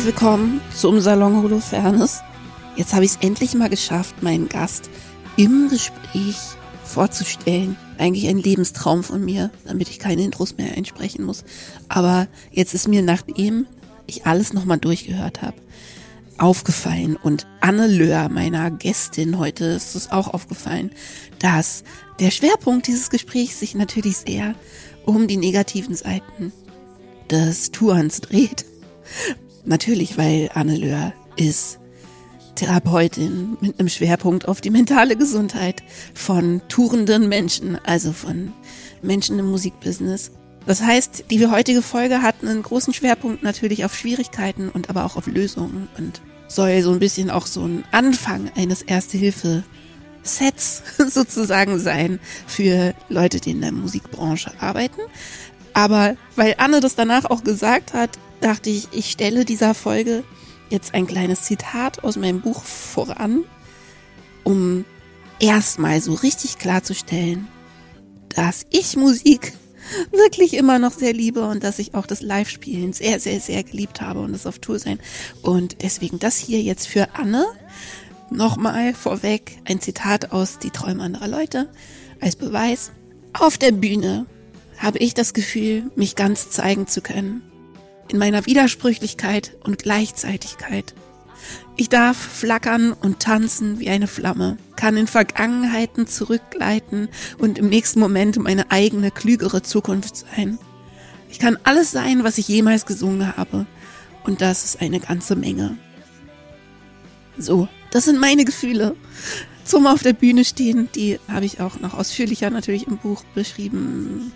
Herzlich willkommen zum Salon Holofernes. Jetzt habe ich es endlich mal geschafft, meinen Gast im Gespräch vorzustellen. Eigentlich ein Lebenstraum von mir, damit ich keine Intros mehr einsprechen muss. Aber jetzt ist mir, nachdem ich alles nochmal durchgehört habe, aufgefallen und Anne Löhr, meiner Gästin heute, ist es auch aufgefallen, dass der Schwerpunkt dieses Gesprächs sich natürlich sehr um die negativen Seiten des Tourens dreht. Natürlich, weil Anne Löhr ist Therapeutin mit einem Schwerpunkt auf die mentale Gesundheit von tourenden Menschen, also von Menschen im Musikbusiness. Das heißt, die heutige Folge hat einen großen Schwerpunkt natürlich auf Schwierigkeiten und aber auch auf Lösungen und soll so ein bisschen auch so ein Anfang eines Erste-Hilfe-Sets sozusagen sein für Leute, die in der Musikbranche arbeiten. Aber weil Anne das danach auch gesagt hat, dachte ich, ich stelle dieser Folge jetzt ein kleines Zitat aus meinem Buch voran, um erstmal so richtig klarzustellen, dass ich Musik wirklich immer noch sehr liebe und dass ich auch das Live-Spielen sehr, sehr, sehr geliebt habe und das auf Tour sein. Und deswegen das hier jetzt für Anne. Nochmal vorweg ein Zitat aus Die Träume anderer Leute als Beweis. Auf der Bühne habe ich das Gefühl, mich ganz zeigen zu können in meiner Widersprüchlichkeit und Gleichzeitigkeit. Ich darf flackern und tanzen wie eine Flamme, kann in Vergangenheiten zurückgleiten und im nächsten Moment meine eigene, klügere Zukunft sein. Ich kann alles sein, was ich jemals gesungen habe. Und das ist eine ganze Menge. So, das sind meine Gefühle zum auf der Bühne stehen. Die habe ich auch noch ausführlicher natürlich im Buch beschrieben,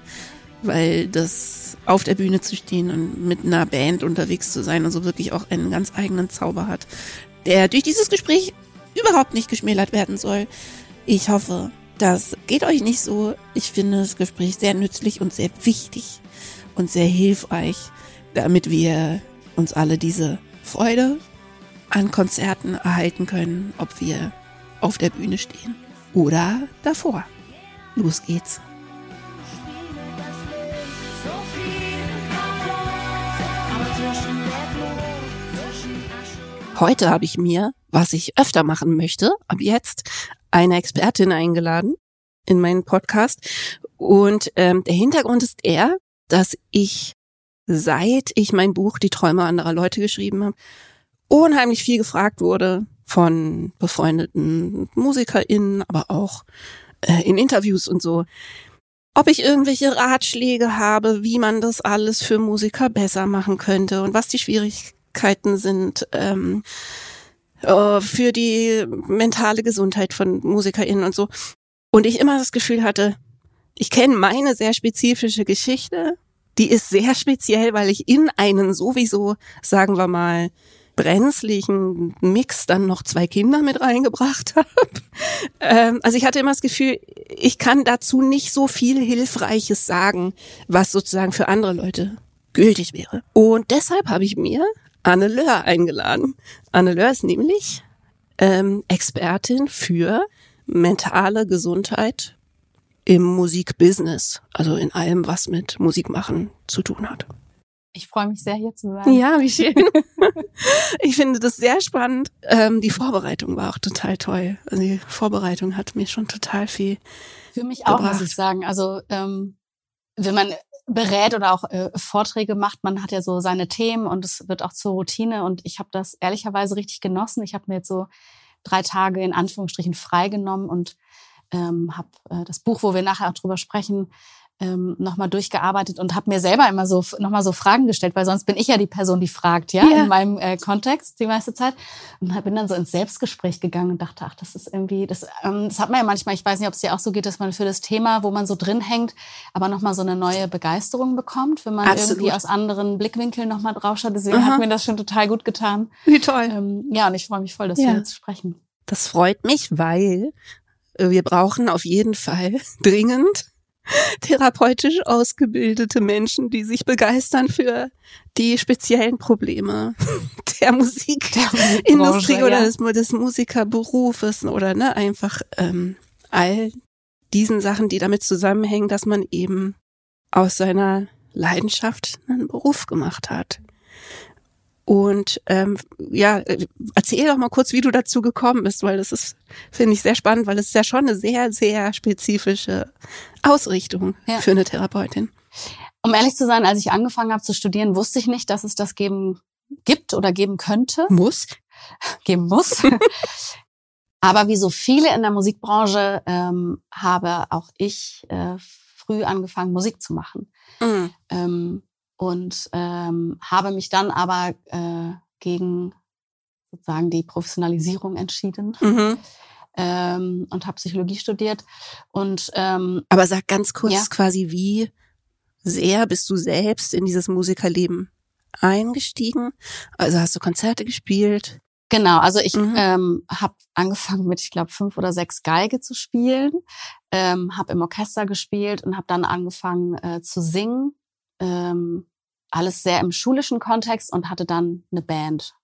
weil das auf der Bühne zu stehen und mit einer Band unterwegs zu sein und so wirklich auch einen ganz eigenen Zauber hat, der durch dieses Gespräch überhaupt nicht geschmälert werden soll. Ich hoffe, das geht euch nicht so. Ich finde das Gespräch sehr nützlich und sehr wichtig und sehr hilfreich, damit wir uns alle diese Freude an Konzerten erhalten können, ob wir auf der Bühne stehen oder davor. Los geht's. Heute habe ich mir, was ich öfter machen möchte, ab jetzt eine Expertin eingeladen in meinen Podcast. Und ähm, der Hintergrund ist der, dass ich seit ich mein Buch Die Träume anderer Leute geschrieben habe, unheimlich viel gefragt wurde von befreundeten MusikerInnen, aber auch äh, in Interviews und so, ob ich irgendwelche Ratschläge habe, wie man das alles für Musiker besser machen könnte und was die Schwierigkeiten Möglichkeiten sind ähm, äh, für die mentale Gesundheit von MusikerInnen und so. Und ich immer das Gefühl hatte, ich kenne meine sehr spezifische Geschichte. Die ist sehr speziell, weil ich in einen sowieso, sagen wir mal, brenzlichen Mix dann noch zwei Kinder mit reingebracht habe. ähm, also ich hatte immer das Gefühl, ich kann dazu nicht so viel Hilfreiches sagen, was sozusagen für andere Leute gültig wäre. Und deshalb habe ich mir Anne Löhr eingeladen. Anne Löhr ist nämlich ähm, Expertin für mentale Gesundheit im Musikbusiness, also in allem, was mit Musikmachen zu tun hat. Ich freue mich sehr, hier zu sein. Ja, wie schön. ich finde das sehr spannend. Ähm, die Vorbereitung war auch total toll. Also die Vorbereitung hat mir schon total viel. Für mich auch, gebracht. muss ich sagen. Also ähm, wenn man berät oder auch äh, Vorträge macht. Man hat ja so seine Themen und es wird auch zur Routine. Und ich habe das ehrlicherweise richtig genossen. Ich habe mir jetzt so drei Tage in Anführungsstrichen freigenommen und ähm, habe äh, das Buch, wo wir nachher auch drüber sprechen, ähm, nochmal durchgearbeitet und habe mir selber immer so nochmal so Fragen gestellt, weil sonst bin ich ja die Person, die fragt, ja, ja. in meinem äh, Kontext die meiste Zeit. Und bin dann so ins Selbstgespräch gegangen und dachte, ach, das ist irgendwie, das, ähm, das hat man ja manchmal, ich weiß nicht, ob es dir auch so geht, dass man für das Thema, wo man so drin hängt, aber nochmal so eine neue Begeisterung bekommt, wenn man Absolut. irgendwie aus anderen Blickwinkeln nochmal draufschaut. Deswegen Aha. hat mir das schon total gut getan. Wie toll. Ähm, ja, und ich freue mich voll, dass ja. wir jetzt sprechen. Das freut mich, weil wir brauchen auf jeden Fall dringend therapeutisch ausgebildete Menschen, die sich begeistern für die speziellen Probleme der Musikindustrie oder ja. des, des, Musikerberufes oder ne, einfach ähm, all diesen Sachen, die damit zusammenhängen, dass man eben aus seiner Leidenschaft einen Beruf gemacht hat. Und ähm, ja, erzähl doch mal kurz, wie du dazu gekommen bist, weil das ist, finde ich, sehr spannend, weil es ist ja schon eine sehr, sehr spezifische Ausrichtung ja. für eine Therapeutin. Um ehrlich zu sein, als ich angefangen habe zu studieren, wusste ich nicht, dass es das geben gibt oder geben könnte. Muss. Geben muss. Aber wie so viele in der Musikbranche ähm, habe auch ich äh, früh angefangen, Musik zu machen. Mhm. Ähm, und ähm, habe mich dann aber äh, gegen sozusagen die Professionalisierung entschieden. Mhm. Ähm, und habe Psychologie studiert und ähm, aber sag ganz kurz ja. quasi wie sehr bist du selbst in dieses Musikerleben eingestiegen also hast du Konzerte gespielt Genau, also ich mhm. ähm, habe angefangen mit, ich glaube, fünf oder sechs Geige zu spielen, ähm, habe im Orchester gespielt und habe dann angefangen äh, zu singen. Ähm, alles sehr im schulischen Kontext und hatte dann eine Band.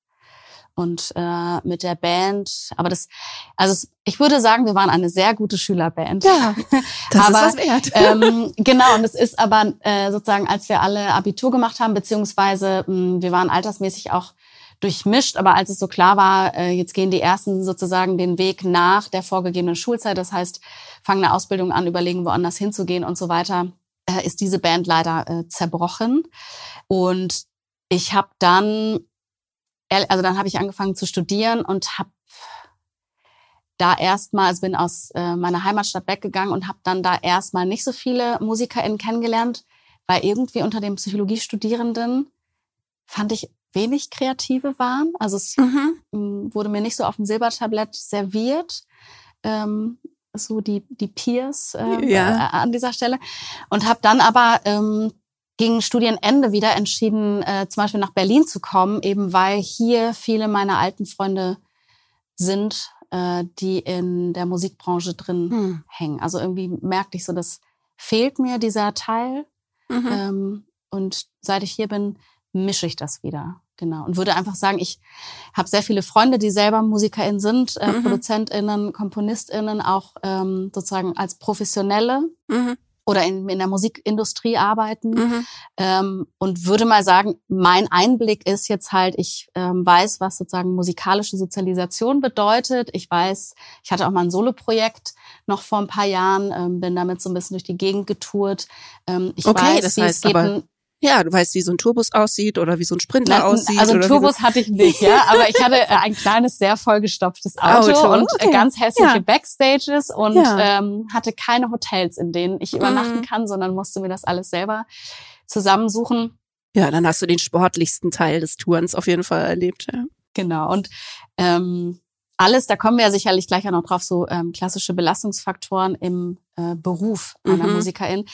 Und äh, mit der Band, aber das, also ich würde sagen, wir waren eine sehr gute Schülerband. Ja, das aber, ist was wert. ähm, genau, und es ist aber äh, sozusagen, als wir alle Abitur gemacht haben, beziehungsweise mh, hm, wir waren altersmäßig auch durchmischt, aber als es so klar war, äh, jetzt gehen die ersten sozusagen den Weg nach der vorgegebenen Schulzeit, das heißt, fangen eine Ausbildung an, überlegen, woanders hinzugehen und so weiter, äh, ist diese Band leider äh, zerbrochen. Und ich habe dann, also dann habe ich angefangen zu studieren und habe da erstmal, also bin aus äh, meiner Heimatstadt weggegangen und habe dann da erstmal nicht so viele MusikerInnen kennengelernt, weil irgendwie unter den Psychologiestudierenden fand ich wenig Kreative waren. Also es mhm. wurde mir nicht so auf dem Silbertablett serviert. Ähm, so die die Peers äh, ja. äh, an dieser Stelle und habe dann aber ähm, gegen Studienende wieder entschieden, äh, zum Beispiel nach Berlin zu kommen, eben weil hier viele meiner alten Freunde sind, äh, die in der Musikbranche drin hm. hängen. Also irgendwie merkte ich so, das fehlt mir dieser Teil. Mhm. Ähm, und seit ich hier bin, mische ich das wieder. Genau. Und würde einfach sagen, ich habe sehr viele Freunde, die selber MusikerInnen sind, äh, mhm. ProduzentInnen, KomponistInnen, auch ähm, sozusagen als Professionelle mhm. oder in, in der Musikindustrie arbeiten. Mhm. Ähm, und würde mal sagen, mein Einblick ist jetzt halt, ich ähm, weiß, was sozusagen musikalische Sozialisation bedeutet. Ich weiß, ich hatte auch mal ein Soloprojekt noch vor ein paar Jahren, ähm, bin damit so ein bisschen durch die Gegend getourt. Ähm, ich okay, weiß, das heißt, es geht ja, du weißt, wie so ein Turbus aussieht oder wie so ein Sprinter Na, aussieht. Also ein Turbus hatte ich nicht, ja, aber ich hatte äh, ein kleines, sehr vollgestopftes Auto, Auto. und äh, okay. ganz hässliche ja. Backstages und ja. ähm, hatte keine Hotels, in denen ich übernachten mhm. kann, sondern musste mir das alles selber zusammensuchen. Ja, dann hast du den sportlichsten Teil des Tourens auf jeden Fall erlebt. Ja. Genau. Und ähm, alles, da kommen wir ja sicherlich gleich auch noch drauf, so ähm, klassische Belastungsfaktoren im äh, Beruf einer mhm. Musikerin.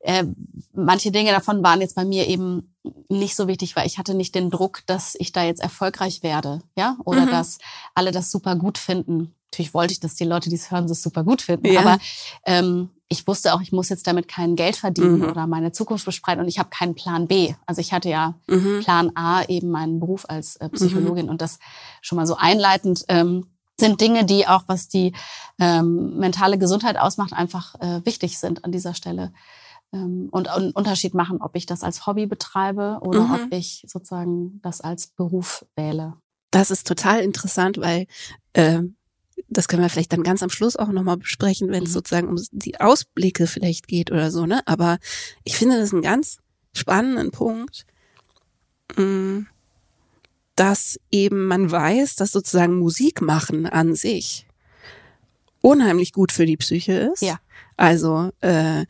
Äh, manche Dinge davon waren jetzt bei mir eben nicht so wichtig, weil ich hatte nicht den Druck, dass ich da jetzt erfolgreich werde, ja, oder mhm. dass alle das super gut finden. Natürlich wollte ich, dass die Leute, die es hören, das super gut finden, ja. aber ähm, ich wusste auch, ich muss jetzt damit kein Geld verdienen mhm. oder meine Zukunft bestreiten und ich habe keinen Plan B. Also ich hatte ja mhm. Plan A, eben meinen Beruf als äh, Psychologin mhm. und das schon mal so einleitend ähm, sind Dinge, die auch, was die ähm, mentale Gesundheit ausmacht, einfach äh, wichtig sind an dieser Stelle ähm, und einen Unterschied machen, ob ich das als Hobby betreibe oder mhm. ob ich sozusagen das als Beruf wähle. Das ist total interessant, weil äh, das können wir vielleicht dann ganz am Schluss auch nochmal besprechen, wenn es mhm. sozusagen um die Ausblicke vielleicht geht oder so, ne? Aber ich finde das einen ganz spannenden Punkt, mm, dass eben man weiß, dass sozusagen Musik machen an sich unheimlich gut für die Psyche ist. Ja. Also äh,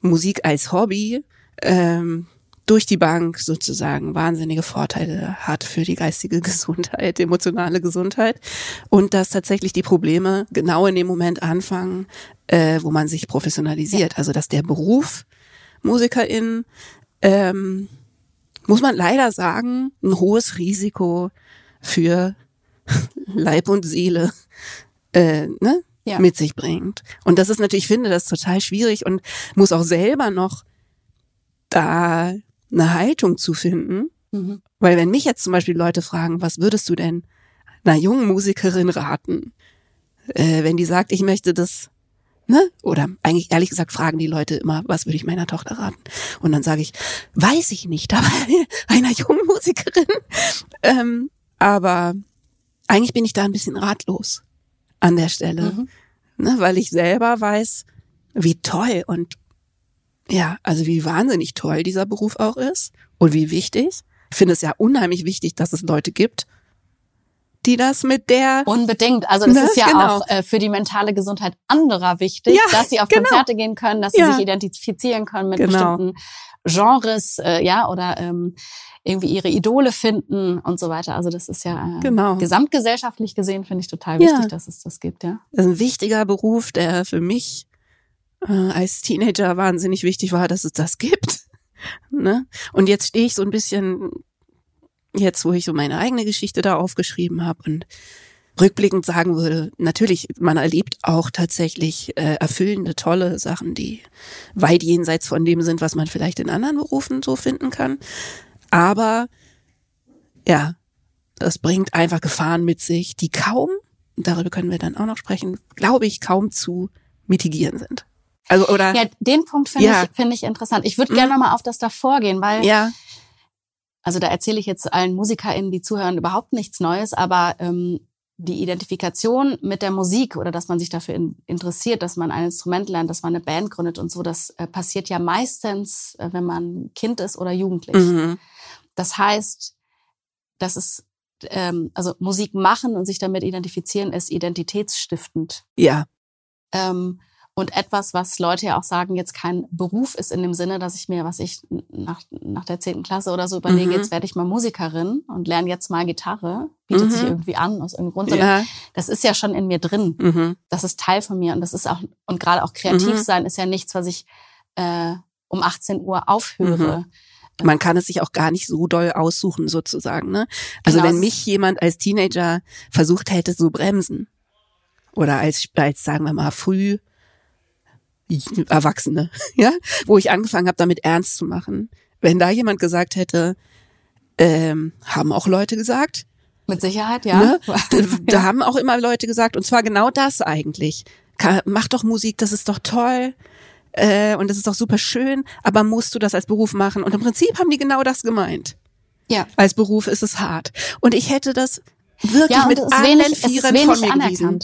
Musik als Hobby ähm, durch die Bank sozusagen wahnsinnige Vorteile hat für die geistige Gesundheit, emotionale Gesundheit und dass tatsächlich die Probleme genau in dem Moment anfangen, äh, wo man sich professionalisiert. Ja. Also dass der Beruf Musikerin ähm, muss man leider sagen, ein hohes Risiko für Leib und Seele äh, ne, ja. mit sich bringt. Und das ist natürlich, ich finde das total schwierig und muss auch selber noch da eine Haltung zu finden. Mhm. Weil wenn mich jetzt zum Beispiel Leute fragen, was würdest du denn einer jungen Musikerin raten, äh, wenn die sagt, ich möchte das Ne? Oder eigentlich ehrlich gesagt fragen die Leute immer, was würde ich meiner Tochter raten? Und dann sage ich, weiß ich nicht, aber einer jungen Musikerin. Ähm, aber eigentlich bin ich da ein bisschen ratlos an der Stelle, mhm. ne? weil ich selber weiß, wie toll und ja, also wie wahnsinnig toll dieser Beruf auch ist und wie wichtig. Ich finde es ja unheimlich wichtig, dass es Leute gibt, die das mit der unbedingt. Also das ne? ist ja genau. auch äh, für die mentale Gesundheit anderer wichtig, ja, dass sie auf genau. Konzerte gehen können, dass sie ja. sich identifizieren können mit genau. bestimmten Genres, äh, ja oder ähm, irgendwie ihre Idole finden und so weiter. Also das ist ja äh, genau. gesamtgesellschaftlich gesehen finde ich total wichtig, ja. dass es das gibt. Ja, das ist ein wichtiger Beruf, der für mich äh, als Teenager wahnsinnig wichtig war, dass es das gibt. ne? Und jetzt stehe ich so ein bisschen jetzt, wo ich so meine eigene Geschichte da aufgeschrieben habe und rückblickend sagen würde, natürlich, man erlebt auch tatsächlich äh, erfüllende, tolle Sachen, die weit jenseits von dem sind, was man vielleicht in anderen Berufen so finden kann. Aber ja, das bringt einfach Gefahren mit sich, die kaum, darüber können wir dann auch noch sprechen, glaube ich, kaum zu mitigieren sind. Also oder ja, den Punkt finde ja. ich finde ich interessant. Ich würde mhm. gerne mal auf das davor gehen, weil ja. Also da erzähle ich jetzt allen MusikerInnen, die zuhören, überhaupt nichts Neues, aber ähm, die Identifikation mit der Musik oder dass man sich dafür in, interessiert, dass man ein Instrument lernt, dass man eine Band gründet und so, das äh, passiert ja meistens, äh, wenn man Kind ist oder jugendlich. Mhm. Das heißt, das ist ähm, also Musik machen und sich damit identifizieren ist identitätsstiftend. Ja. Ähm, und etwas, was Leute ja auch sagen, jetzt kein Beruf ist in dem Sinne, dass ich mir, was ich nach, nach der zehnten Klasse oder so überlege, mhm. jetzt werde ich mal Musikerin und lerne jetzt mal Gitarre, bietet mhm. sich irgendwie an aus irgendeinem Grund. Ja. Das ist ja schon in mir drin. Mhm. Das ist Teil von mir und das ist auch, und gerade auch kreativ mhm. sein ist ja nichts, was ich äh, um 18 Uhr aufhöre. Mhm. Man kann es sich auch gar nicht so doll aussuchen, sozusagen. Ne? Also genau. wenn mich jemand als Teenager versucht hätte zu bremsen oder als, als sagen wir mal früh Erwachsene, ja, wo ich angefangen habe, damit ernst zu machen. Wenn da jemand gesagt hätte, ähm, haben auch Leute gesagt. Mit Sicherheit, ja. Ne? Da, haben auch immer Leute gesagt, und zwar genau das eigentlich. Mach doch Musik, das ist doch toll. Äh, und das ist doch super schön, aber musst du das als Beruf machen? Und im Prinzip haben die genau das gemeint. Ja. Als Beruf ist es hart. Und ich hätte das wirklich ja, mit allen wenig, Vieren von mir anerkannt. Gewiesen.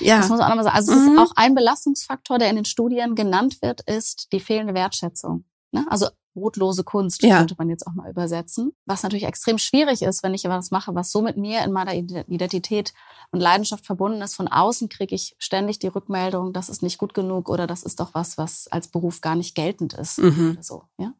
Ja. Das muss man auch nochmal sagen. Also mhm. es ist auch ein Belastungsfaktor, der in den Studien genannt wird, ist die fehlende Wertschätzung. Ne? Also brotlose Kunst ja. könnte man jetzt auch mal übersetzen. Was natürlich extrem schwierig ist, wenn ich etwas mache, was so mit mir in meiner Identität und Leidenschaft verbunden ist. Von außen kriege ich ständig die Rückmeldung, das ist nicht gut genug oder das ist doch was, was als Beruf gar nicht geltend ist. Mhm. Oder so, ja?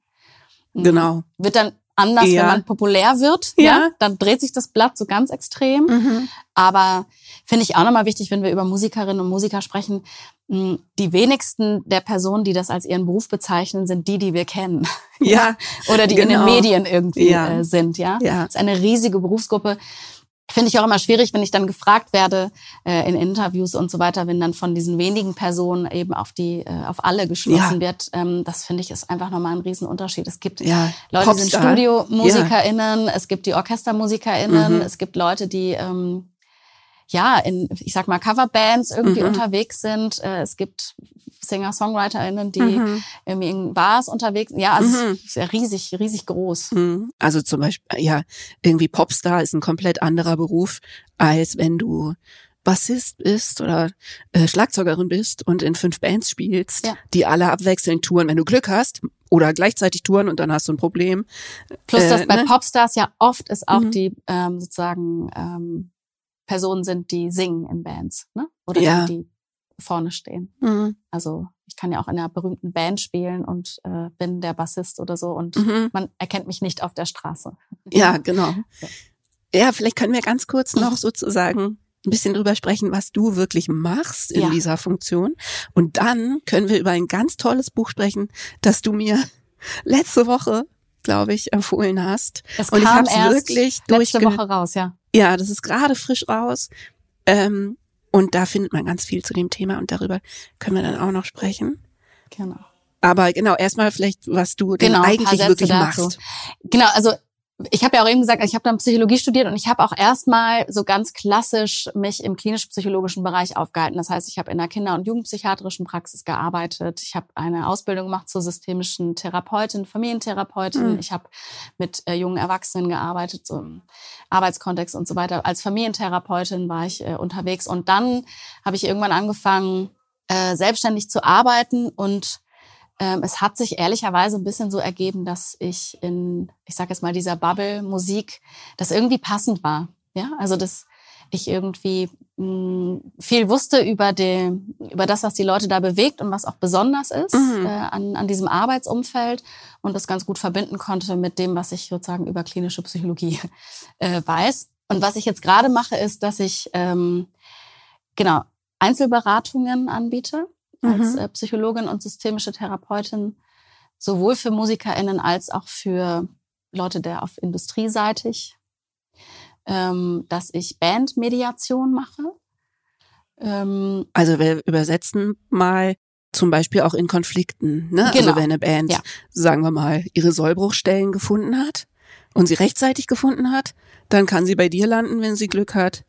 Mhm. Genau. Wird dann anders, ja. wenn man populär wird. Ja. ja. Dann dreht sich das Blatt so ganz extrem. Mhm. Aber finde ich auch nochmal wichtig, wenn wir über Musikerinnen und Musiker sprechen, die wenigsten der Personen, die das als ihren Beruf bezeichnen, sind die, die wir kennen. Ja. Oder die genau. in den genau. Medien irgendwie ja. Äh, sind, ja. ja. Das ist eine riesige Berufsgruppe finde ich auch immer schwierig, wenn ich dann gefragt werde äh, in Interviews und so weiter, wenn dann von diesen wenigen Personen eben auf die äh, auf alle geschlossen ja. wird. Ähm, das finde ich ist einfach nochmal ein Riesenunterschied. Es gibt ja. Leute, die sind StudiomusikerInnen, ja. es gibt die OrchestermusikerInnen, mhm. es gibt Leute, die ähm, ja, in, ich sag mal, Coverbands irgendwie mhm. unterwegs sind. Äh, es gibt Singer-SongwriterInnen, die mhm. irgendwie in Bars unterwegs sind. Ja, also mhm. ist ja riesig, riesig groß. Mhm. Also zum Beispiel, ja, irgendwie Popstar ist ein komplett anderer Beruf, als wenn du Bassist bist oder äh, Schlagzeugerin bist und in fünf Bands spielst, ja. die alle abwechselnd touren, wenn du Glück hast oder gleichzeitig touren und dann hast du ein Problem. Plus, dass äh, bei ne? Popstars ja oft ist auch mhm. die ähm, sozusagen ähm, Personen sind, die singen in Bands, ne? Oder ja. die, die vorne stehen. Mhm. Also ich kann ja auch in einer berühmten Band spielen und äh, bin der Bassist oder so und mhm. man erkennt mich nicht auf der Straße. Ja, genau. Ja, vielleicht können wir ganz kurz noch sozusagen ein bisschen drüber sprechen, was du wirklich machst in ja. dieser Funktion. Und dann können wir über ein ganz tolles Buch sprechen, das du mir letzte Woche, glaube ich, empfohlen hast. Es und kam ich habe wirklich letzte Woche raus, ja. Ja, das ist gerade frisch raus. Ähm, und da findet man ganz viel zu dem Thema und darüber können wir dann auch noch sprechen. Genau. Aber genau, erstmal vielleicht, was du genau, denn eigentlich wirklich machst. Genau, also ich habe ja auch eben gesagt, ich habe dann Psychologie studiert und ich habe auch erstmal so ganz klassisch mich im klinisch-psychologischen Bereich aufgehalten. Das heißt, ich habe in der Kinder- und Jugendpsychiatrischen Praxis gearbeitet. Ich habe eine Ausbildung gemacht zur systemischen Therapeutin, Familientherapeutin. Mhm. Ich habe mit äh, jungen Erwachsenen gearbeitet, so im Arbeitskontext und so weiter. Als Familientherapeutin war ich äh, unterwegs und dann habe ich irgendwann angefangen, äh, selbstständig zu arbeiten und es hat sich ehrlicherweise ein bisschen so ergeben, dass ich in, ich sage jetzt mal, dieser Bubble Musik, das irgendwie passend war. Ja, also dass ich irgendwie mh, hm, viel wusste über, die, über das, was die Leute da bewegt und was auch besonders ist mhm. äh, an, an diesem Arbeitsumfeld und das ganz gut verbinden konnte mit dem, was ich sozusagen über klinische Psychologie äh, weiß. Und was ich jetzt gerade mache, ist, dass ich ähm, genau Einzelberatungen anbiete als mhm. äh, Psychologin und systemische Therapeutin, sowohl für MusikerInnen als auch für Leute der auf industrieseitig, ähm, dass ich Bandmediation mache. Ähm, also wir übersetzen mal zum Beispiel auch in Konflikten. Ne? Also genau. Also wenn eine Band, ja. sagen wir mal, ihre Sollbruchstellen gefunden hat und sie rechtzeitig gefunden hat, dann kann sie bei dir landen, wenn sie Glück hat.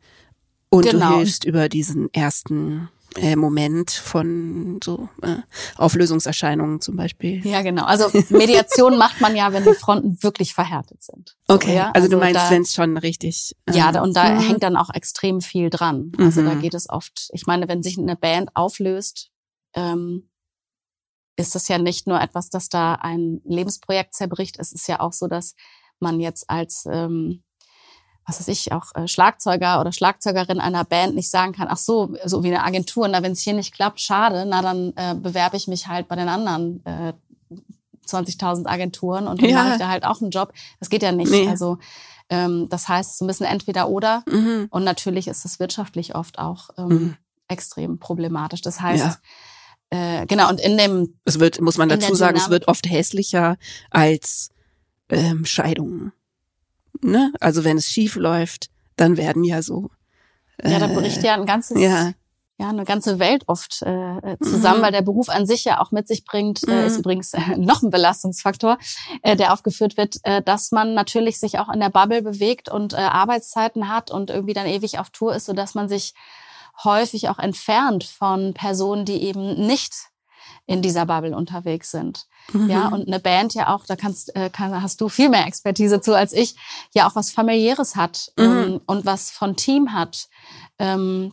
Und genau. du hilfst über diesen ersten äh, Moment von so äh, Auflösungserscheinungen zum Beispiel. Ja, genau. Also Mediation macht man ja, wenn die Fronten wirklich verhärtet sind. Okay, so, ja? also, also, du meinst, wenn es schon richtig. Äh, ja, und da mhm. hängt dann auch extrem viel dran. Also mhm. da geht es oft, ich meine, wenn sich eine Band auflöst, ähm, ist das ja nicht nur etwas, dass da ein Lebensprojekt zerbricht. Es ist ja auch so, dass man jetzt als ähm, was weiß ich, auch äh, Schlagzeuger oder Schlagzeugerin einer Band nicht sagen kann, ach so, so wie eine Agentur, na, wenn es hier nicht klappt, schade, na, dann äh, bewerbe ich mich halt bei den anderen äh, 20.000 Agenturen und dann ja. mache ich da halt auch einen Job. Das geht ja nicht. Nee. Also ähm, das heißt, es ist ein bisschen entweder oder. Mhm. Und natürlich ist es wirtschaftlich oft auch ähm, mhm. extrem problematisch. Das heißt, ja. Äh, genau, und in dem. Es wird, muss man dazu sagen, es wird oft hässlicher als ähm, Scheidungen ne? Also wenn es schief läuft, dann werden ja so. Äh, ja, da bricht ja ein ganzes, ja. ja, eine ganze Welt oft äh, äh, zusammen, mhm. weil der Beruf an sich ja auch mit sich bringt, äh, ist mhm. übrigens äh, noch ein Belastungsfaktor, äh, der aufgeführt wird, äh, dass man natürlich sich auch in der Bubble bewegt und äh, Arbeitszeiten hat und irgendwie dann ewig auf Tour ist, so dass man sich häufig auch entfernt von Personen, die eben nicht in dieser Bubble unterwegs sind. Mhm. Ja, und eine Band ja auch, da kannst, äh, kann, hast du viel mehr Expertise zu als ich, ja auch was familiäres hat mhm. ähm, und was von Team hat. Ähm,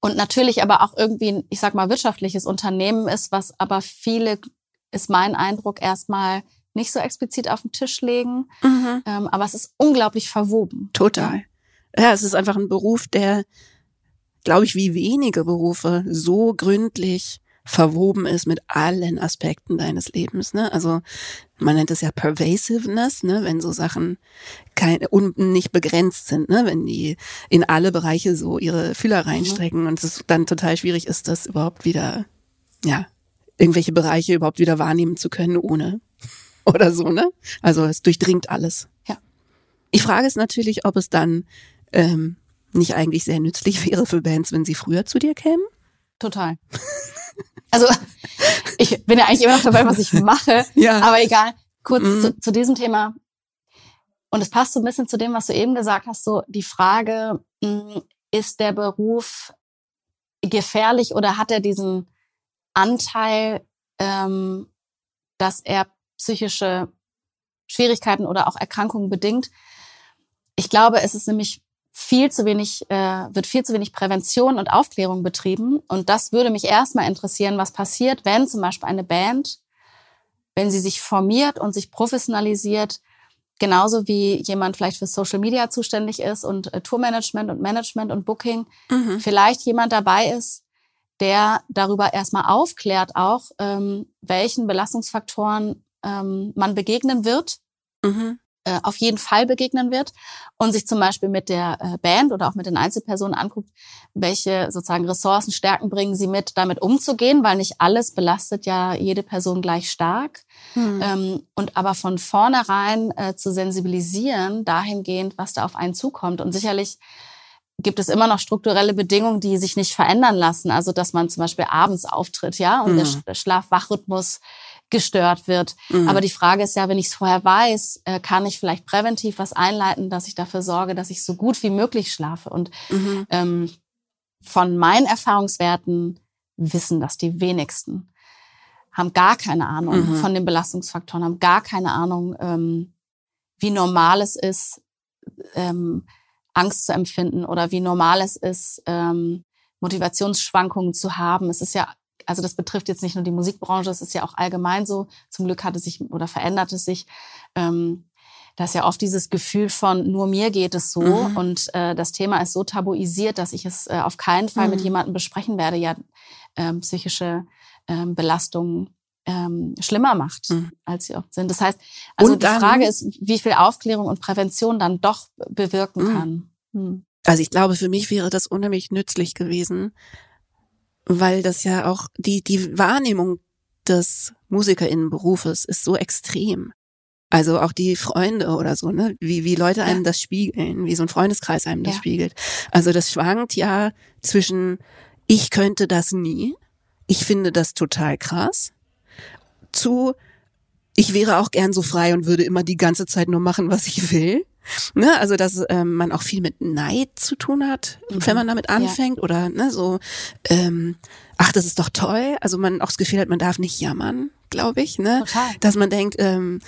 und natürlich aber auch irgendwie, ich sag mal, wirtschaftliches Unternehmen ist, was aber viele, ist mein Eindruck, erstmal nicht so explizit auf den Tisch legen. Mhm. Ähm, aber es ist unglaublich verwoben. Total. Ja, es ist einfach ein Beruf, der, glaube ich, wie wenige Berufe so gründlich verwoben ist mit allen Aspekten deines Lebens. Ne? Also man nennt es ja Pervasiveness, ne? wenn so Sachen keine, und nicht begrenzt sind, ne? wenn die in alle Bereiche so ihre Fühler mhm. reinstrecken mhm. und es dann total schwierig ist, das überhaupt wieder, ja, irgendwelche Bereiche überhaupt wieder wahrnehmen zu können ohne oder so, ne? Also es durchdringt alles. Ja. Ich frage es natürlich, ob es dann ähm, nicht eigentlich sehr nützlich wäre für Bands, wenn sie früher zu dir kämen. Total. Also ich bin ja eigentlich immer noch dabei, was ich mache. Ja. Aber egal. Kurz mhm. zu, zu diesem Thema. Und es passt so ein bisschen zu dem, was du eben gesagt hast, so die Frage, hm, ist der Beruf gefährlich oder hat er diesen Anteil, ähm, dass er psychische Schwierigkeiten oder auch Erkrankungen bedingt? Ich glaube, es ist nämlich viel zu wenig, äh, wird viel zu wenig Prävention und Aufklärung betrieben. Und das würde mich erstmal interessieren, was passiert, wenn zum Beispiel eine Band, wenn sie sich formiert und sich professionalisiert, genauso wie jemand vielleicht für Social Media zuständig ist und äh, Tourmanagement und Management und Booking, mhm. vielleicht jemand dabei ist, der darüber erstmal aufklärt, auch ähm, welchen Belastungsfaktoren ähm, man begegnen wird. Mhm äh, auf jeden Fall begegnen wird und sich zum Beispiel mit der äh, Band oder auch mit den Einzelpersonen anguckt, welche sozusagen Ressourcen, Stärken bringen sie mit, damit umzugehen, weil nicht alles belastet ja jede Person gleich stark. Hm. Ähm, und aber von vornherein äh, zu sensibilisieren, dahingehend, was da auf einen zukommt. Und sicherlich gibt es immer noch strukturelle Bedingungen, die sich nicht verändern lassen. Also dass man zum Beispiel abends auftritt, ja, und mhm. der Schlaf-Wach-Rhythmus gestört wird. Mhm. Aber die Frage ist ja, wenn ich es vorher weiß, äh, kann ich vielleicht präventiv was einleiten, dass ich dafür sorge, dass ich so gut wie möglich schlafe. Und mhm. ähm, von meinen Erfahrungswerten wissen das die wenigsten. Haben gar keine Ahnung mhm. von den Belastungsfaktoren, haben gar keine Ahnung, ähm, wie normal es ist, ähm, Angst zu empfinden oder wie normal es ist, ähm, Motivationsschwankungen zu haben. Es ist ja also das betrifft jetzt nicht nur die Musikbranche, es ist ja auch allgemein so. Zum Glück hat es sich oder verändert es sich. Ähm, da ist ja oft dieses Gefühl von nur mir geht es so mhm. und äh, das Thema ist so tabuisiert, dass ich es äh, auf keinen Fall mhm. mit jemandem besprechen werde, ja ähm, psychische ähm, Belastungen ähm, schlimmer macht, mhm. als sie oft sind. Das heißt, also und die Frage ist, wie viel Aufklärung und Prävention dann doch bewirken mhm. kann. Mhm. Also ich glaube, für mich wäre das unheimlich nützlich gewesen, weil das ja auch die, die Wahrnehmung des Musikerinnenberufes ist so extrem. Also auch die Freunde oder so, ne? Wie, wie Leute einem das spiegeln, wie so ein Freundeskreis einem das ja. spiegelt. Also das schwankt ja zwischen, ich könnte das nie, ich finde das total krass, zu, ich wäre auch gern so frei und würde immer die ganze Zeit nur machen, was ich will. Ne, also dass ähm, man auch viel mit Neid zu tun hat, mhm. wenn man damit anfängt ja. oder ne, so, ähm, ach, das ist doch toll. Also man auch das Gefühl hat, man darf nicht jammern, glaube ich, ne? Total. Dass man denkt, ähm,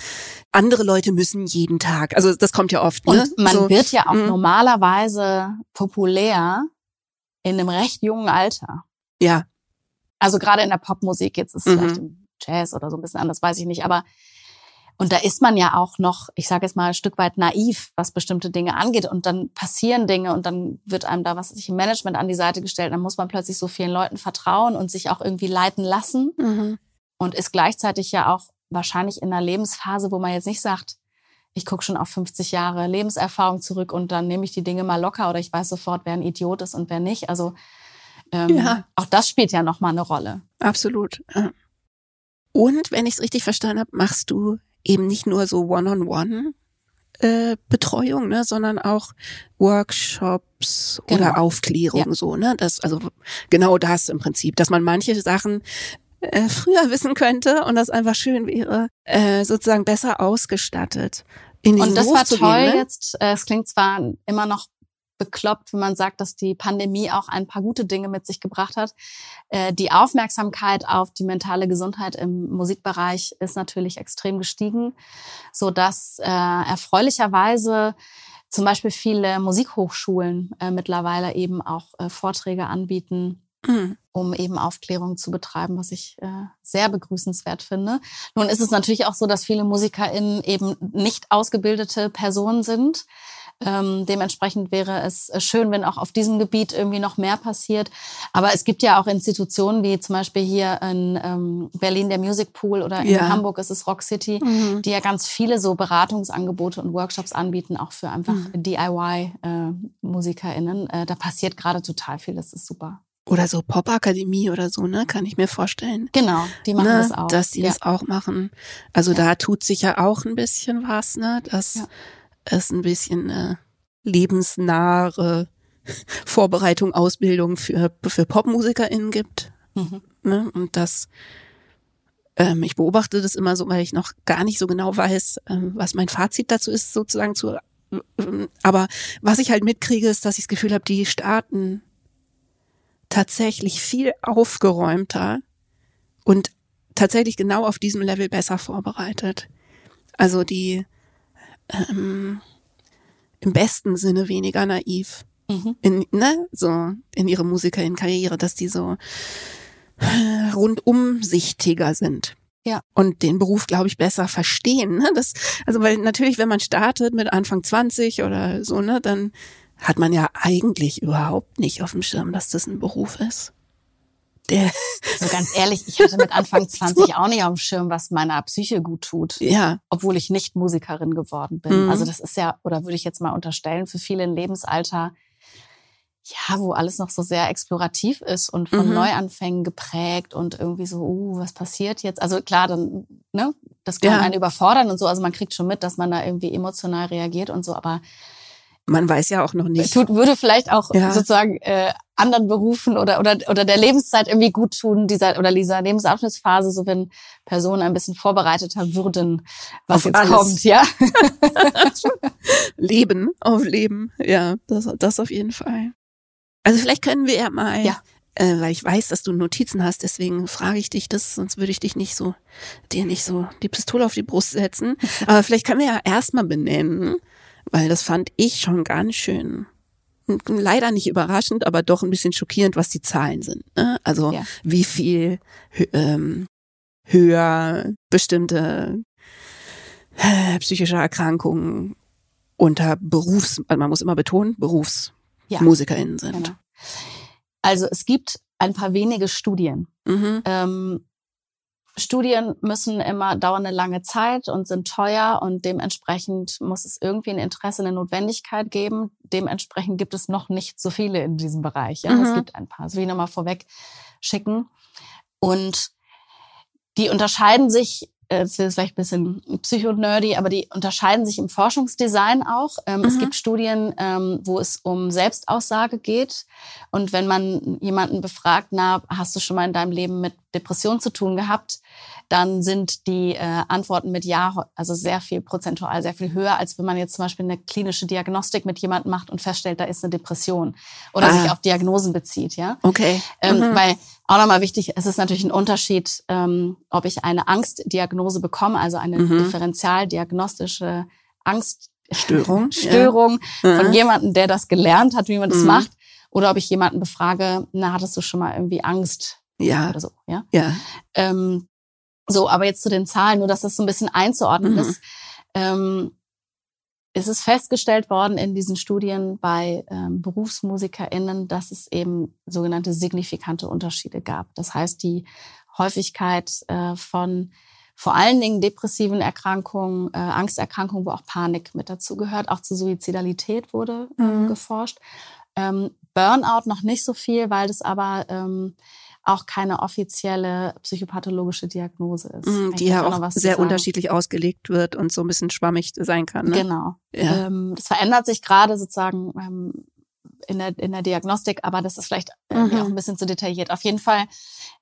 andere Leute müssen jeden Tag. Also das kommt ja oft. Ne? Und man so, wird ja auch mh. normalerweise populär in einem recht jungen Alter. Ja. Also gerade in der Popmusik, jetzt ist es mhm. vielleicht im Jazz oder so ein bisschen anders, weiß ich nicht, aber und da ist man ja auch noch, ich sage jetzt mal, ein Stück weit naiv, was bestimmte Dinge angeht. Und dann passieren Dinge und dann wird einem da was sich im Management an die Seite gestellt. Dann muss man plötzlich so vielen Leuten vertrauen und sich auch irgendwie leiten lassen. Mhm. Und ist gleichzeitig ja auch wahrscheinlich in einer Lebensphase, wo man jetzt nicht sagt, ich gucke schon auf 50 Jahre Lebenserfahrung zurück und dann nehme ich die Dinge mal locker oder ich weiß sofort, wer ein Idiot ist und wer nicht. Also ähm, ja. auch das spielt ja nochmal eine Rolle. Absolut. Und wenn ich es richtig verstanden habe, machst du eben nicht nur so One-on-One äh, Betreuung, ne, sondern auch Workshops genau. oder Aufklärung ja. so, ne? Das also genau das im Prinzip, dass man manche Sachen äh, früher wissen könnte und das einfach schön wäre, äh, sozusagen besser ausgestattet. In und das Beruf war toll gehen, ne? jetzt. Äh, es klingt zwar immer noch bekloppt, wenn man sagt, dass die Pandemie auch ein paar gute Dinge mit sich gebracht hat. Äh, die Aufmerksamkeit auf die mentale Gesundheit im Musikbereich ist natürlich extrem gestiegen, so dass äh, erfreulicherweise zum Beispiel viele Musikhochschulen äh, mittlerweile eben auch äh, Vorträge anbieten, mhm. um eben Aufklärung zu betreiben, was ich äh, sehr begrüßenswert finde. Nun ist es natürlich auch so, dass viele MusikerInnen eben nicht ausgebildete Personen sind. Ähm, dementsprechend wäre es äh, schön, wenn auch auf diesem Gebiet irgendwie noch mehr passiert. Aber es gibt ja auch Institutionen wie zum Beispiel hier in ähm, Berlin der Music Pool oder in ja. Hamburg ist es Rock City, mhm. die ja ganz viele so Beratungsangebote und Workshops anbieten, auch für einfach mhm. DIY-MusikerInnen. Äh, äh, da passiert gerade total viel, das ist super. Oder so Popakademie oder so, ne? Kann ich mir vorstellen. Genau, die machen ne? das auch. Dass die ja. das auch machen. Also ja. da tut sich ja auch ein bisschen was, ne? Das ja es ein bisschen äh, lebensnahe Vorbereitung, Ausbildung für, für PopmusikerInnen gibt. Mhm. Ne? Und das, ähm, ich beobachte das immer so, weil ich noch gar nicht so genau weiß, ähm, was mein Fazit dazu ist, sozusagen zu. Ähm, aber was ich halt mitkriege, ist, dass ich das Gefühl habe, die starten tatsächlich viel aufgeräumter und tatsächlich genau auf diesem Level besser vorbereitet. Also die ähm, im besten Sinne weniger naiv. Mhm. In, ne, so in ihre Musikerin-Karriere, dass die so äh, rundumsichtiger sind. Ja. Und den Beruf, glaube ich, besser verstehen. Ne? Das, also, weil natürlich, wenn man startet mit Anfang 20 oder so, ne, dann hat man ja eigentlich überhaupt nicht auf dem Schirm, dass das ein Beruf ist. Der so ganz ehrlich, ich hatte mit Anfang 20 auch nicht auf dem Schirm, was meiner Psyche gut tut. Ja. Obwohl ich nicht Musikerin geworden bin. Mhm. Also das ist ja, oder würde ich jetzt mal unterstellen, für viele ein Lebensalter, ja, wo alles noch so sehr explorativ ist und von mhm. Neuanfängen geprägt und irgendwie so, uh, was passiert jetzt? Also klar, dann, ne, das kann ja. einen überfordern und so. Also man kriegt schon mit, dass man da irgendwie emotional reagiert und so, aber man weiß ja auch noch nicht. Tut, würde vielleicht auch ja. sozusagen äh, anderen Berufen oder, oder, oder der Lebenszeit irgendwie gut tun, dieser, oder dieser Lebensabschnittsphase, so wenn Personen ein bisschen vorbereiteter würden, was auf jetzt alles. kommt, ja. Leben auf Leben, ja, das, das auf jeden Fall. Also vielleicht können wir ja mal, ja. Äh, weil ich weiß, dass du Notizen hast, deswegen frage ich dich das, sonst würde ich dich nicht so, dir nicht so die Pistole auf die Brust setzen. Aber vielleicht können wir ja erstmal benennen, weil das fand ich schon ganz schön leider nicht überraschend, aber doch ein bisschen schockierend, was die Zahlen sind. Ne? Also ja. wie viel ähm, höher bestimmte äh, psychische Erkrankungen unter Berufs, also man muss immer betonen, BerufsmusikerInnen ja. sind. Genau. Also es gibt ein paar wenige Studien. Mhm. Ähm, Studien müssen immer dauern eine lange Zeit und sind teuer und dementsprechend muss es irgendwie ein Interesse, eine Notwendigkeit geben. Dementsprechend gibt es noch nicht so viele in diesem Bereich. Ja, mhm. es gibt ein paar. Das will ich nochmal vorweg schicken. Und die unterscheiden sich äh, das ist vielleicht ein bisschen psychonerdy, aber die unterscheiden sich im Forschungsdesign auch. Ähm, mhm. Es gibt Studien, ähm, wo es um Selbstaussage geht. Und wenn man jemanden befragt, na, hast du schon mal in deinem Leben mit Depression zu tun gehabt, dann sind die äh, Antworten mit Ja, also sehr viel prozentual, sehr viel höher, als wenn man jetzt zum Beispiel eine klinische Diagnostik mit jemandem macht und feststellt, da ist eine Depression oder ah. sich auf Diagnosen bezieht, ja. Okay. Ähm, mhm. Weil auch nochmal wichtig, es ist natürlich ein Unterschied, ähm, ob ich eine Angstdiagnose bekomme, also eine mhm. differentialdiagnostische Angststörung Störung ja. von mhm. jemandem, der das gelernt hat, wie man das mhm. macht, oder ob ich jemanden befrage, na, hattest du schon mal irgendwie Angst? Ja. Oder so, ja. Ja. Ähm, so, aber jetzt zu den Zahlen, nur dass das so ein bisschen einzuordnen mhm. ist. Ähm, es ist festgestellt worden in diesen Studien bei ähm, BerufsmusikerInnen, dass es eben sogenannte signifikante Unterschiede gab. Das heißt, die Häufigkeit äh, von vor allen Dingen depressiven Erkrankungen, äh, Angsterkrankungen, wo auch Panik mit dazu gehört, auch zu Suizidalität wurde äh, mhm. geforscht. Ähm, Burnout noch nicht so viel, weil das aber ähm, auch keine offizielle psychopathologische Diagnose ist. Mm, die ja auch sehr unterschiedlich ausgelegt wird und so ein bisschen schwammig sein kann. Ne? Genau. Ja. Ähm, das verändert sich gerade sozusagen ähm, in, der, in der Diagnostik, aber das ist vielleicht mhm. auch ein bisschen zu detailliert. Auf jeden Fall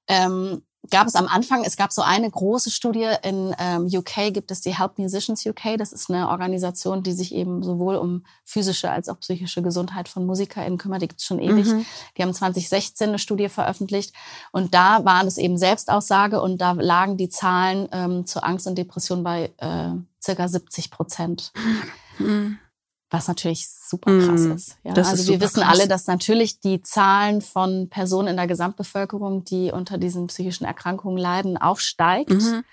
ähm, gab es am Anfang, es gab so eine große Studie in ähm, UK, gibt es die Help Musicians UK. Das ist eine Organisation, die sich eben sowohl um physische als auch psychische Gesundheit von MusikerInnen kümmert. Die gibt es schon ewig. Mhm. Die haben 2016 eine Studie veröffentlicht und da waren es eben Selbstaussage und da lagen die Zahlen ähm, zu Angst und Depression bei äh, circa 70 Prozent. Mhm was natürlich super krass mm, ist. Ja, also wir wissen krass. alle, dass natürlich die Zahlen von Personen in der Gesamtbevölkerung, die unter diesen psychischen Erkrankungen leiden, aufsteigt. Mhm.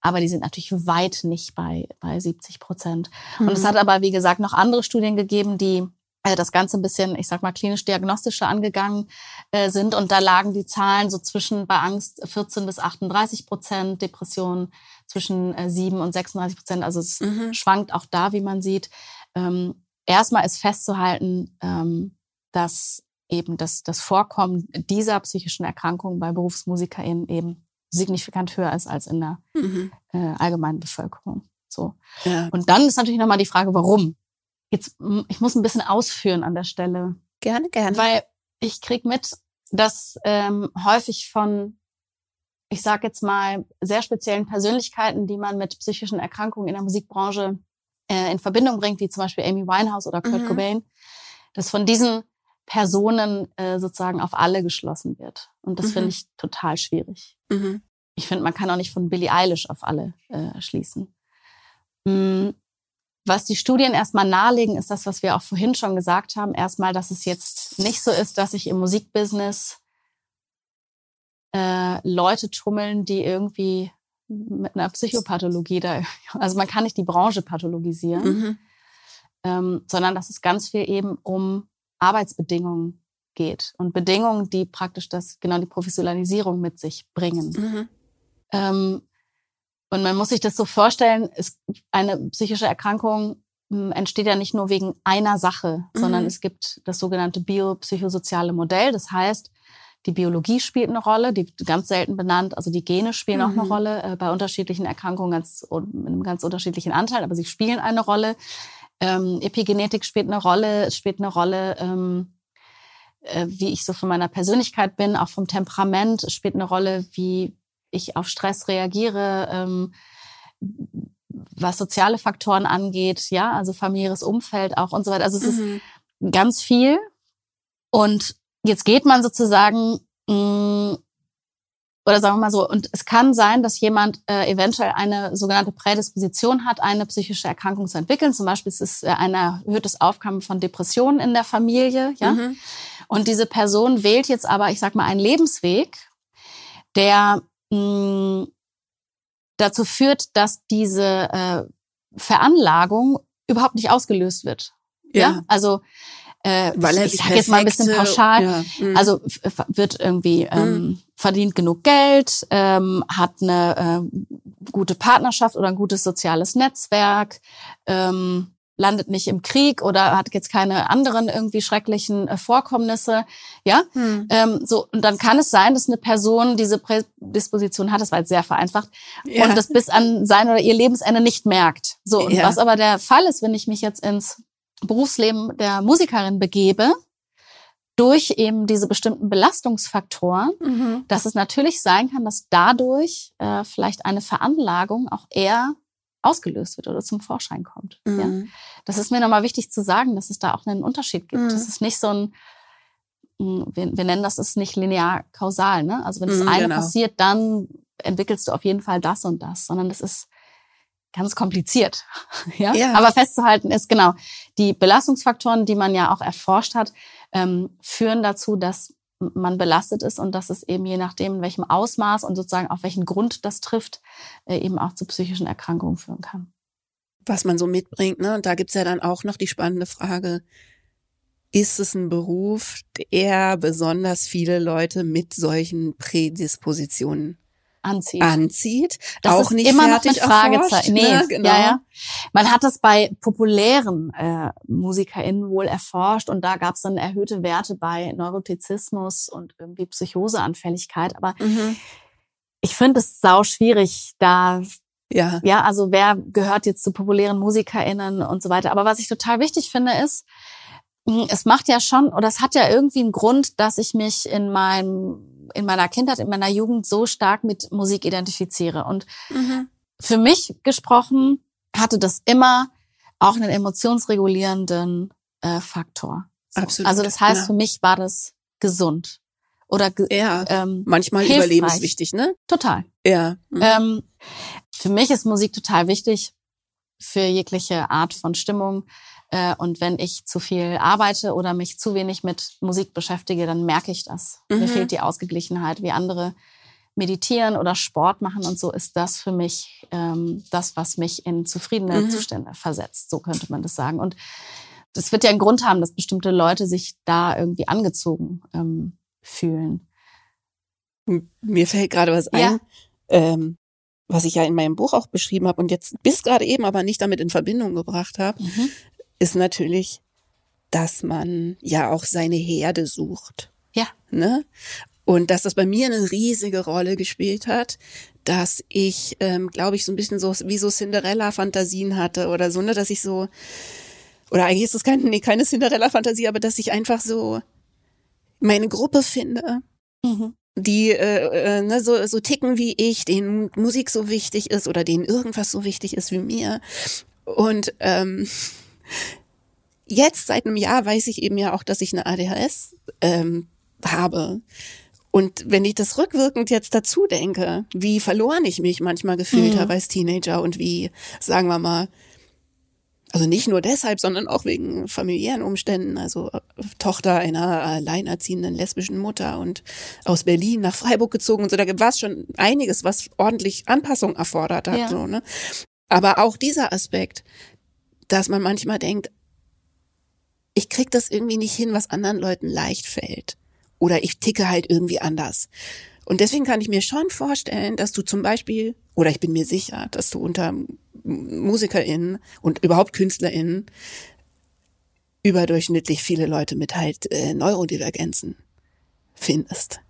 Aber die sind natürlich weit nicht bei, bei 70 Prozent. Mhm. Und es mhm. hat aber, wie gesagt, noch andere Studien gegeben, die äh, das Ganze ein bisschen, ich sag mal, klinisch-diagnostischer angegangen äh, sind. Und da lagen die Zahlen so zwischen bei Angst 14 bis 38 Prozent, Depression zwischen äh, 7 und 36 Prozent. Also es mhm. schwankt auch da, wie man sieht ähm, erstmal ist festzuhalten, ähm, dass eben das, das Vorkommen dieser psychischen Erkrankung bei BerufsmusikerInnen eben signifikant höher ist als in der mhm. äh, allgemeinen Bevölkerung. So. Ja. Und dann ist natürlich nochmal die Frage, warum? Jetzt, ich muss ein bisschen ausführen an der Stelle. Gerne, gerne. Weil ich krieg mit, dass ähm, häufig von, ich sag jetzt mal, sehr speziellen Persönlichkeiten, die man mit psychischen Erkrankungen in der Musikbranche äh, in Verbindung bringt, wie zum Beispiel Amy Winehouse oder Kurt mhm. Cobain, dass von diesen Personen äh, sozusagen auf alle geschlossen wird. Und das mhm. finde ich total schwierig. Mhm. Ich finde, man kann auch nicht von Billie Eilish auf alle äh, schließen. Mhm. Was die Studien erstmal nahelegen, ist das, was wir auch vorhin schon gesagt haben. Erstmal, dass es jetzt nicht so ist, dass sich im Musikbusiness äh, Leute tummeln, die irgendwie mit einer Psychopathologie da. Also man kann nicht die Branche pathologisieren, mhm. ähm, sondern dass es ganz viel eben um Arbeitsbedingungen geht und Bedingungen, die praktisch das genau die Professionalisierung mit sich bringen. Mhm. Ähm, und man muss sich das so vorstellen: es, Eine psychische Erkrankung hm, entsteht ja nicht nur wegen einer Sache, mhm. sondern es gibt das sogenannte biopsychosoziale Modell. Das heißt, die Biologie spielt eine Rolle, die ganz selten benannt, also die Gene spielen mhm. auch eine mhm. Rolle äh, bei unterschiedlichen Erkrankungen ganz, mit einem ganz unterschiedlichen Anteil, aber sie spielen eine Rolle. Ähm, Epigenetik spielt eine Rolle, spielt eine Rolle. Ähm, äh, wie ich so von meiner Persönlichkeit bin, auch vom Temperament, spielt eine Rolle, wie ich auf Stress reagiere, ähm, was soziale Faktoren angeht, ja, also familiäres Umfeld auch und so weiter. Also es mhm. ist ganz viel. Und jetzt geht man sozusagen mh, mm, oder sagen wir mal so, und es kann sein, dass jemand äh, eventuell eine sogenannte Prädisposition hat, eine psychische Erkrankung zu entwickeln. Zum Beispiel ist es äh, ein erhöhtes Aufkommen von Depressionen in der Familie. Ja? Mhm. Und diese Person wählt jetzt aber, ich sag mal, einen Lebensweg, der mh, mm, dazu führt, dass diese äh, Veranlagung überhaupt nicht ausgelöst wird. Ja, ja? also äh, Weil er ich sage jetzt mal ein bisschen pauschal, ja. mhm. also wird irgendwie ähm, mhm. verdient genug Geld, ähm, hat eine äh, gute Partnerschaft oder ein gutes soziales Netzwerk, ähm, landet nicht im Krieg oder hat jetzt keine anderen irgendwie schrecklichen äh, Vorkommnisse, ja, hm. ähm, so und dann kann es sein, dass eine Person diese Prädisposition hat, das war jetzt sehr vereinfacht ja. und das bis an sein oder ihr Lebensende nicht merkt. So und ja. was aber der Fall ist, wenn ich mich jetzt ins Berufsleben der Musikerin begebe, durch eben diese bestimmten Belastungsfaktoren, mhm. dass es natürlich sein kann, dass dadurch äh, vielleicht eine Veranlagung auch eher ausgelöst wird oder zum Vorschein kommt. Mhm. Ja? Das ist mir nochmal wichtig zu sagen, dass es da auch einen Unterschied gibt. Mhm. Das ist nicht so ein, hm, wir, wir nennen das ist nicht linear kausal. Ne? Also wenn das mhm, eine genau. passiert, dann entwickelst du auf jeden Fall das und das, sondern das ist ganz kompliziert. ja? ja? Aber festzuhalten ist genau, die Belastungsfaktoren, die man ja auch erforscht hat, ähm, führen dazu, dass man belastet ist und dass es eben je nachdem, in welchem Ausmaß und sozusagen auf welchen Grund das trifft, äh, eben auch zu psychischen Erkrankungen führen kann. Was man so mitbringt, ne? Und da gibt's ja dann auch noch die spannende Frage, ist es ein Beruf, der besonders viele Leute mit solchen Prädispositionen anzieht. Anzieht. Das auch nicht immer noch mit Fragezeichen. Nee, ne? genau. ja, ja. Man hat das bei populären äh, MusikerInnen wohl erforscht und da gab es dann erhöhte Werte bei Neurotizismus und irgendwie Psychoseanfälligkeit. Aber mhm. ich finde es sau schwierig, da ja. Ja, also wer gehört jetzt zu populären MusikerInnen und so weiter. Aber was ich total wichtig finde, ist, es macht ja schon, oder es hat ja irgendwie einen Grund, dass ich mich in meinem in meiner Kindheit, in meiner Jugend so stark mit Musik identifiziere. Und mhm. für mich gesprochen hatte das immer auch einen emotionsregulierenden äh, Faktor. So. Absolut. Also das heißt, ja. für mich war das gesund oder ja, ähm, manchmal hilfreich. überlebenswichtig, ne? Total. Ja. Mhm. Ähm, für mich ist Musik total wichtig für jegliche Art von Stimmung. Äh, und wenn ich zu viel arbeite oder mich zu wenig mit Musik beschäftige, dann merke ich das. Mhm. Mir fehlt die Ausgeglichenheit, wie andere meditieren oder Sport machen und so ist das für mich ähm, das, was mich in zufriedene mhm. Zustände versetzt. So könnte man das sagen. Und das wird ja einen Grund haben, dass bestimmte Leute sich da irgendwie angezogen ähm, fühlen. Mir fällt gerade was ein, ja. ähm, was ich ja in meinem Buch auch beschrieben habe und jetzt bis gerade eben aber nicht damit in Verbindung gebracht habe. Mhm ist natürlich, dass man ja auch seine Herde sucht. Ja. Ne? Und dass das bei mir eine riesige Rolle gespielt hat, dass ich, ähm, glaube ich, so ein bisschen so wie so Cinderella-Fantasien hatte oder so, ne, dass ich so, oder eigentlich ist es kein, nee, keine Cinderella-Fantasie, aber dass ich einfach so meine Gruppe finde, mhm. die äh, äh, ne, so, so ticken wie ich, denen Musik so wichtig ist oder denen irgendwas so wichtig ist wie mir. Und ähm, Jetzt seit einem Jahr weiß ich eben ja auch, dass ich eine ADHS ähm, habe. Und wenn ich das rückwirkend jetzt dazu denke, wie verloren ich mich manchmal gefühlt mhm. habe als Teenager und wie, sagen wir mal, also nicht nur deshalb, sondern auch wegen familiären Umständen, also äh, Tochter einer alleinerziehenden lesbischen Mutter und aus Berlin nach Freiburg gezogen und so, da war es schon einiges, was ordentlich Anpassung erfordert hat. Ja. So, ne? Aber auch dieser Aspekt, dass man manchmal denkt, ich krieg das irgendwie nicht hin, was anderen Leuten leicht fällt. Oder ich ticke halt irgendwie anders. Und deswegen kann ich mir schon vorstellen, dass du zum Beispiel, oder ich bin mir sicher, dass du unter MusikerInnen und überhaupt KünstlerInnen überdurchschnittlich viele Leute mit halt äh, Neurodivergenzen findest.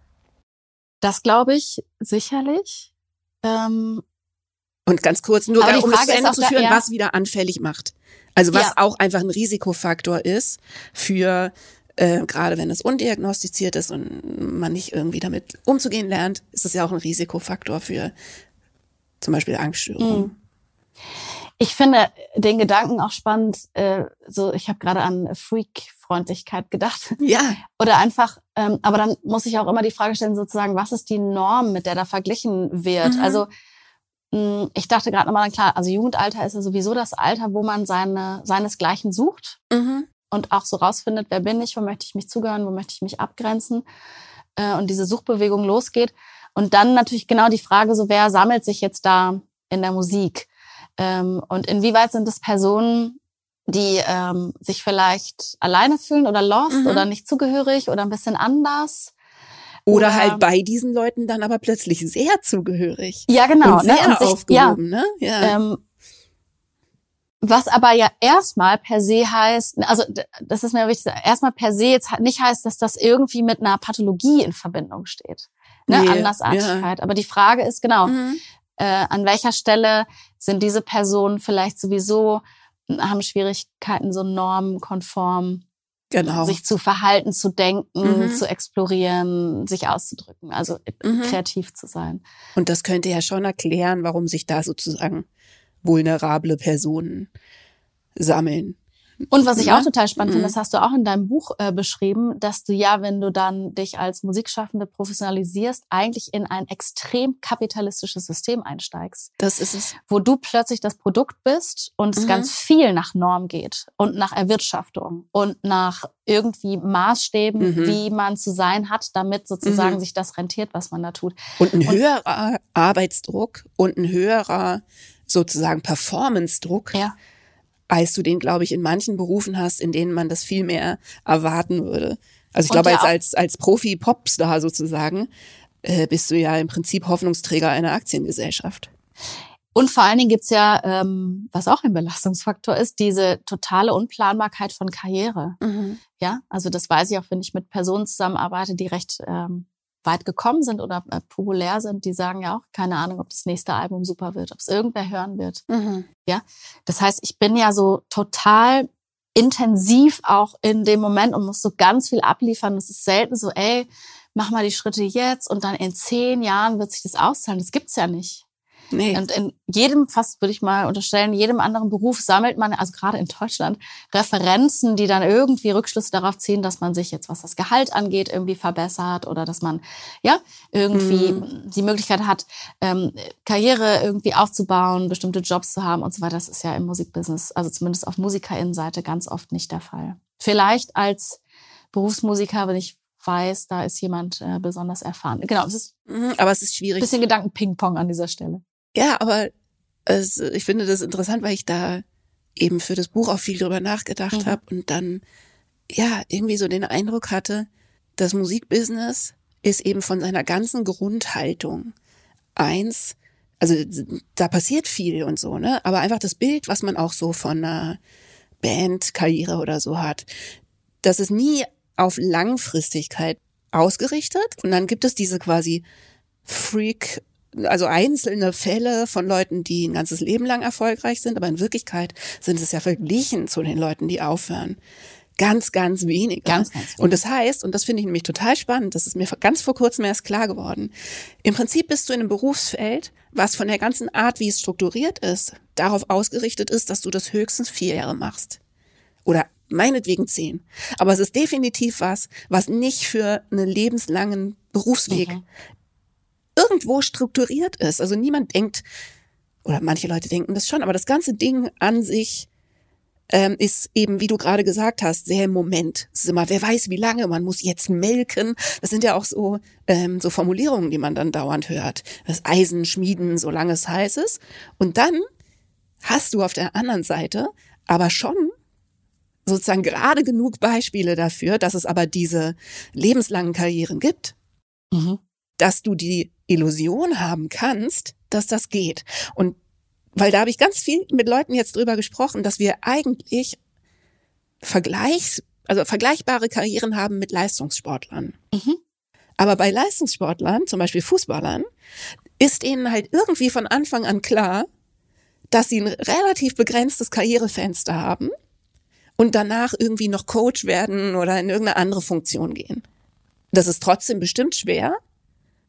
Das glaube ich sicherlich. Ähm, und ganz kurz, nur um es zu Ende zu führen, da, was wieder anfällig macht. Also was ja. auch einfach ein Risikofaktor ist für Äh, gerade wenn es undiagnostiziert ist und man nicht irgendwie damit umzugehen lernt, ist es ja auch ein Risikofaktor für zum Beispiel Angststörungen. Mhm. Ich finde den Gedanken auch spannend. Äh, so, ich habe gerade an Freak-Freundlichkeit gedacht. Ja. Oder einfach, ähm, aber dann muss ich auch immer die Frage stellen, sozusagen, was ist die Norm, mit der da verglichen wird? Mhm. Also ich dachte gerade nochmal, klar, also Jugendalter ist ja sowieso das Alter, wo man seine seinesgleichen sucht mhm. und auch so rausfindet, wer bin ich, wo möchte ich mich zugehören, wo möchte ich mich abgrenzen äh, und diese Suchbewegung losgeht. Und dann natürlich genau die Frage, so wer sammelt sich jetzt da in der Musik? Ähm, und inwieweit sind es Personen, die ähm, sich vielleicht alleine fühlen oder lost mhm. oder nicht zugehörig oder ein bisschen anders? Oder, oder, halt bei diesen Leuten dann aber plötzlich sehr zugehörig. Ja, genau. Und ne, sehr ne? und sich, aufgehoben, ja, ne? Ja. Ähm, was aber ja erstmal per se heißt, also das ist mir wichtig, erstmal per se jetzt nicht heißt, dass das irgendwie mit einer Pathologie in Verbindung steht. Ne? Nee, Andersartigkeit. Ja. Aber die Frage ist genau, mhm äh, an welcher Stelle sind diese Personen vielleicht sowieso, haben Schwierigkeiten, so normkonform genau. sich zu verhalten, zu denken, mhm. zu explorieren, sich auszudrücken, also mhm. kreativ zu sein. Und das könnte ja schon erklären, warum sich da sozusagen vulnerable Personen sammeln. Und was ich ja. auch total spannend mhm. finde, das hast du auch in deinem Buch äh, beschrieben, dass du ja, wenn du dann dich als Musikschaffende professionalisierst, eigentlich in ein extrem kapitalistisches System einsteigst. Das ist es. Wo du plötzlich das Produkt bist und es mhm. ganz viel nach Norm geht und nach Erwirtschaftung und nach irgendwie Maßstäben, mhm. wie man zu sein hat, damit sozusagen mhm. sich das rentiert, was man da tut. Und ein höherer Arbeitsdruck und ein höherer sozusagen Performance-Druck. Ja als du den, glaube ich, in manchen Berufen hast, in denen man das viel mehr erwarten würde. Also ich glaube, als, als, als Profi-Popstar sozusagen äh, bist du ja im Prinzip Hoffnungsträger einer Aktiengesellschaft. Und vor allen Dingen gibt's ja, ähm, was auch ein Belastungsfaktor ist, diese totale Unplanbarkeit von Karriere. Mhm. Ja, also das weiß ich auch, wenn ich mit Personen zusammenarbeite, die recht ähm, weit gekommen sind oder äh, populär sind, die sagen ja auch, keine Ahnung, ob das nächste Album super wird, ob es irgendwer hören wird. Mhm. Ja, das heißt, ich bin ja so total intensiv auch in dem Moment und muss so ganz viel abliefern. Es ist selten so, ey, mach mal die Schritte jetzt und dann in zehn Jahren wird sich das auszahlen. Das gibt's ja nicht. Nee. Und in jedem, fast würde ich mal unterstellen, jedem anderen Beruf sammelt man, also gerade in Deutschland, Referenzen, die dann irgendwie Rückschlüsse darauf ziehen, dass man sich jetzt, was das Gehalt angeht, irgendwie verbessert oder dass man ja irgendwie mhm. die Möglichkeit hat, ähm, Karriere irgendwie aufzubauen, bestimmte Jobs zu haben und so weiter. Das ist ja im Musikbusiness, also zumindest auf MusikerInnenseite ganz oft nicht der Fall. Vielleicht als Berufsmusiker, wenn ich weiß, da ist jemand äh, besonders erfahren. Genau, es ist, mhm, aber es ist schwierig. Bisschen Gedanken-Ping-Pong an dieser Stelle. Ja, aber es, ich finde das interessant, weil ich da eben für das Buch auch viel drüber nachgedacht mhm. habe und dann ja irgendwie so den Eindruck hatte, das Musikbusiness ist eben von seiner ganzen Grundhaltung eins, also da passiert viel und so, ne? Aber einfach das Bild, was man auch so von einer Bandkarriere oder so hat, das ist nie auf Langfristigkeit ausgerichtet. Und dann gibt es diese quasi Freak also einzelne Fälle von Leuten, die ein ganzes Leben lang erfolgreich sind, aber in Wirklichkeit sind es ja verglichen zu den Leuten, die aufhören. Ganz, ganz wenige. Ganz, ganz wenig. Und das heißt, und das finde ich nämlich total spannend, das ist mir ganz vor kurzem erst klar geworden. Im Prinzip bist du in einem Berufsfeld, was von der ganzen Art, wie es strukturiert ist, darauf ausgerichtet ist, dass du das höchstens vier Jahre machst. Oder meinetwegen zehn. Aber es ist definitiv was, was nicht für einen lebenslangen Berufsweg mhm irgendwo strukturiert ist. Also niemand denkt, oder manche Leute denken das schon, aber das ganze Ding an sich ähm, ist eben, wie du gerade gesagt hast, sehr im Moment. Es ist immer, wer weiß wie lange, man muss jetzt melken. Das sind ja auch so, ähm, so Formulierungen, die man dann dauernd hört. Das Eisen schmieden, solange es heiß ist. Und dann hast du auf der anderen Seite aber schon sozusagen gerade genug Beispiele dafür, dass es aber diese lebenslangen Karrieren gibt. Mhm dass du die Illusion haben kannst, dass das geht. Und weil da habe ich ganz viel mit Leuten jetzt drüber gesprochen, dass wir eigentlich Vergleichs, also vergleichbare Karrieren haben mit Leistungssportlern. Mhm. Aber bei Leistungssportlern, zum Beispiel Fußballern, ist ihnen halt irgendwie von Anfang an klar, dass sie ein relativ begrenztes Karrierefenster haben und danach irgendwie noch Coach werden oder in irgendeine andere Funktion gehen. Das ist trotzdem bestimmt schwer,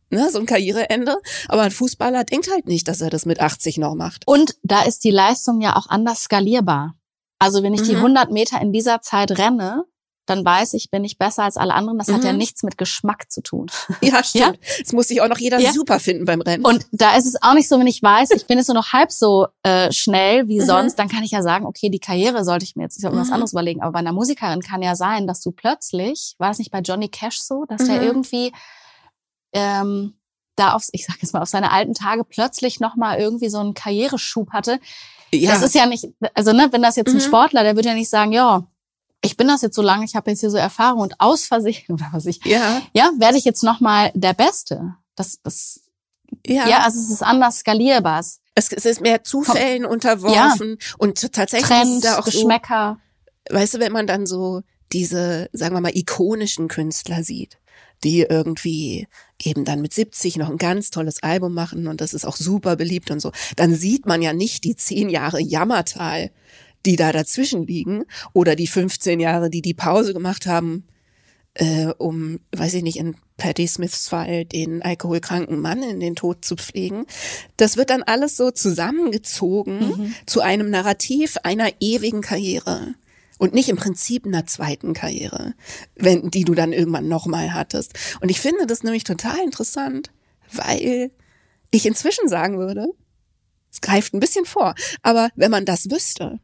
ne, so ein Karriereende. Aber ein Fußballer denkt halt nicht, dass er das mit 80 noch macht. Und da ist die Leistung ja auch anders skalierbar. Also wenn ich mhm. die 100 Meter in dieser Zeit renne, dann weiß ich, bin ich besser als alle anderen. Das mhm. hat ja mhm. nichts mit Geschmack zu tun. Ja, stimmt. Ja? Das muss sich auch noch jeder ja? super finden beim Rennen. Und da ist es auch nicht so, wenn ich weiß, ich bin jetzt nur noch halb so äh, schnell wie mhm. sonst, dann kann ich ja sagen, okay, die Karriere sollte ich mir jetzt irgendwas mhm. anderes überlegen. Aber bei einer Musikerin kann ja sein, dass du plötzlich, war es nicht bei Johnny Cash so, dass der mhm. irgendwie ähm, da auf, ich sag jetzt mal, auf seine alten Tage plötzlich nochmal irgendwie so einen Karriereschub hatte. Ja. Das ist ja nicht, also ne, wenn das jetzt ein mhm. Sportler, der würde ja nicht sagen, ja, ich bin das jetzt so lange, ich habe jetzt hier so Erfahrung und aus Versehen oder was ich, ja, ja werde ich jetzt nochmal der Beste. Das, das, ja. ja, also es ist anders skalierbar. Es, es ist mehr Zufällen Komm, unterworfen ja. und tatsächlich Trend, ist da auch Geschmäcker. So, weißt du, wenn man dann so diese, sagen wir mal, ikonischen Künstler sieht, die irgendwie eben dann mit 70 noch ein ganz tolles Album machen und das ist auch super beliebt und so, dann sieht man ja nicht die zehn Jahre Jammertal, die da dazwischen liegen oder die 15 Jahre, die die Pause gemacht haben, äh, um, weiß ich nicht, in Patty Smiths Fall den alkoholkranken Mann in den Tod zu pflegen. Das wird dann alles so zusammengezogen mhm. zu einem Narrativ einer ewigen Karriere und nicht im Prinzip einer zweiten Karriere, wenn die du dann irgendwann nochmal hattest. Und ich finde das nämlich total interessant, weil ich inzwischen sagen würde, es greift ein bisschen vor, aber wenn man das wüsste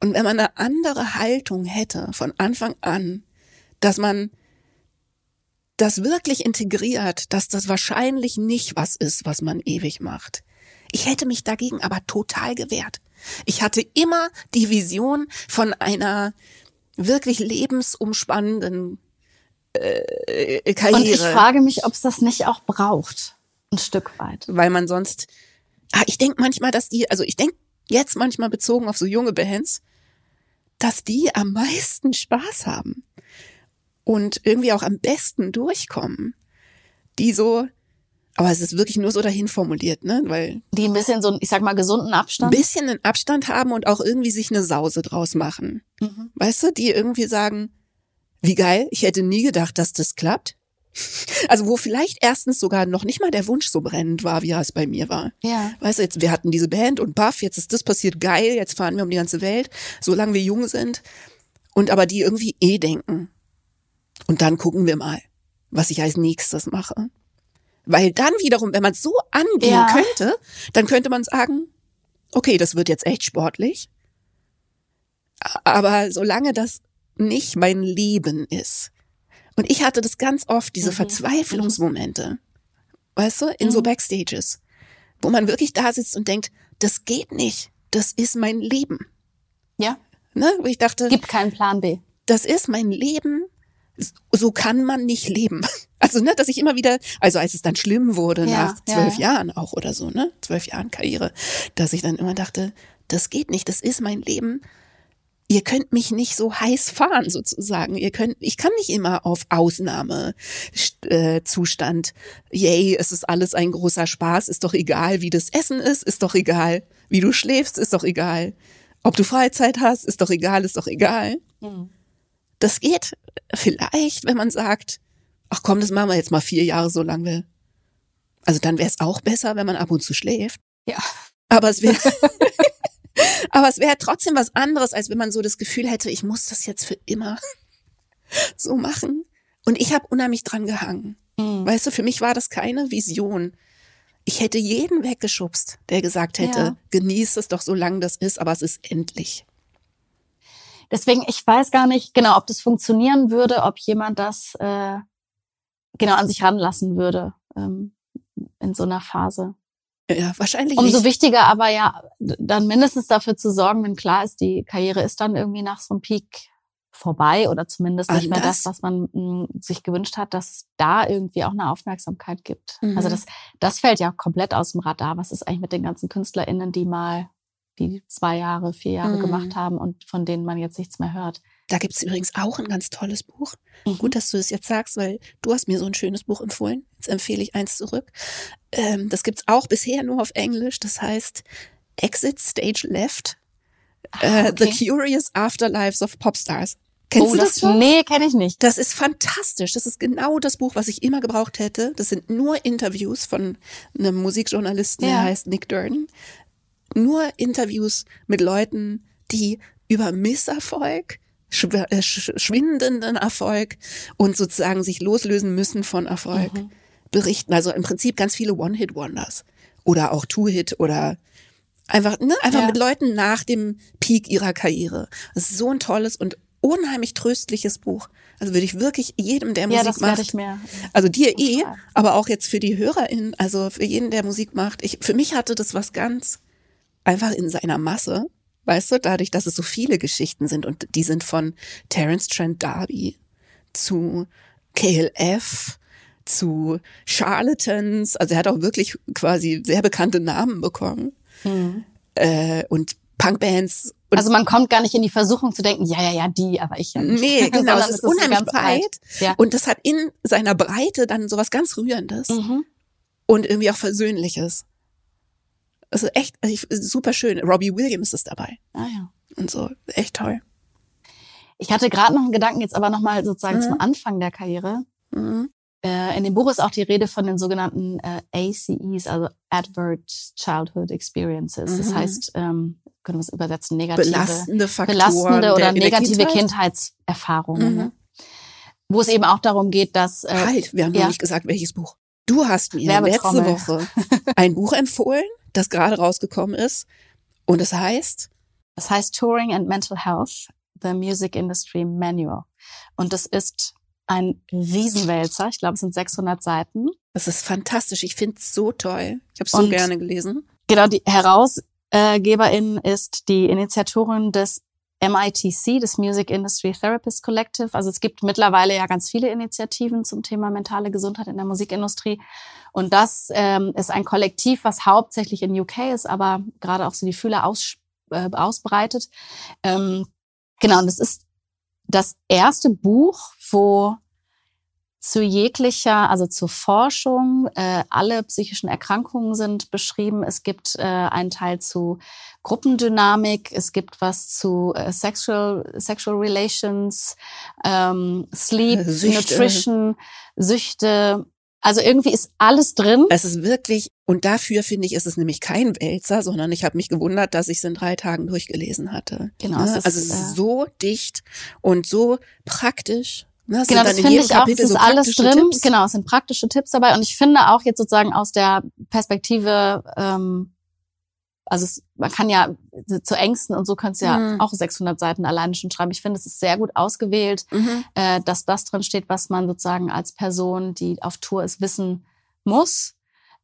und wenn man eine andere Haltung hätte von Anfang an, dass man das wirklich integriert, dass das wahrscheinlich nicht was ist, was man ewig macht. Ich hätte mich dagegen aber total gewehrt. Ich hatte immer die Vision von einer wirklich lebensumspannenden äh, Karriere. Und ich frage mich, ob es das nicht auch braucht, ein Stück weit. Weil man sonst, ah, ich denke manchmal, dass die, also ich denke jetzt manchmal bezogen auf so junge Bands, dass die am meisten Spaß haben und irgendwie auch am besten durchkommen. Die so aber es ist wirklich nur so dahin formuliert, ne? Weil die ein bisschen so, ich sag mal, gesunden Abstand. Ein bisschen einen Abstand haben und auch irgendwie sich eine Sause draus machen. Mhm. Weißt du, die irgendwie sagen, wie geil, ich hätte nie gedacht, dass das klappt. Also wo vielleicht erstens sogar noch nicht mal der Wunsch so brennend war, wie er es bei mir war. Ja. Weißt du, jetzt, wir hatten diese Band und Buff, jetzt ist das passiert, geil, jetzt fahren wir um die ganze Welt, solange wir jung sind. Und aber die irgendwie eh denken. Und dann gucken wir mal, was ich als nächstes mache. Weil dann wiederum, wenn man es so angehen ja. könnte, dann könnte man sagen, okay, das wird jetzt echt sportlich. Aber solange das nicht mein Leben ist. Und ich hatte das ganz oft, diese mhm. Verzweiflungsmomente, weißt du, in mhm. so Backstages, wo man wirklich da sitzt und denkt, das geht nicht, das ist mein Leben. Ja. Ne? Wo ich dachte, gibt keinen Plan B. Das ist mein Leben so kann man nicht leben. Also, ne, dass ich immer wieder, also als es dann schlimm wurde, ja, nach zwölf ja. Jahren auch oder so, ne, zwölf Jahren Karriere, dass ich dann immer dachte, das geht nicht, das ist mein Leben. Ihr könnt mich nicht so heiß fahren, sozusagen. Ihr könnt, ich kann nicht immer auf Ausnahmezustand. Äh, Yay, es ist alles ein großer Spaß, ist doch egal, wie das Essen ist, ist doch egal. Wie du schläfst, ist doch egal. Ob du Freizeit hast, ist doch egal, ist doch egal. Mhm. Das geht vielleicht, wenn man sagt, ach komm, das machen wir jetzt mal vier Jahre so lange. Also dann wäre es auch besser, wenn man ab und zu schläft. Ja. Aber es wäre aber es wäre trotzdem was anderes, als wenn man so das Gefühl hätte, ich muss das jetzt für immer so machen. Und ich habe unheimlich dran gehangen. Mhm. Weißt du, für mich war das keine Vision. Ich hätte jeden weggeschubst, der gesagt hätte, ja. genieß es doch so lange das ist, aber es ist endlich. Deswegen, ich weiß gar nicht genau, ob das funktionieren würde, ob jemand das äh, genau an sich ranlassen würde ähm, in so einer Phase. Ja, wahrscheinlich. Umso nicht. wichtiger aber ja, dann mindestens dafür zu sorgen, wenn klar ist, die Karriere ist dann irgendwie nach so einem Peak vorbei oder zumindest nicht mehr das, was man mh, hm, sich gewünscht hat, dass es da irgendwie auch eine Aufmerksamkeit gibt. Also mhm. Also das, das fällt ja komplett aus dem Radar. Was ist eigentlich mit den ganzen KünstlerInnen, die mal die zwei Jahre, vier Jahre mhm. gemacht haben und von denen man jetzt nichts mehr hört. Da gibt's übrigens auch ein ganz tolles Buch. Mhm. Gut, dass du es jetzt sagst, weil du hast mir so ein schönes Buch empfohlen. Jetzt empfehle ich eins zurück. Ähm, das gibt's auch bisher nur auf Englisch. Das heißt Exit Stage Left. Äh, okay. The Curious Afterlives of Popstars. Kennst oh, du das, das schon? Nee, kenne ich nicht. Das ist fantastisch. Das ist genau das Buch, was ich immer gebraucht hätte. Das sind nur Interviews von einem Musikjournalisten, ja. der heißt Nick Durden. Nur Interviews mit Leuten, die über Misserfolg, äh, schwindenden Erfolg und sozusagen sich loslösen müssen von Erfolg mhm. berichten. Also im Prinzip ganz viele One-Hit-Wonders oder auch Two-Hit oder einfach, ne, einfach ja. mit Leuten nach dem Peak ihrer Karriere. Das ist so ein tolles und unheimlich tröstliches Buch. Also würde ich wirklich jedem, der Musik ja, das macht. Ich mehr. Also dir eh, aber auch jetzt für die HörerInnen, also für jeden, der Musik macht. Ich, für mich hatte das was ganz einfach in seiner Masse. Weißt du, dadurch, dass es so viele Geschichten sind und die sind von Terence Trent D'Arby zu KLF zu Charlatans. Also er hat auch wirklich quasi sehr bekannte Namen bekommen. Mhm. Äh, und Punkbands und also man kommt gar nicht in die Versuchung zu denken, ja, ja, ja, die, aber ich ja nicht. Nee, genau, es ist unheimlich breit. Ja. Und das hat in seiner Breite dann sowas ganz Rührendes mhm. und irgendwie auch Versöhnliches. Also echt, also super schön. Robbie Williams ist dabei. Ah ja. Und so, echt toll. Ich hatte gerade noch einen Gedanken, jetzt aber nochmal sozusagen mhm. zum Anfang der Karriere. Mhm. Äh, in dem Buch ist auch die Rede von den sogenannten äh, ACEs, also Adverse Childhood Experiences. Das mhm. heißt, ähm, können wir es übersetzen, negative, belastende, Faktoren belastende oder negative Kindheit? Kindheitserfahrungen. Mhm. Wo es eben auch darum geht, dass. Äh, halt, wir haben ja. noch nicht gesagt, welches Buch. Du hast mir letzte Woche ein Buch empfohlen, das gerade rausgekommen ist. Und es heißt? Es heißt Touring and Mental Health, The Music Industry Manual. Und das ist ein Riesenwälzer. Ich glaube, es sind 600 Seiten. Das ist fantastisch. Ich finde es so toll. Ich habe es so gerne gelesen. Genau, die heraus Geberin ist die Initiatorin des MITC, des Music Industry Therapist Collective. Also es gibt mittlerweile ja ganz viele Initiativen zum Thema mentale Gesundheit in der Musikindustrie. Und das ähm, ist ein Kollektiv, was hauptsächlich in UK ist, aber gerade auch so die Fühler aus, äh, ausbreitet. Ähm, genau, und das ist das erste Buch, wo zu jeglicher, also zur Forschung. Äh, alle psychischen Erkrankungen sind beschrieben. Es gibt äh, einen Teil zu Gruppendynamik. Es gibt was zu äh, Sexual, Sexual Relations, ähm, Sleep, Süchte. Nutrition, Süchte. Also irgendwie ist alles drin. Es ist wirklich, und dafür finde ich, ist es nämlich kein Wälzer, sondern ich habe mich gewundert, dass ich es in drei Tagen durchgelesen hatte. Genau. Ne? Es ist, also es ist äh, so dicht und so praktisch Ne, genau, das finde ich auch, es ist so alles drin. Tipps. Genau, es sind praktische Tipps dabei. Und ich finde auch jetzt sozusagen aus der Perspektive, ähm, also es, man kann ja zu Ängsten und so kannst ja mhm. auch 600 Seiten alleine schon schreiben. Ich finde, es ist sehr gut ausgewählt, mhm. äh, dass das drin steht, was man sozusagen als Person, die auf Tour ist, wissen muss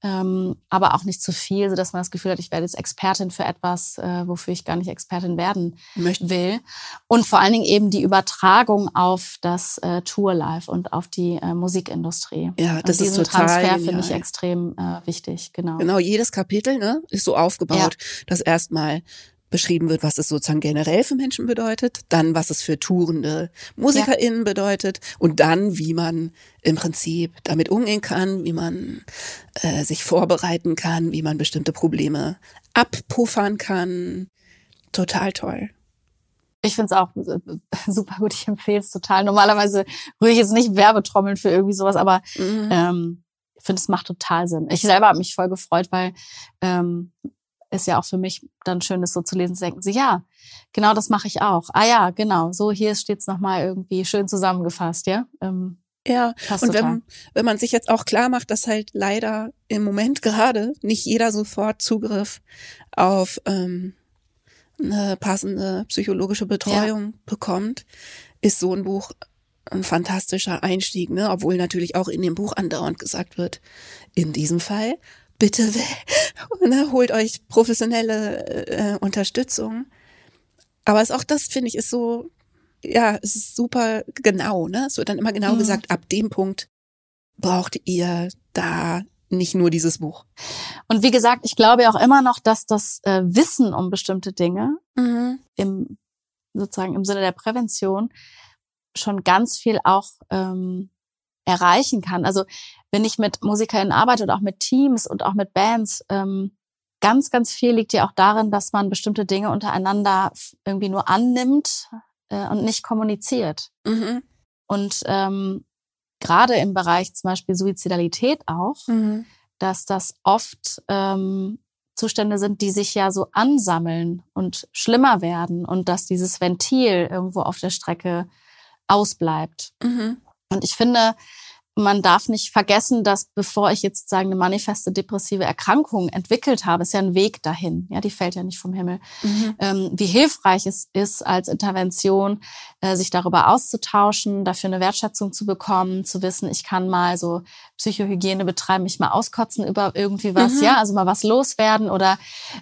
ähm, aber auch nicht zu viel, so dass man das Gefühl hat, ich werde jetzt Expertin für etwas, äh, wofür ich gar nicht Expertin werden Möchten. will. Und vor allen Dingen eben die Übertragung auf das äh, Tourlife und auf die äh, Musikindustrie. Ja, das und ist total Transfer finde ich extrem äh, wichtig, genau. Genau, jedes Kapitel ne, ist so aufgebaut, ja. dass erstmal beschrieben wird, was es sozusagen generell für Menschen bedeutet, dann was es für tourende MusikerInnen ja. bedeutet und dann, wie man im Prinzip damit umgehen kann, wie man äh, sich vorbereiten kann, wie man bestimmte Probleme abpuffern kann. Total toll. Ich finde es auch super gut. Ich empfehle es total. Normalerweise rühre ich jetzt nicht Werbetrommeln für irgendwie sowas, aber mhm. ähm, ich finde, es macht total Sinn. Ich selber habe mich voll gefreut, weil ähm, ist ja auch für mich dann schön, das so zu lesen, zu denken, sie, ja, genau das mache ich auch. Ah ja, genau, so hier steht's nochmal irgendwie schön zusammengefasst, ja. Ähm, ja, und wenn, wenn man sich jetzt auch klar macht, dass halt leider im Moment gerade nicht jeder sofort Zugriff auf ähm, eine passende psychologische Betreuung ja. bekommt, ist so ein Buch ein fantastischer Einstieg, ne? obwohl natürlich auch in dem Buch andauernd gesagt wird, in diesem Fall bitte ne, holt euch professionelle äh, Unterstützung. Aber es auch das finde ich ist so, ja, es ist super genau, ne? Es wird dann immer genau mhm. gesagt, ab dem Punkt braucht ihr da nicht nur dieses Buch. Und wie gesagt, ich glaube auch immer noch, dass das äh, Wissen um bestimmte Dinge mhm. im sozusagen im Sinne der Prävention schon ganz viel auch ähm, erreichen kann. Also wenn ich mit MusikerInnen arbeite oder auch mit Teams und auch mit Bands, ähm, ganz, ganz viel liegt ja auch darin, dass man bestimmte Dinge untereinander irgendwie nur annimmt äh, und nicht kommuniziert. Mhm. Und ähm, gerade im Bereich zum Beispiel Suizidalität auch, mhm. dass das oft ähm, Zustände sind, die sich ja so ansammeln und schlimmer werden und dass dieses Ventil irgendwo auf der Strecke ausbleibt. Mhm. Und ich finde, man darf nicht vergessen, dass bevor ich jetzt sagen eine manifeste depressive Erkrankung entwickelt habe, ist ja ein Weg dahin. Ja, die fällt ja nicht vom Himmel. Mhm. Ähm, wie hilfreich es ist als Intervention, äh, sich darüber auszutauschen, dafür eine Wertschätzung zu bekommen, zu wissen, ich kann mal so Psychohygiene betreiben, mich mal auskotzen über irgendwie was, mhm. ja, also mal was loswerden oder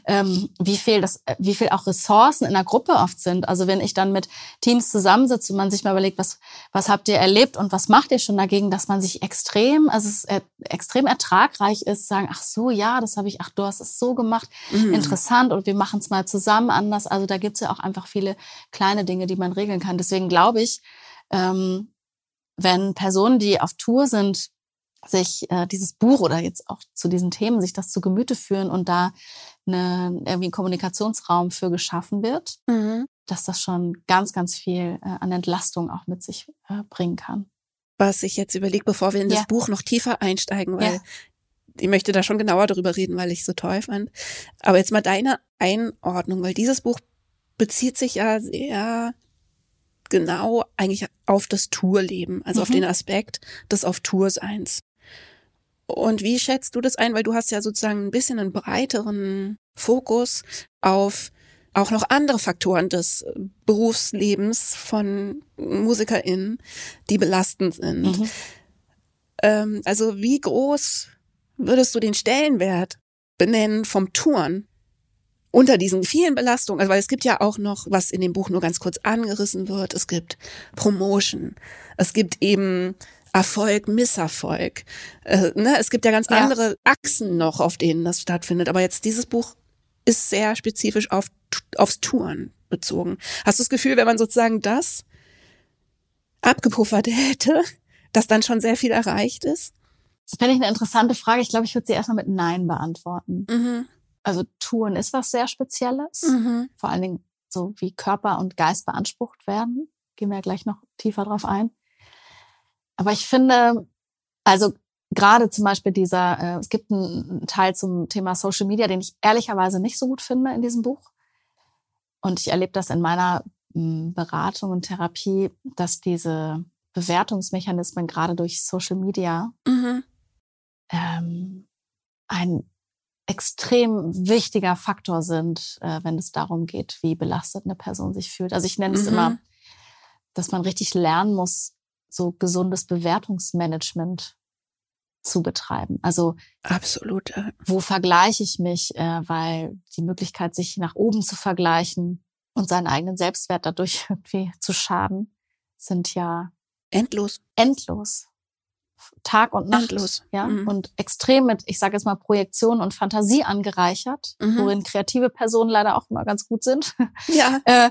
ähm, wie viel das, wie viel auch Ressourcen in der Gruppe oft sind. Also wenn ich dann mit Teams zusammensitze und man sich mal überlegt, was was habt ihr erlebt und was macht ihr schon dagegen, dass man sich extrem, also es er, extrem ertragreich ist, sagen, ach so, ja, das habe ich, ach du hast es so gemacht, mhm. interessant und wir machen es mal zusammen anders. Also da gibt es ja auch einfach viele kleine Dinge, die man regeln kann. Deswegen glaube ich, ähm, wenn Personen, die auf Tour sind, sich äh, dieses Buch oder jetzt auch zu diesen Themen sich das zu Gemüte führen und da eine, irgendwie ein Kommunikationsraum für geschaffen wird, mhm. dass das schon ganz, ganz viel äh, an Entlastung auch mit sich äh, bringen kann. Was ich jetzt überlege, bevor wir in das Buch noch tiefer einsteigen, weil ja. ich möchte da schon genauer darüber reden, weil ich so toll fand. Aber jetzt mal deine Einordnung, weil dieses Buch bezieht sich ja sehr genau eigentlich auf das Tourleben, also mhm. auf den Aspekt des auf Tourseins. Und wie schätzt du das ein? Weil du hast ja sozusagen ein bisschen einen breiteren Fokus auf auch noch andere Faktoren des Berufslebens von MusikerInnen, die belastend sind. Mhm. Ähm, also wie groß würdest du den Stellenwert benennen vom Touren unter diesen vielen Belastungen? Also weil es gibt ja auch noch, was in dem Buch nur ganz kurz angerissen wird, es gibt Promotion, es gibt eben Erfolg, Misserfolg. Äh, ne? Es gibt ja ganz ja. andere Achsen noch, auf denen das stattfindet. Aber jetzt dieses Buch ist sehr spezifisch auf, aufs Touren bezogen. Hast du das Gefühl, wenn man sozusagen das abgepuffert hätte, dass dann schon sehr viel erreicht ist? Das finde ich eine interessante Frage. Ich glaube, ich würde sie erstmal mit Nein beantworten. Mhm. Also Touren ist was sehr Spezielles. Mhm. Vor allen Dingen so wie Körper und Geist beansprucht werden. Gehen wir ja gleich noch tiefer drauf ein. Aber ich finde, also gerade zum Beispiel dieser, äh, es gibt einen Teil zum Thema Social Media, den ich ehrlicherweise nicht so gut finde in diesem Buch. Und ich erlebe das in meiner m, Beratung und Therapie, dass diese Bewertungsmechanismen gerade durch Social Media mhm. ähm, ein extrem wichtiger Faktor sind, äh, wenn es darum geht, wie belastet eine Person sich fühlt. Also ich nenne es mhm. immer, dass man richtig lernen muss, so gesundes Bewertungsmanagement zu betreiben. Also absolut. Wo vergleiche ich mich, äh, weil die Möglichkeit, sich nach oben zu vergleichen und seinen eigenen Selbstwert dadurch irgendwie zu schaden, sind ja endlos. Endlos. Tag und Nacht, Endlos. ja, mhm. und extrem mit, ich sage jetzt mal, Projektion und Fantasie angereichert, mhm. worin kreative Personen leider auch immer ganz gut sind. Ja. äh,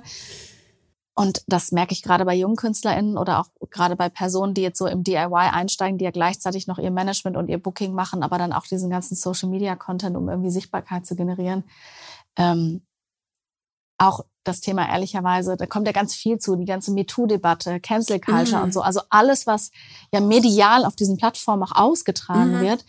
und das merke ich gerade bei jungen KünstlerInnen oder auch gerade bei Personen, die jetzt so im DIY einsteigen, die ja gleichzeitig noch ihr Management und ihr Booking machen, aber dann auch diesen ganzen Social Media Content, um irgendwie Sichtbarkeit zu generieren. Ähm, auch das Thema ehrlicherweise, da kommt ja ganz viel zu, die ganze MeToo-Debatte, Cancel Culture mhm. und so. Also alles, was ja medial auf diesen Plattformen auch ausgetragen mhm. wird,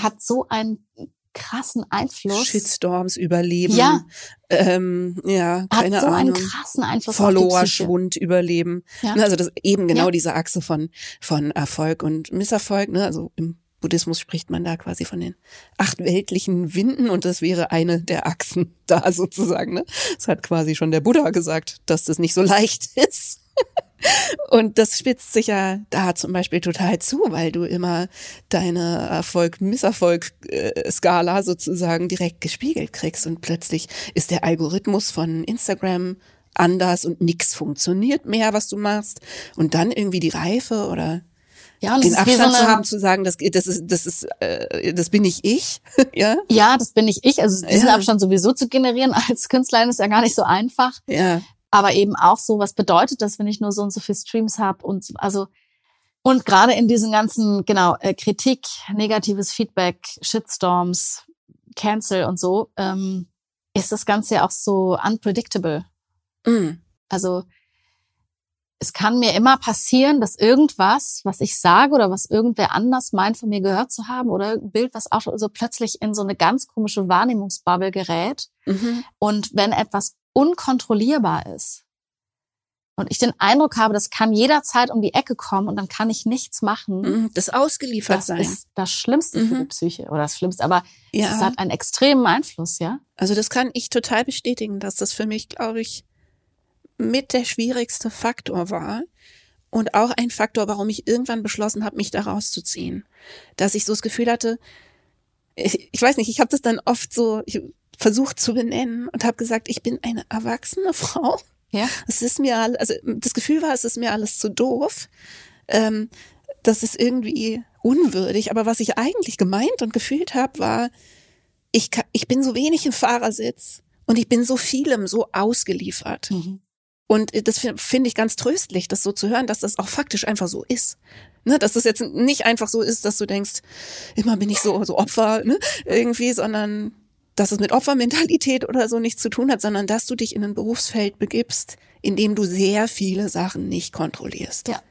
hat so einen krassen Einfluss. Shitstorms überleben. Ja. Ähm, ja, keine Hat so Ahnung. einen krassen Einfluss Follower-Schwund überleben. Ja. Also das eben genau ja. diese Achse von, von Erfolg und Misserfolg, ne? Also im Buddhismus spricht man da quasi von den acht weltlichen Winden und das wäre eine der Achsen da sozusagen. Ne? Das hat quasi schon der Buddha gesagt, dass das nicht so leicht ist. Und das spitzt sich ja da zum Beispiel total zu, weil du immer deine Erfolg-Misserfolg-Skala sozusagen direkt gespiegelt kriegst und plötzlich ist der Algorithmus von Instagram anders und nichts funktioniert mehr, was du machst. Und dann irgendwie die Reife oder ja, den Abstand so zu haben, zu sagen, das, das ist, das ist, äh, das bin nicht ich, ja? Ja, das bin nicht ich. Also diesen ja. Abstand sowieso zu generieren als Künstlerin ist ja gar nicht so einfach. Ja aber eben auch so, was bedeutet das, wenn ich nur so und so viel Streams habe und also und gerade in diesen ganzen genau äh, Kritik, negatives Feedback, Shitstorms, Cancel und so, ähm, ist das Ganze ja auch so unpredictable. Mm. Also es kann mir immer passieren, dass irgendwas, was ich sage oder was irgendwer anders meint, von mir gehört zu haben oder ein Bild, was auch so plötzlich in so eine ganz komische Wahrnehmungsbubble gerät. Mhm. Und wenn etwas unkontrollierbar ist und ich den Eindruck habe, das kann jederzeit um die Ecke kommen und dann kann ich nichts machen. Mhm. Das ausgeliefert das sein. Das ist das Schlimmste mhm. für die Psyche oder das Schlimmste, aber ja. es hat einen extremen Einfluss, ja. Also das kann ich total bestätigen, dass das für mich, glaube ich, mit der schwierigste Faktor war und auch ein Faktor, warum ich irgendwann beschlossen habe, mich da rauszuziehen. Dass ich so das Gefühl hatte, ich, ich weiß nicht, ich habe das dann oft so versucht zu benennen und habe gesagt, ich bin eine erwachsene Frau. Ja. Es ist mir alles, also das Gefühl war, es ist mir alles zu doof. Ähm, das ist irgendwie unwürdig. Aber was ich eigentlich gemeint und gefühlt habe, war, ich, kann, ich bin so wenig im Fahrersitz und ich bin so vielem so ausgeliefert. Mhm. Und das finde ich ganz tröstlich, das so zu hören, dass das auch faktisch einfach so ist. Ne, dass das jetzt nicht einfach so ist, dass du denkst, immer bin ich so, so Opfer, ne, irgendwie, sondern dass es mit Opfermentalität oder so nichts zu tun hat, sondern dass du dich in ein Berufsfeld begibst, in dem du sehr viele Sachen nicht kontrollierst. Ja.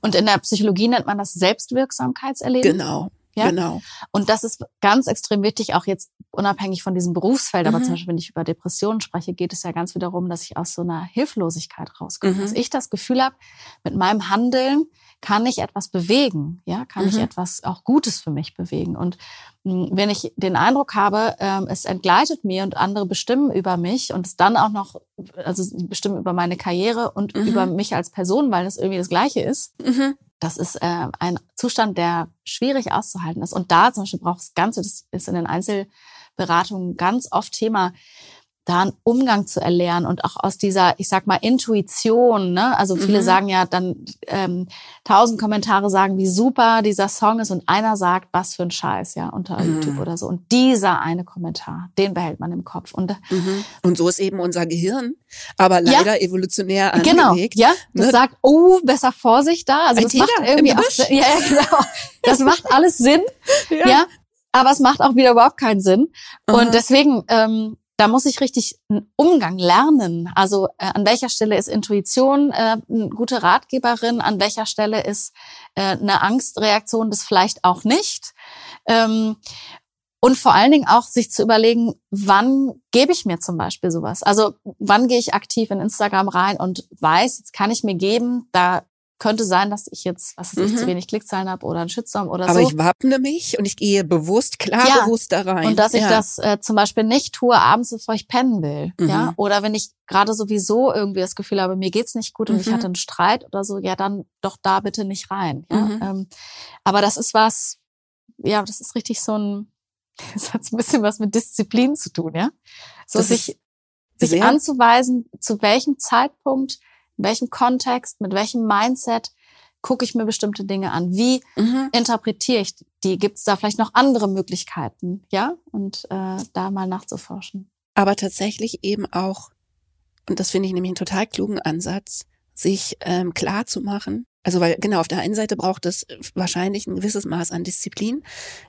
Und in der Psychologie nennt man das Selbstwirksamkeitserleben. Genau. Ja? Genau. Und das ist ganz extrem wichtig, auch jetzt unabhängig von diesem Berufsfeld. Aber mhm. zum Beispiel, wenn ich über Depressionen spreche, geht es ja ganz wieder darum, dass ich aus so einer Hilflosigkeit rauskomme. Mhm. Dass ich das Gefühl habe, mit meinem Handeln kann ich etwas bewegen, ja, kann mhm. ich etwas auch Gutes für mich bewegen. Und wenn ich den Eindruck habe, ähm, es entgleitet mir und andere bestimmen über mich und es dann auch noch, also bestimmen über meine Karriere und mhm. über mich als Person, weil das irgendwie das Gleiche ist, mhm. das ist äh, ein Zustand, der schwierig auszuhalten ist. Und da zum Beispiel braucht es Ganze, das ist in den Einzelberatungen ganz oft Thema, da einen Umgang zu erlernen und auch aus dieser, ich sag mal, Intuition, ne? Also viele mhm. sagen ja dann, ähm, tausend Kommentare sagen, wie super dieser Song ist und einer sagt, was für ein Scheiß, ja, unter mhm. YouTube oder so. Und dieser eine Kommentar, den behält man im Kopf. Und, mhm. und so ist eben unser Gehirn, aber leider ja, evolutionär genau, angelegt. Genau, ja, das ne? sagt, oh, besser Vorsicht da. Also Ein das macht irgendwie auch, ja, genau. Das macht alles Sinn, ja. ja. Aber es macht auch wieder überhaupt keinen Sinn. Aha. Und deswegen, ähm, da muss ich richtig einen Umgang lernen. Also äh, an welcher Stelle ist Intuition äh, eine gute Ratgeberin, an welcher Stelle ist äh, eine Angstreaktion das vielleicht auch nicht. Ähm, und vor allen Dingen auch sich zu überlegen, wann gebe ich mir zum Beispiel sowas? Also wann gehe ich aktiv in Instagram rein und weiß, jetzt kann ich mir geben, da könnte sein, dass ich jetzt, was weiß ich, mhm. zu wenig Klickzahlen habe oder einen Shitstorm oder Aber so. Aber ich wappne mich und ich gehe bewusst, klar ja. bewusst da rein. Und dass ich das äh, zum Beispiel nicht tue abends, bevor ich pennen will. Mhm. Ja. Oder wenn ich gerade sowieso irgendwie das Gefühl habe, mir geht's nicht gut und mhm. ich hatte einen Streit oder so, ja, dann doch da bitte nicht rein. Ja? Mhm. Ähm, aber das ist was, ja, das ist richtig so ein, das hat ein bisschen was mit Disziplin zu tun, ja. So das sich, sich anzuweisen, zu welchem Zeitpunkt in welchem Kontext, mit welchem Mindset gucke ich mir bestimmte Dinge an? Wie mhm. interpretiere ich die? Gibt es da vielleicht noch andere Möglichkeiten? Ja, und äh, da mal nachzuforschen. Aber tatsächlich eben auch, und das finde ich nämlich einen total klugen Ansatz, sich ähm, klar zu machen, also weil genau auf der einen Seite braucht es wahrscheinlich ein gewisses Maß an Disziplin,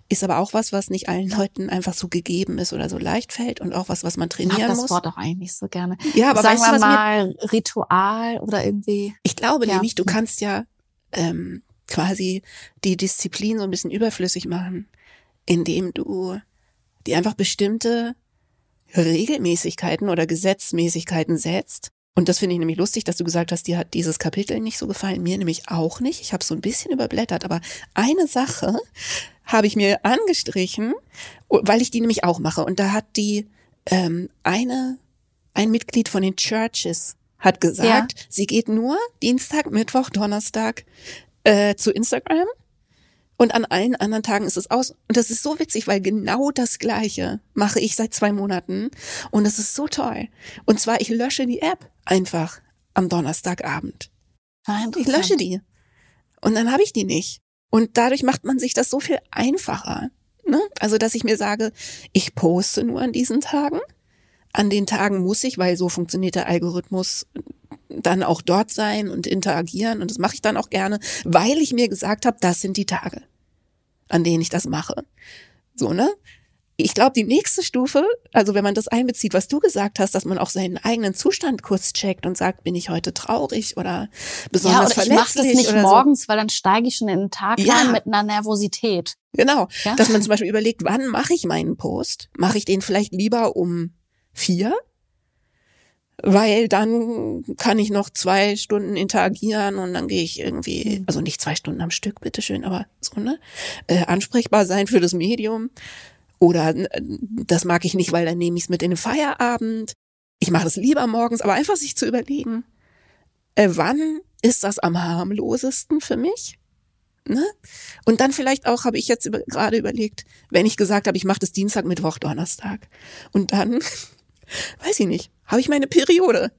ist aber auch was, was nicht allen Leuten einfach so gegeben ist oder so leicht fällt und auch was, was man trainieren ich mag das Wort auch eigentlich nicht so gerne. Ja, aber sagen weißt wir mal Ritual oder irgendwie. Ich glaube ja. nämlich, du kannst ja ähm, quasi die Disziplin so ein bisschen überflüssig machen, indem du die einfach bestimmte Regelmäßigkeiten oder Gesetzmäßigkeiten setzt und das finde ich nämlich lustig, dass du gesagt hast, dir hat dieses Kapitel nicht so gefallen. Mir nämlich auch nicht. Ich habe so ein bisschen überblättert, aber eine Sache habe ich mir angestrichen, weil ich die nämlich auch mache. Und da hat die ähm, eine, ein Mitglied von den Churches hat gesagt, ja. sie geht nur Dienstag, Mittwoch, Donnerstag äh, zu Instagram und an allen anderen Tagen ist es aus. Und das ist so witzig, weil genau das Gleiche mache ich seit zwei Monaten. Und es ist so toll. Und zwar, ich lösche die App einfach am Donnerstagabend. Ich lösche die. Und dann habe ich die nicht. Und dadurch macht man sich das so viel einfacher. Ne? Also, dass ich mir sage, ich poste nur an diesen Tagen. An den Tagen muss ich, weil so funktioniert der Algorithmus, dann auch dort sein und interagieren. Und das mache ich dann auch gerne, weil ich mir gesagt habe, das sind die Tage, an denen ich das mache. So, ne? ich glaube, die nächste Stufe, also wenn man das einbezieht, was du gesagt hast, dass man auch seinen eigenen Zustand kurz checkt und sagt, bin ich heute traurig oder besonders ja, oder verletzlich? Ich mache das nicht morgens, so. weil dann steige ich schon in den Tag ja. rein mit einer Nervosität. Genau, ja? dass man zum Beispiel überlegt, wann mache ich meinen Post? Mache ich den vielleicht lieber um vier? Weil dann kann ich noch zwei Stunden interagieren und dann gehe ich irgendwie, mhm. also nicht zwei Stunden am Stück, bitteschön, aber so, ne? Äh, ansprechbar sein für das Medium. Oder äh, das mag ich nicht, weil dann nehme ich es mit in den Feierabend. Ich mache das lieber morgens, aber einfach sich zu überlegen, äh, wann ist das am harmlosesten für mich? Ne? Und dann vielleicht auch, habe ich jetzt über, gerade überlegt, wenn ich gesagt habe, ich mache das Dienstag, Mittwoch, Donnerstag. Und dann, weiß ich nicht, habe ich meine Periode.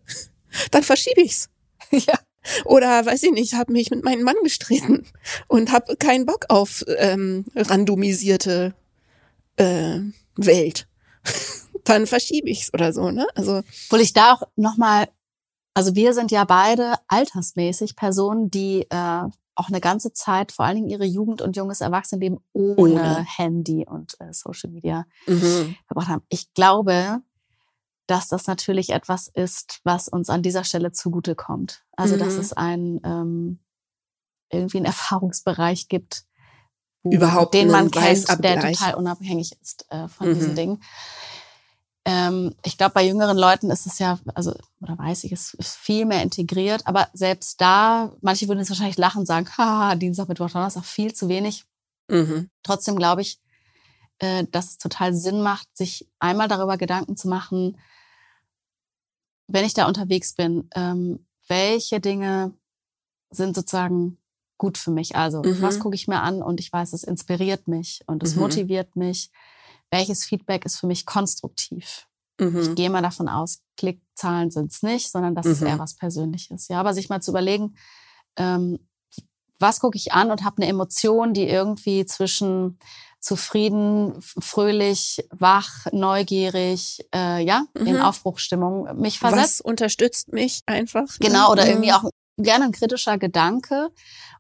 Dann verschiebe ich's. Ja. Oder weiß ich nicht, habe mich mit meinem Mann gestritten und habe keinen Bock auf ähm, randomisierte äh, Welt. Dann verschiebe ich's oder so, ne? Also. Obwohl ich da auch nochmal, also wir sind ja beide altersmäßig Personen, die äh, auch eine ganze Zeit, vor allen Dingen ihre Jugend und junges Erwachsenenleben ohne, ohne. Handy und äh, Social Media mhm. verbracht haben. Ich glaube, dass das natürlich etwas ist, was uns an dieser Stelle zugutekommt. Also mhm. dass es ein ähm, irgendwie einen Erfahrungsbereich gibt, überhaupt den man kennt, der total unabhängig ist äh, von mhm. diesen Dingen. Ähm, ich glaube, bei jüngeren Leuten ist es ja, also, oder weiß ich, es ist viel mehr integriert, aber selbst da, manche würden jetzt wahrscheinlich lachen und sagen, haha, Dienstag, Mittwoch, Donnerstag, viel zu wenig. Mhm. Trotzdem glaube ich, äh, dass es total Sinn macht, sich einmal darüber Gedanken zu machen, wenn ich da unterwegs bin, ähm, welche Dinge sind sozusagen gut für mich. Also mhm. was gucke ich mir an und ich weiß, es inspiriert mich und es mhm. motiviert mich. Welches Feedback ist für mich konstruktiv? Mhm. Ich gehe mal davon aus, Klickzahlen sind es nicht, sondern das ist eher mhm. was Persönliches. Ja, aber sich mal zu überlegen, ähm, was gucke ich an und habe eine Emotion, die irgendwie zwischen zufrieden, fröhlich, wach, neugierig, äh, ja, mhm. in Aufbruchstimmung mich versetzt. Was unterstützt mich einfach? Genau, oder irgendwie auch gerne ein kritischer Gedanke.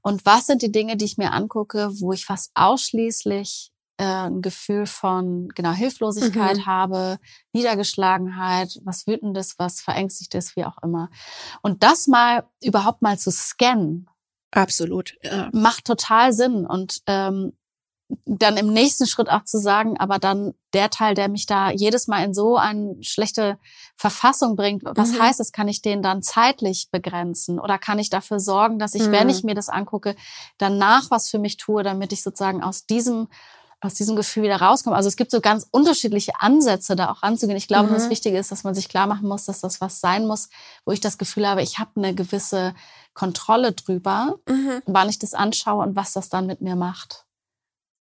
Und was sind die Dinge, die ich mir angucke, wo ich fast ausschließlich äh, ein Gefühl von genau Hilflosigkeit mhm. habe, Niedergeschlagenheit, was wütendes, was verängstigtes, wie auch immer. Und das mal überhaupt mal zu scannen. Absolut. Ja. Macht total Sinn. Und ähm, dann im nächsten Schritt auch zu sagen, aber dann der Teil, der mich da jedes Mal in so eine schlechte Verfassung bringt, was mhm. heißt das? Kann ich den dann zeitlich begrenzen oder kann ich dafür sorgen, dass ich, mhm. wenn ich mir das angucke, danach was für mich tue, damit ich sozusagen aus diesem aus diesem Gefühl wieder rauskomme. Also es gibt so ganz unterschiedliche Ansätze, da auch ranzugehen. Ich glaube, mhm. das Wichtige ist, dass man sich klar machen muss, dass das was sein muss, wo ich das Gefühl habe, ich habe eine gewisse Kontrolle drüber, mhm. wann ich das anschaue und was das dann mit mir macht.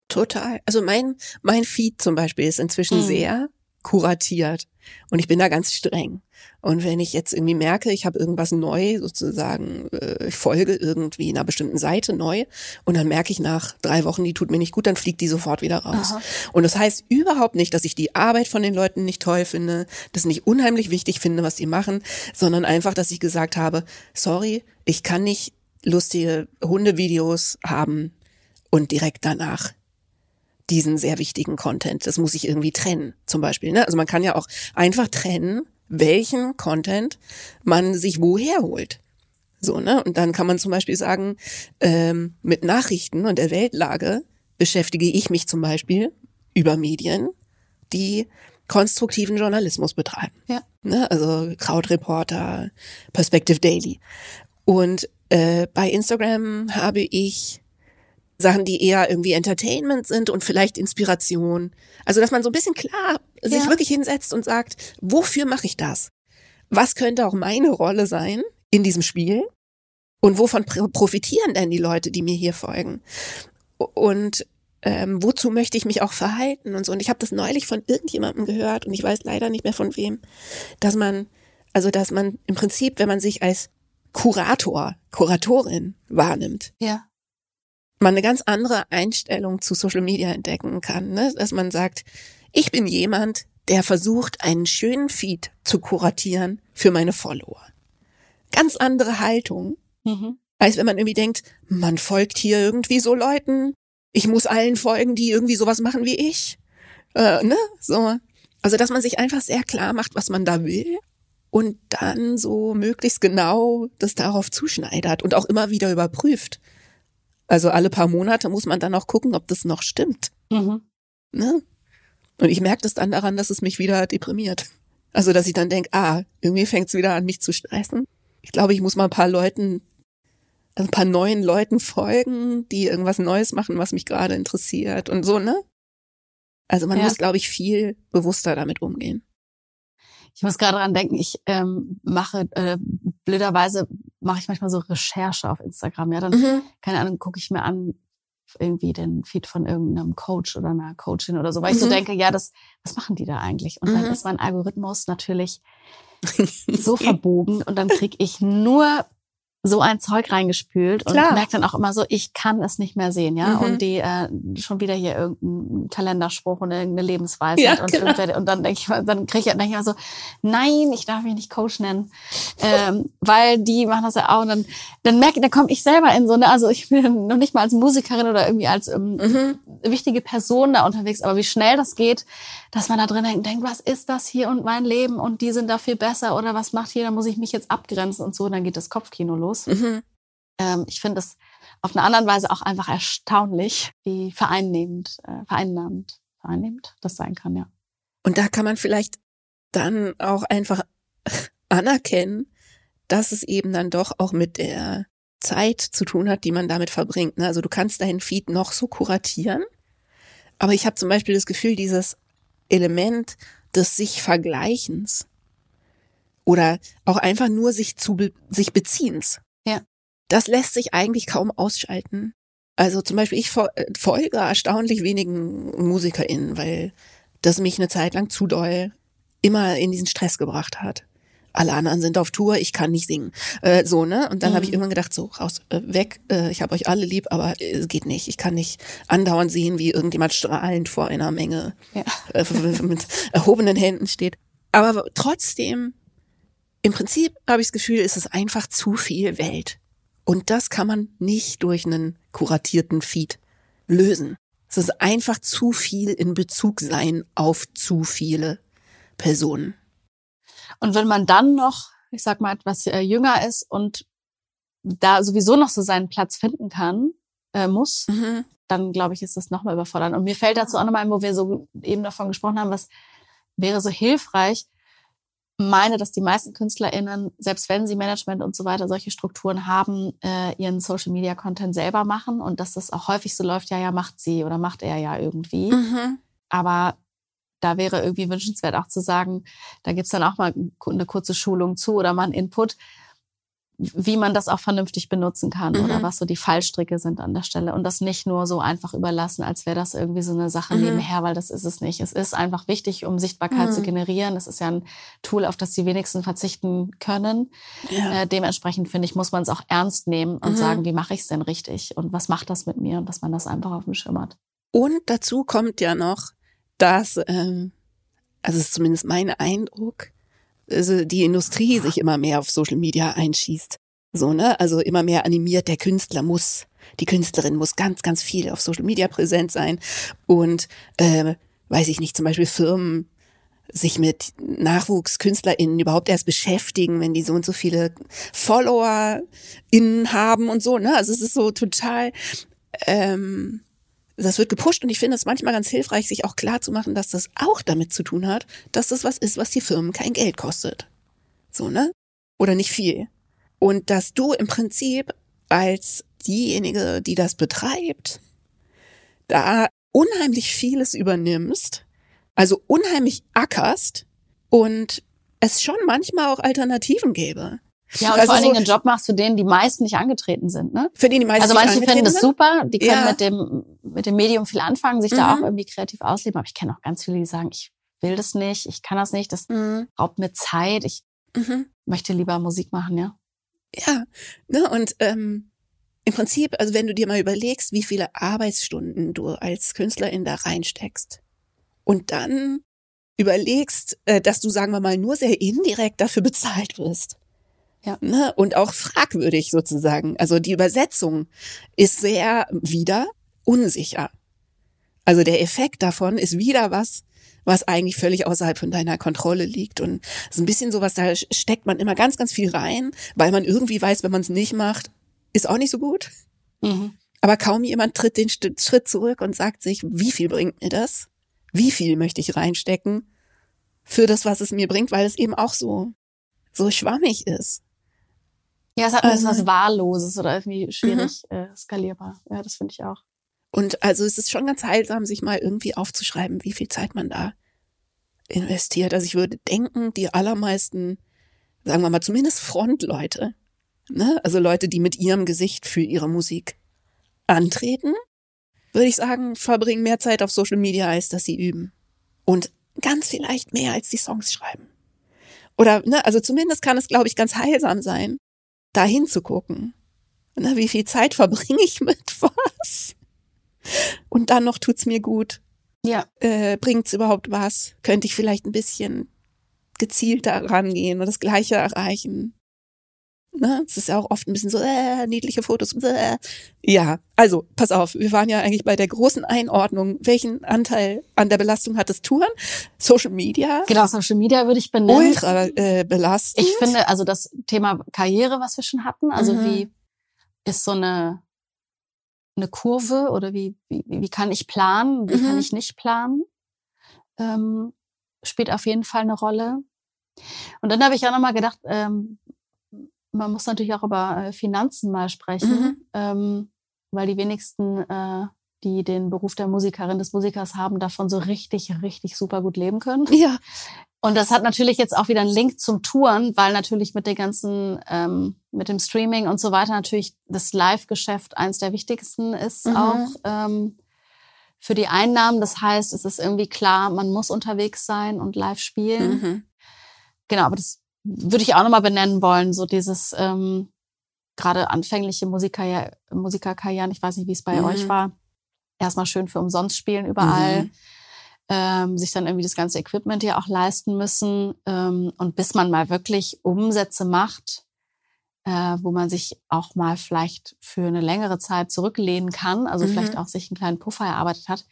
Total. Also mein, mein Feed zum Beispiel ist inzwischen mhm. sehr kuratiert und ich bin da ganz streng. Und wenn ich jetzt irgendwie merke, ich habe irgendwas neu, sozusagen, äh, ich folge irgendwie einer bestimmten Seite neu und dann merke ich nach drei Wochen, die tut mir nicht gut, dann fliegt die sofort wieder raus. Aha. Und das heißt überhaupt nicht, dass ich die Arbeit von den Leuten nicht toll finde, das nicht unheimlich wichtig finde, was die machen, sondern einfach, dass ich gesagt habe, sorry, ich kann nicht lustige Hundevideos haben und direkt danach diesen sehr wichtigen Content. Das muss ich irgendwie trennen, zum Beispiel. Ne? Also man kann ja auch einfach trennen, welchen Content man sich woher holt. So, ne? Und dann kann man zum Beispiel sagen, ähm, mit Nachrichten und der Weltlage beschäftige ich mich zum Beispiel über Medien, die konstruktiven Journalismus betreiben. Ja. Ne? Also Krautreporter, Perspective Daily. Und äh, bei Instagram habe ich Sachen, die eher irgendwie Entertainment sind und vielleicht Inspiration. Also, dass man so ein bisschen klar ja. sich wirklich hinsetzt und sagt, wofür mache ich das? Was könnte auch meine Rolle sein in diesem Spiel? Und wovon profitieren denn die Leute, die mir hier folgen? Und ähm, wozu möchte ich mich auch verhalten und so. Und ich habe das neulich von irgendjemandem gehört und ich weiß leider nicht mehr von wem, dass man, also dass man im Prinzip, wenn man sich als Kurator, Kuratorin wahrnimmt, ja man eine ganz andere Einstellung zu Social Media entdecken kann, ne? dass man sagt, ich bin jemand, der versucht, einen schönen Feed zu kuratieren für meine Follower. Ganz andere Haltung, mhm. als wenn man irgendwie denkt, man folgt hier irgendwie so Leuten, ich muss allen folgen, die irgendwie sowas machen wie ich. Äh, ne? So. Also, dass man sich einfach sehr klar macht, was man da will und dann so möglichst genau das darauf zuschneidert und auch immer wieder überprüft. Also alle paar Monate muss man dann auch gucken, ob das noch stimmt. Mhm. Ne? Und ich merke das dann daran, dass es mich wieder deprimiert. Also, dass ich dann denke, ah, irgendwie fängt es wieder an, mich zu stressen. Ich glaube, ich muss mal ein paar Leuten, also ein paar neuen Leuten folgen, die irgendwas Neues machen, was mich gerade interessiert und so, ne? Also man ja. muss, glaube ich, viel bewusster damit umgehen. Ich muss gerade dran denken, ich ähm, mache äh, blöderweise mache ich manchmal so Recherche auf Instagram. Ja, dann mhm. keine Ahnung, gucke ich mir an irgendwie den Feed von irgendeinem Coach oder einer Coachin oder so, weil mhm. ich so mhm. denke, ja, das, was machen die da eigentlich? Und mhm. dann ist mein Algorithmus natürlich so verbogen und dann krieg ich nur so ein Zeug reingespült und Klar. merkt dann auch immer so, ich kann es nicht mehr sehen, ja. Mhm. Und die äh, schon wieder hier irgendein Kalenderspruch und irgendeine Lebensweise ja, und, genau. und dann denke ich mal, dann kriege ich, denk ich mal so, nein, ich darf mich nicht Coach nennen, ähm, weil die machen das ja auch. Und dann, dann merke, dann komme ich selber in so eine, also ich bin noch nicht mal als Musikerin oder irgendwie als ähm, mhm. wichtige Person da unterwegs, aber wie schnell das geht, dass man da drin denkt, denkt, was ist das hier und mein Leben und die sind da viel besser oder was macht hier, da muss ich mich jetzt abgrenzen und so, und dann geht das Kopfkino los. Mhm. Ähm, ich finde es auf eine andere Weise auch einfach erstaunlich, wie vereinnehmend, äh, vereinnahmend, vereinnehmend das sein kann, ja. Und da kann man vielleicht dann auch einfach anerkennen, dass es eben dann doch auch mit der Zeit zu tun hat, die man damit verbringt. Ne? Also du kannst deinen Feed noch so kuratieren, aber ich habe zum Beispiel das Gefühl, dieses Element des sich Vergleichens oder auch einfach nur sich zu sich Beziehens. Ja. Das lässt sich eigentlich kaum ausschalten. Also zum Beispiel ich äh, folge erstaunlich wenigen MusikerInnen, weil das mich eine Zeit lang zu doll immer in diesen Stress gebracht hat alle anderen sind auf Tour, ich kann nicht singen. Äh, so, ne? Und dann mhm. habe ich irgendwann gedacht, so, raus, äh, weg, äh, ich habe euch alle lieb, aber äh, es geht nicht. Ich kann nicht andauernd sehen, wie irgendjemand strahlend vor einer Menge ja. äh, mit erhobenen Händen steht. Aber trotzdem, im Prinzip habe ich das Gefühl, ist es einfach zu viel Welt. Und das kann man nicht durch einen kuratierten Feed lösen. Es ist einfach zu viel in Bezug sein auf zu viele Personen. Und wenn man dann noch, ich sag mal, etwas äh, jünger ist und da sowieso noch so seinen Platz finden kann, äh, muss, mhm. dann glaube ich, ist das nochmal überfordern. Und mir fällt dazu auch nochmal ein, wo wir so eben davon gesprochen haben, was wäre so hilfreich. Meine, dass die meisten KünstlerInnen, selbst wenn sie Management und so weiter, solche Strukturen haben, äh, ihren Social Media Content selber machen und dass das auch häufig so läuft, ja, ja, macht sie oder macht er ja irgendwie. Mhm. Aber da wäre irgendwie wünschenswert auch zu sagen, da gibt's dann auch mal eine kurze Schulung zu oder mal einen Input, wie man das auch vernünftig benutzen kann mhm. oder was so die Fallstricke sind an der Stelle und das nicht nur so einfach überlassen, als wäre das irgendwie so eine Sache mhm. nebenher, weil das ist es nicht. Es ist einfach wichtig, um Sichtbarkeit mhm. zu generieren. Es ist ja ein Tool, auf das die wenigsten verzichten können. Ja. Äh, dementsprechend finde ich, muss man es auch ernst nehmen und mhm. sagen, wie mache ich es denn richtig und was macht das mit mir und dass man das einfach auf dem Schirm hat. Und dazu kommt ja noch, dass, ähm, also ist zumindest mein Eindruck, also die Industrie sich immer mehr auf Social Media einschießt. So, ne? Also immer mehr animiert, der Künstler muss, die Künstlerin muss ganz, ganz viel auf Social Media präsent sein. Und äh, weiß ich nicht, zum Beispiel Firmen sich mit NachwuchskünstlerInnen überhaupt erst beschäftigen, wenn die so und so viele FollowerInnen haben und so, ne? Also es ist so total ähm, das wird gepusht und ich finde es manchmal ganz hilfreich, sich auch klar zu machen, dass das auch damit zu tun hat, dass das was ist, was die Firmen kein Geld kostet. So, ne? Oder nicht viel. Und dass du im Prinzip als diejenige, die das betreibt, da unheimlich vieles übernimmst, also unheimlich ackerst und es schon manchmal auch Alternativen gäbe. Ja, und also vor allen Dingen einen Job machst, für den die meisten nicht angetreten sind. Ne? Für den die meisten Also manche finden das super, die können ja. mit dem mit dem Medium viel anfangen, sich mhm. da auch irgendwie kreativ ausleben. Aber ich kenne auch ganz viele, die sagen, ich will das nicht, ich kann das nicht, das mhm. raubt mir Zeit, ich mhm. möchte lieber Musik machen, ja. Ja, ne, und ähm, im Prinzip, also wenn du dir mal überlegst, wie viele Arbeitsstunden du als Künstlerin da reinsteckst und dann überlegst, äh, dass du, sagen wir mal, nur sehr indirekt dafür bezahlt wirst ja. Ne? Und auch fragwürdig sozusagen. Also die Übersetzung ist sehr wieder unsicher. Also der Effekt davon ist wieder was, was eigentlich völlig außerhalb von deiner Kontrolle liegt. Und so ein bisschen sowas, da steckt man immer ganz, ganz viel rein, weil man irgendwie weiß, wenn man es nicht macht, ist auch nicht so gut. Mhm. Aber kaum jemand tritt den Schritt zurück und sagt sich, wie viel bringt mir das? Wie viel möchte ich reinstecken für das, was es mir bringt, weil es eben auch so, so schwammig ist. Ja, es hat also, was Wahlloses oder irgendwie schwierig mhm. äh, skalierbar. Ja, das finde ich auch. Und also es ist schon ganz heilsam, sich mal irgendwie aufzuschreiben, wie viel Zeit man da investiert. Also ich würde denken, die allermeisten, sagen wir mal, zumindest Frontleute, ne? also Leute, die mit ihrem Gesicht für ihre Musik antreten, würde ich sagen, verbringen mehr Zeit auf Social Media, als dass sie üben. Und ganz vielleicht mehr, als die Songs schreiben. Oder, ne, also zumindest kann es, glaube ich, ganz heilsam sein, da hinzugucken. Ne, wie viel Zeit verbringe ich mit was? Und dann noch tut's mir gut. Ja. Äh, bringt's überhaupt was? Könnte ich vielleicht ein bisschen gezielter rangehen und das Gleiche erreichen? Ne? Es ist ja auch oft ein bisschen so, äh, niedliche Fotos. Äh. Ja, also, pass auf, wir waren ja eigentlich bei der großen Einordnung. Welchen Anteil an der Belastung hat das Touren? Social Media? Genau, Social Media würde ich benennen. Ultra äh, belastend. Ich finde, also das Thema Karriere, was wir schon hatten, also mhm. wie ist so eine eine Kurve oder wie, wie, wie kann ich planen, wie mhm. kann ich nicht planen, ähm, spielt auf jeden Fall eine Rolle. Und dann habe ich auch nochmal gedacht, ähm, man muss natürlich auch über äh, Finanzen mal sprechen, mhm. ähm, weil die wenigsten, äh, die den Beruf der Musikerin, des Musikers haben, davon so richtig, richtig super gut leben können. Ja. Und das hat natürlich jetzt auch wieder einen Link zum Touren, weil natürlich mit der ganzen, ähm, mit dem Streaming und so weiter natürlich das Live-Geschäft eins der wichtigsten ist mhm. auch ähm, für die Einnahmen. Das heißt, es ist irgendwie klar, man muss unterwegs sein und live spielen. Mhm. Genau, aber das würde ich auch nochmal benennen wollen, so dieses ähm, gerade anfängliche Musikerkarrieren, Musikerkarrieren, ich weiß nicht, wie es bei mhm. euch war, erstmal schön für umsonst spielen überall. Mhm ähm, sich dann irgendwie das ganze Equipment ja auch leisten müssen. Ähm, und bis man mal wirklich Umsätze macht, äh, wo man sich auch mal vielleicht für eine längere Zeit zurücklehnen kann, also mhm. vielleicht auch sich einen kleinen Puffer erarbeitet hat,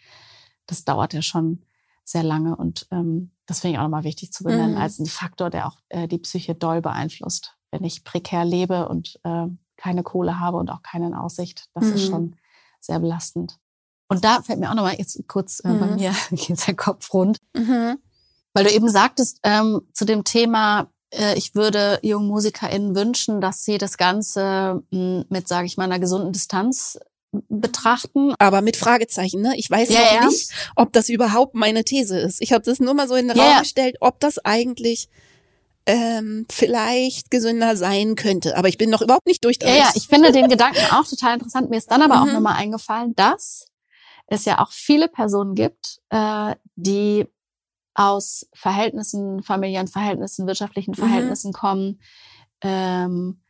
das dauert ja schon sehr lange. Und ähm, das finde ich auch nochmal wichtig zu benennen, mhm. als ein Faktor, der auch äh, die Psyche doll beeinflusst. Wenn ich prekär lebe und äh, keine Kohle habe und auch keine Aussicht, das mhm. ist schon sehr belastend. Und da fällt mir auch nochmal jetzt kurz äh, mhm. bei mir geht der Kopf rund, mhm. weil du eben sagtest ähm, zu dem Thema, äh, ich würde jungen MusikerInnen wünschen, dass sie das Ganze hm, mit, sage ich mal, einer gesunden Distanz betrachten. Aber mit Fragezeichen, ne? Ich weiß ja, noch ja. nicht, ob das überhaupt meine These ist. Ich habe das nur mal so in den ja, Raum gestellt, ob das eigentlich ähm, vielleicht gesünder sein könnte. Aber ich bin noch überhaupt nicht durch. Ja, ja, ich finde den Gedanken auch total interessant. Mir ist dann aber mhm. auch nochmal eingefallen, dass es ja auch viele Personen gibt, äh, die aus Verhältnissen, familiären Verhältnissen, wirtschaftlichen mhm. Verhältnissen mhm. kommen, ähm,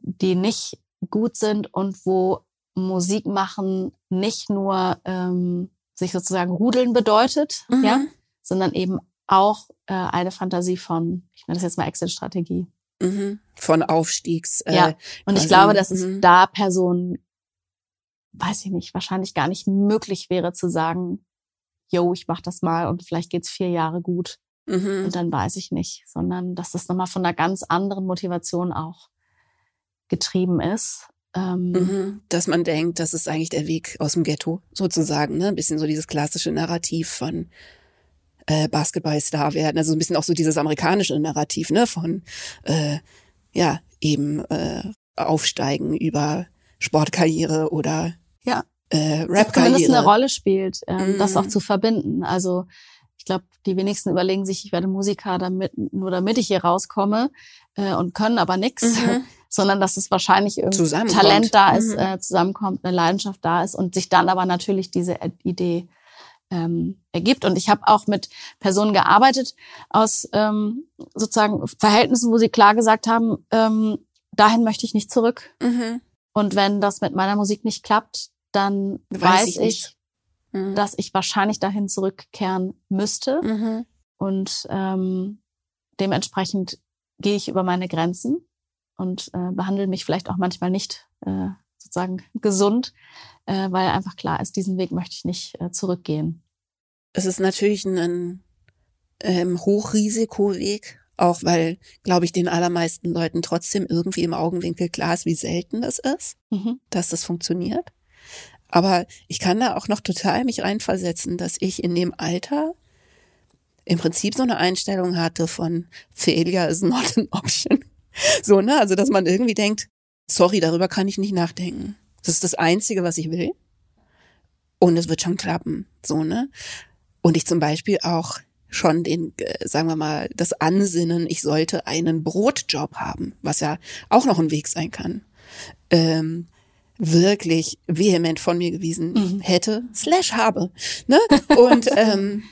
die nicht gut sind und wo Musik machen nicht nur ähm, sich sozusagen rudeln bedeutet, mhm. ja, sondern eben auch äh, eine Fantasie von, ich nenne das jetzt mal Exit-Strategie. Mhm. Von Aufstiegs. Äh, ja, und ich glaube, dass es mhm. da Personen weiß ich nicht, wahrscheinlich gar nicht möglich wäre zu sagen, yo, ich mach das mal und vielleicht geht's vier Jahre gut. Mhm. Und dann weiß ich nicht, sondern dass das nochmal von einer ganz anderen Motivation auch getrieben ist. Ähm, mhm. Dass man denkt, das ist eigentlich der Weg aus dem Ghetto, sozusagen, ne? Ein bisschen so dieses klassische Narrativ von äh, Basketballstar werden, also ein bisschen auch so dieses amerikanische Narrativ, ne? Von äh, ja, eben äh, aufsteigen über Sportkarriere oder ja. äh, Rap-Karriere. Zumindest eine Rolle spielt, ähm, mm. das auch mhm. zu verbinden. Also ich glaube, die wenigsten überlegen sich, ich werde Musiker, damit nur damit ich hier rauskomme äh, und können aber nichts, mhm. sondern dass es wahrscheinlich irgendwie Talent da ist, mhm. äh, zusammenkommt, eine Leidenschaft da ist und sich dann aber natürlich diese Idee ähm, ergibt. Und ich habe auch mit Personen gearbeitet aus ähm, sozusagen Verhältnissen, wo sie klar gesagt haben, ähm, dahin möchte ich nicht zurück. Mhm. Und wenn das mit meiner Musik nicht klappt, dann weiß, weiß ich, ich mhm. dass ich wahrscheinlich dahin zurückkehren müsste. Mhm. Und ähm, dementsprechend gehe ich über meine Grenzen und äh, behandle mich vielleicht auch manchmal nicht äh, sozusagen gesund, äh, weil einfach klar ist, diesen Weg möchte ich nicht äh, zurückgehen. es ist natürlich ein ähm, Hochrisikoweg, auch weil, glaube ich, den allermeisten Leuten trotzdem irgendwie im Augenwinkel klar ist, wie selten das ist, mhm. dass das funktioniert. Aber ich kann da auch noch total mich reinversetzen, dass ich in dem Alter im Prinzip so eine Einstellung hatte von Failure is not an option. So, ne? Also, dass man irgendwie denkt, sorry, darüber kann ich nicht nachdenken. Das ist das Einzige, was ich will. Und es wird schon klappen. So, ne? Und ich zum Beispiel auch schon den, äh, sagen wir mal, das Ansinnen, ich sollte einen Brotjob haben, was ja auch noch ein Weg sein kann, ähm, wirklich vehement von mir gewiesen mhm. hätte, slash habe. Ne? Und ähm,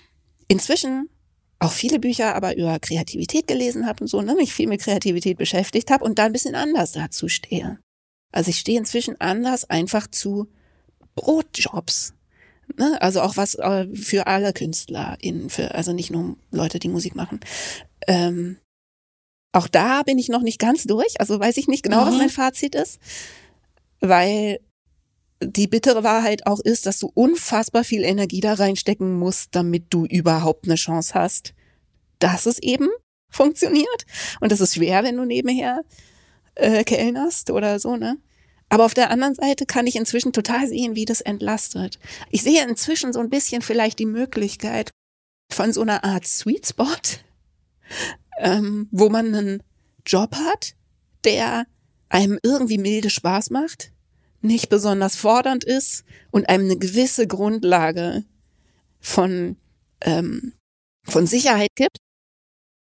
inzwischen auch viele Bücher aber über Kreativität gelesen habe und so, ne, mich viel mit Kreativität beschäftigt habe und da ein bisschen anders dazu stehe. Also ich stehe inzwischen anders einfach zu Brotjobs. Ne? Also auch was äh, für alle KünstlerInnen, für, also nicht nur Leute, die Musik machen. Ähm, auch da bin ich noch nicht ganz durch, also weiß ich nicht genau, mhm. was mein Fazit ist, weil die bittere Wahrheit auch ist, dass du unfassbar viel Energie da reinstecken musst, damit du überhaupt eine Chance hast, dass es eben funktioniert. Und das ist schwer, wenn du nebenher äh, kellnerst oder so, ne? Aber auf der anderen Seite kann ich inzwischen total sehen, wie das entlastet. Ich sehe inzwischen so ein bisschen vielleicht die Möglichkeit von so einer Art Sweet Spot, ähm, wo man einen Job hat, der einem irgendwie milde Spaß macht, nicht besonders fordernd ist und einem eine gewisse Grundlage von, ähm, von Sicherheit gibt.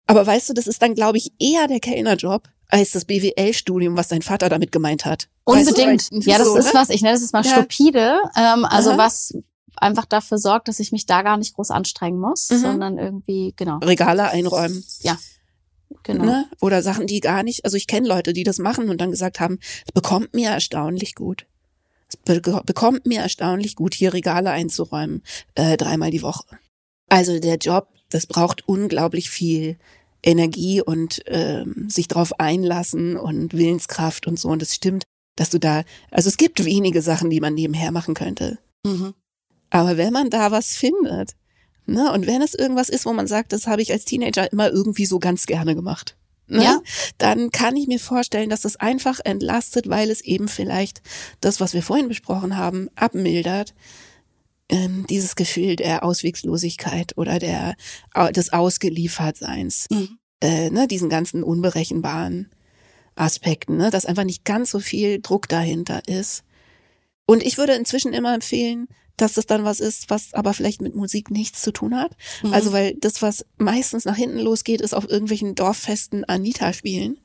Aber weißt du, das ist dann, glaube ich, eher der Kellnerjob als das BWL-Studium, was dein Vater damit gemeint hat. Unbedingt. Weißt du, ja, das so, ist was, ich nenne das mal ja. stupide. Ähm, also Aha. was einfach dafür sorgt, dass ich mich da gar nicht groß anstrengen muss, mhm. sondern irgendwie, genau. Regale einräumen. Ja. Genau. Ne? Oder Sachen, die gar nicht, also ich kenne Leute, die das machen und dann gesagt haben, es bekommt mir erstaunlich gut. Es be bekommt mir erstaunlich gut, hier Regale einzuräumen, äh, dreimal die Woche. Also der Job, das braucht unglaublich viel Energie und ähm, sich darauf einlassen und Willenskraft und so. Und es stimmt, dass du da, also es gibt wenige Sachen, die man nebenher machen könnte. Mhm. Aber wenn man da was findet, ne, und wenn es irgendwas ist, wo man sagt, das habe ich als Teenager immer irgendwie so ganz gerne gemacht, ne, ja. dann kann ich mir vorstellen, dass es einfach entlastet, weil es eben vielleicht das, was wir vorhin besprochen haben, abmildert. Ähm, dieses Gefühl der Auswegslosigkeit oder der des Ausgeliefertseins, mhm. äh, ne, diesen ganzen unberechenbaren Aspekten, ne, dass einfach nicht ganz so viel Druck dahinter ist. Und ich würde inzwischen immer empfehlen, dass das dann was ist, was aber vielleicht mit Musik nichts zu tun hat. Mhm. Also weil das, was meistens nach hinten losgeht, ist auf irgendwelchen Dorffesten Anita spielen.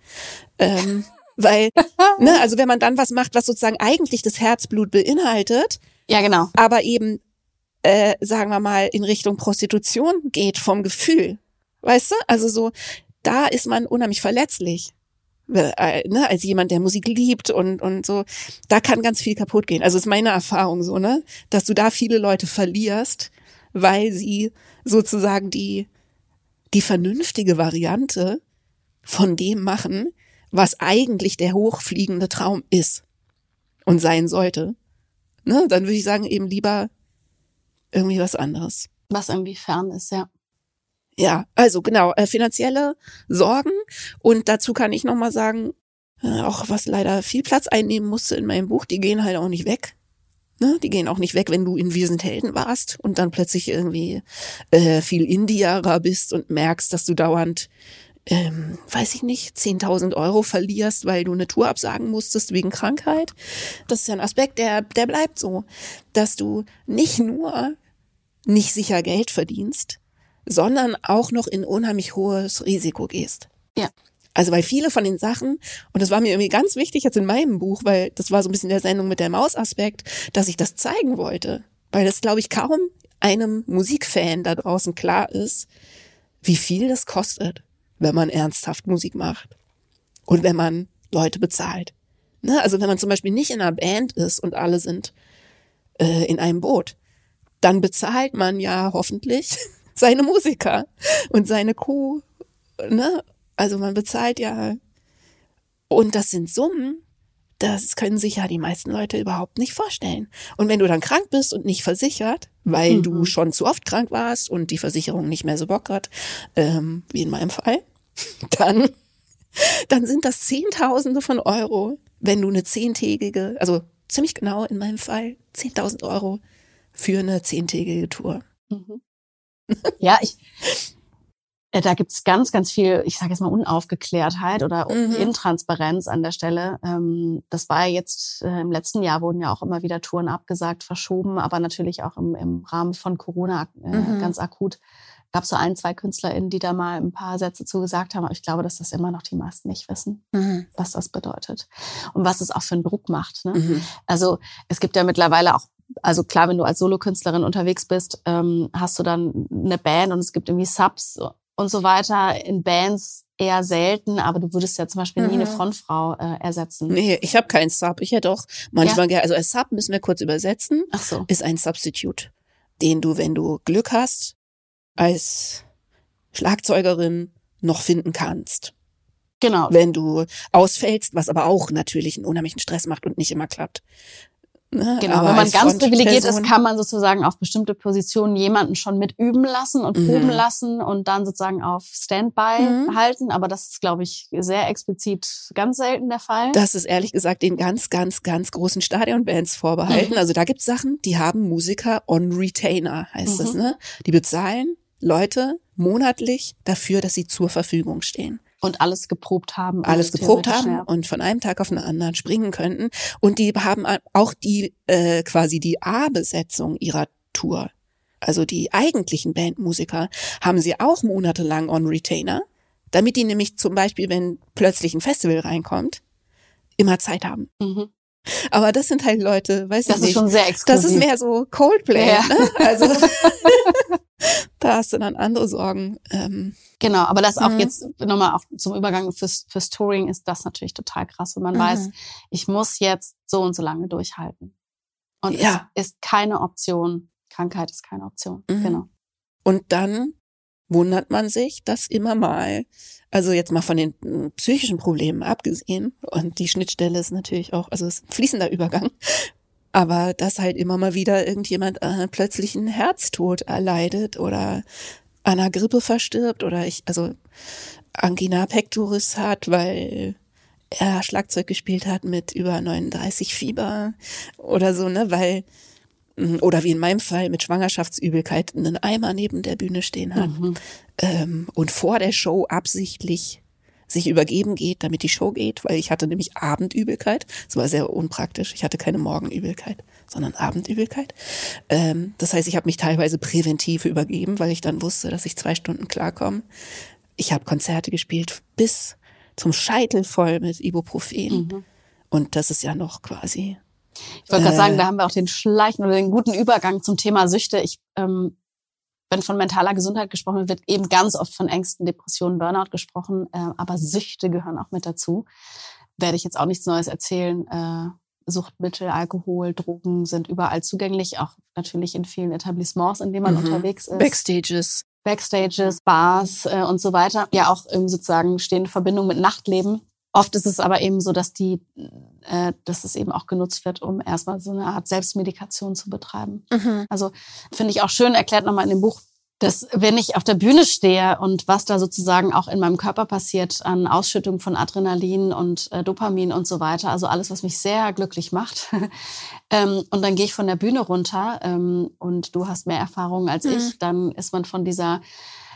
Ähm, weil, ne, also wenn man dann was macht, was sozusagen eigentlich das Herzblut beinhaltet, ja genau, aber eben, äh, sagen wir mal, in Richtung Prostitution geht vom Gefühl, weißt du? Also so, da ist man unheimlich verletzlich. Äh, ne, als jemand, der Musik liebt und, und so, da kann ganz viel kaputt gehen. Also ist meine Erfahrung so, ne, dass du da viele Leute verlierst, weil sie sozusagen die, die vernünftige Variante von dem machen, was eigentlich der hochfliegende Traum ist und sein sollte. Ne, dann würde ich sagen, eben lieber irgendwie was anderes. Was irgendwie fern ist, ja. Ja, also genau, äh, finanzielle Sorgen. Und dazu kann ich nochmal sagen, äh, auch was leider viel Platz einnehmen musste in meinem Buch, die gehen halt auch nicht weg. Ne? Die gehen auch nicht weg, wenn du in Wir sind Helden warst und dann plötzlich irgendwie äh, viel Indierer bist und merkst, dass du dauernd ähm, weiß ich nicht, 10.000 Euro verlierst, weil du eine Tour absagen musstest wegen Krankheit. Das ist ja ein Aspekt, der, der bleibt so, dass du nicht nur nicht sicher Geld verdienst, sondern auch noch in unheimlich hohes Risiko gehst. Ja. Also weil viele von den Sachen, und das war mir irgendwie ganz wichtig jetzt in meinem Buch, weil das war so ein bisschen der Sendung mit der Mausaspekt, dass ich das zeigen wollte. Weil das, glaube ich, kaum einem Musikfan da draußen klar ist, wie viel das kostet, wenn man ernsthaft Musik macht. Und wenn man Leute bezahlt. Ne? Also wenn man zum Beispiel nicht in einer Band ist und alle sind äh, in einem Boot, dann bezahlt man ja hoffentlich seine Musiker und seine Crew, ne? Also man bezahlt ja. Und das sind Summen, das können sich ja die meisten Leute überhaupt nicht vorstellen. Und wenn du dann krank bist und nicht versichert, weil mhm. du schon zu oft krank warst und die Versicherung nicht mehr so Bock hat, ähm, wie in meinem Fall, dann, dann sind das Zehntausende von Euro, wenn du eine zehntägige, also ziemlich genau in meinem Fall, 10.000 Euro für eine zehntägige Tour. Mhm. Ja, ich, äh, da gibt's ganz, ganz viel, ich sage jetzt mal Unaufgeklärtheit oder mhm. Intransparenz an der Stelle. Ähm, das war ja jetzt äh, im letzten Jahr wurden ja auch immer wieder Touren abgesagt, verschoben, aber natürlich auch im, im Rahmen von Corona äh, mhm. ganz akut. Gab so ein, zwei KünstlerInnen, die da mal ein paar Sätze zugesagt haben, aber ich glaube, dass das immer noch die meisten nicht wissen, mhm. was das bedeutet und was es auch für einen Druck macht. Ne? Mhm. Also es gibt ja mittlerweile auch also klar, wenn du als Solokünstlerin unterwegs bist, ähm, hast du dann eine Band und es gibt irgendwie Subs und so weiter in Bands eher selten, aber du würdest ja zum Beispiel nie eine mhm. Frontfrau äh, ersetzen. Nee, ich habe keinen Sub. Ich hätte auch manchmal ja. also als Sub müssen wir kurz übersetzen, Ach so. ist ein Substitute, den du, wenn du Glück hast, als Schlagzeugerin noch finden kannst. Genau. Wenn du ausfällst, was aber auch natürlich einen unheimlichen Stress macht und nicht immer klappt. Ne? Genau, Aber wenn man ganz privilegiert ist, kann man sozusagen auf bestimmte Positionen jemanden schon mit üben lassen und proben mhm. lassen und dann sozusagen auf Standby mhm. halten. Aber das ist, glaube ich, sehr explizit ganz selten der Fall. Das ist ehrlich gesagt den ganz, ganz, ganz großen Stadionbands vorbehalten. Mhm. Also da gibt's Sachen, die haben Musiker on Retainer, heißt das, mhm. ne? Die bezahlen Leute monatlich dafür, dass sie zur Verfügung stehen. Und alles geprobt haben. Alles geprobt haben ja. und von einem Tag auf den anderen springen könnten. Und die haben auch die äh, quasi die A-Besetzung ihrer Tour, also die eigentlichen Bandmusiker, haben sie auch monatelang on Retainer, damit die nämlich zum Beispiel, wenn plötzlich ein Festival reinkommt, immer Zeit haben. Mhm. Aber das sind halt Leute, weißt du Das ist schon sehr exklusiv. Das ist mehr so Coldplay. Ja. Ne? Also da hast du dann andere Sorgen. Ähm, genau, aber das auch mhm. jetzt nochmal auch zum Übergang fürs, fürs Touring ist das natürlich total krass, wenn man mhm. weiß, ich muss jetzt so und so lange durchhalten. Und ja. es ist keine Option. Krankheit ist keine Option. Mhm. Genau. Und dann wundert man sich, dass immer mal, also jetzt mal von den hm, psychischen Problemen abgesehen, und die Schnittstelle ist natürlich auch, also es ist ein fließender Übergang, aber dass halt immer mal wieder irgendjemand äh, plötzlich einen Herztod erleidet oder an einer Grippe verstirbt oder ich, also Angina pectoris hat, weil er Schlagzeug gespielt hat mit über 39 Fieber oder so, ne, weil oder wie in meinem Fall mit Schwangerschaftsübelkeit einen Eimer neben der Bühne stehen hat mhm. ähm, und vor der Show absichtlich sich übergeben geht, damit die Show geht, weil ich hatte nämlich Abendübelkeit. Das war sehr unpraktisch. Ich hatte keine Morgenübelkeit, sondern Abendübelkeit. Ähm, das heißt, ich habe mich teilweise präventiv übergeben, weil ich dann wusste, dass ich zwei Stunden klarkomme. Ich habe Konzerte gespielt bis zum Scheitel voll mit Ibuprofen. Mhm. Und das ist ja noch quasi ich wollte gerade sagen, da haben wir auch den schleichen oder den guten Übergang zum Thema Süchte. Ich ähm, wenn von mentaler Gesundheit gesprochen wird, eben ganz oft von Ängsten, Depressionen, Burnout gesprochen, äh, aber Süchte gehören auch mit dazu. Werde ich jetzt auch nichts Neues erzählen. Äh, Suchtmittel, Alkohol, Drogen sind überall zugänglich, auch natürlich in vielen Etablissements, in denen man mhm. unterwegs ist. Backstages. Backstages, Bars äh, und so weiter. Ja, auch ähm, sozusagen stehen in Verbindung mit Nachtleben. Oft ist es aber eben so, dass die, äh, dass es eben auch genutzt wird, um erstmal so eine Art Selbstmedikation zu betreiben. Mhm. Also finde ich auch schön erklärt nochmal in dem Buch, dass wenn ich auf der Bühne stehe und was da sozusagen auch in meinem Körper passiert an Ausschüttung von Adrenalin und äh, Dopamin und so weiter, also alles, was mich sehr glücklich macht. ähm, und dann gehe ich von der Bühne runter ähm, und du hast mehr Erfahrung als mhm. ich, dann ist man von dieser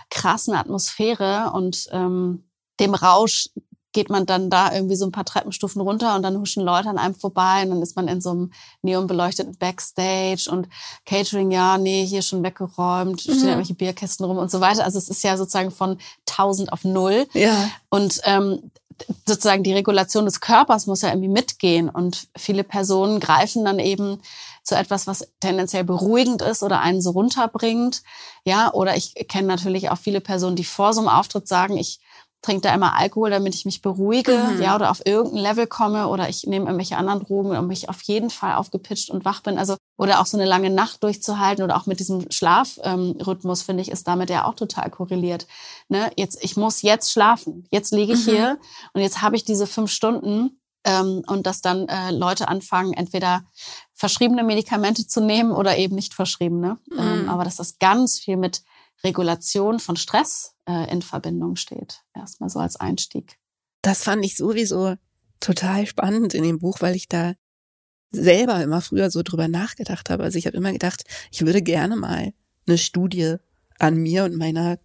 krassen Atmosphäre und ähm, dem Rausch geht man dann da irgendwie so ein paar Treppenstufen runter und dann huschen Leute an einem vorbei und dann ist man in so einem neonbeleuchteten Backstage und Catering, ja, nee, hier schon weggeräumt, mhm. stehen irgendwelche Bierkästen rum und so weiter. Also es ist ja sozusagen von 1000 auf null. Ja. Und ähm, sozusagen die Regulation des Körpers muss ja irgendwie mitgehen und viele Personen greifen dann eben zu etwas, was tendenziell beruhigend ist oder einen so runterbringt. Ja, oder ich kenne natürlich auch viele Personen, die vor so einem Auftritt sagen, ich trinke da immer Alkohol, damit ich mich beruhige, mhm. ja, oder auf irgendein Level komme oder ich nehme irgendwelche anderen Drogen, um mich auf jeden Fall aufgepitcht und wach bin. Also, oder auch so eine lange Nacht durchzuhalten oder auch mit diesem Schlafrhythmus, ähm, finde ich, ist damit ja auch total korreliert. Ne? Jetzt, ich muss jetzt schlafen. Jetzt liege ich mhm. hier und jetzt habe ich diese fünf Stunden ähm, und dass dann äh, Leute anfangen, entweder verschriebene Medikamente zu nehmen oder eben nicht verschriebene. Mhm. Ähm, aber dass das ganz viel mit Regulation von Stress äh, in Verbindung steht. Erstmal so als Einstieg. Das fand ich sowieso total spannend in dem Buch, weil ich da selber immer früher so drüber nachgedacht habe. Also ich habe immer gedacht, ich würde gerne mal eine Studie an mir und meiner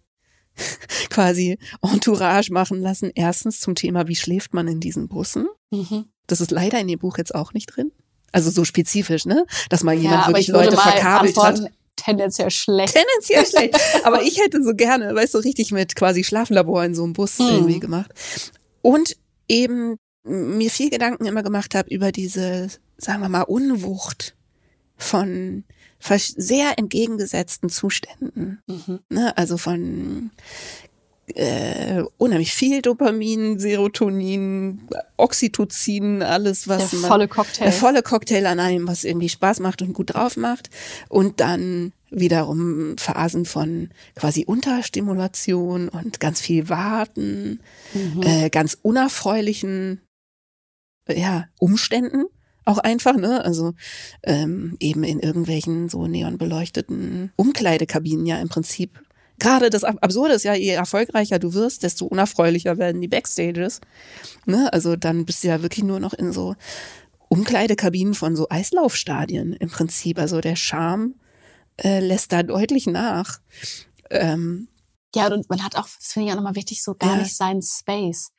quasi Entourage machen lassen. Erstens zum Thema, wie schläft man in diesen Bussen? Mhm. Das ist leider in dem Buch jetzt auch nicht drin. Also so spezifisch, ne? Dass mal jemand ja, wirklich Leute verkabelt hat. Tendenziell schlecht. Tendenziell schlecht. Aber ich hätte so gerne, weißt du, so richtig mit quasi Schlaflabor in so einem Bus mhm. irgendwie gemacht. Und eben mir viel Gedanken immer gemacht habe über diese, sagen wir mal, Unwucht von sehr entgegengesetzten Zuständen. Mhm. Ne? Also von äh, unheimlich viel Dopamin, Serotonin, Oxytocin, alles was der volle Cocktail. Der volle Cocktail an einem, was irgendwie Spaß macht und gut drauf macht. Und dann wiederum Phasen von quasi Unterstimulation und ganz viel Warten, mhm. äh, ganz unerfreulichen ja, Umständen auch einfach, ne? Also ähm, eben in irgendwelchen so neonbeleuchteten Umkleidekabinen ja im Prinzip. Gerade das Absurde ist ja, je erfolgreicher du wirst, desto unerfreulicher werden die Backstages. Ne? Also dann bist du ja wirklich nur noch in so Umkleidekabinen von so Eislaufstadien im Prinzip. Also der Charme äh, lässt da deutlich nach. Ähm, ja, und man hat auch, das finde ich auch nochmal wichtig, so gar ja. nicht seinen Space.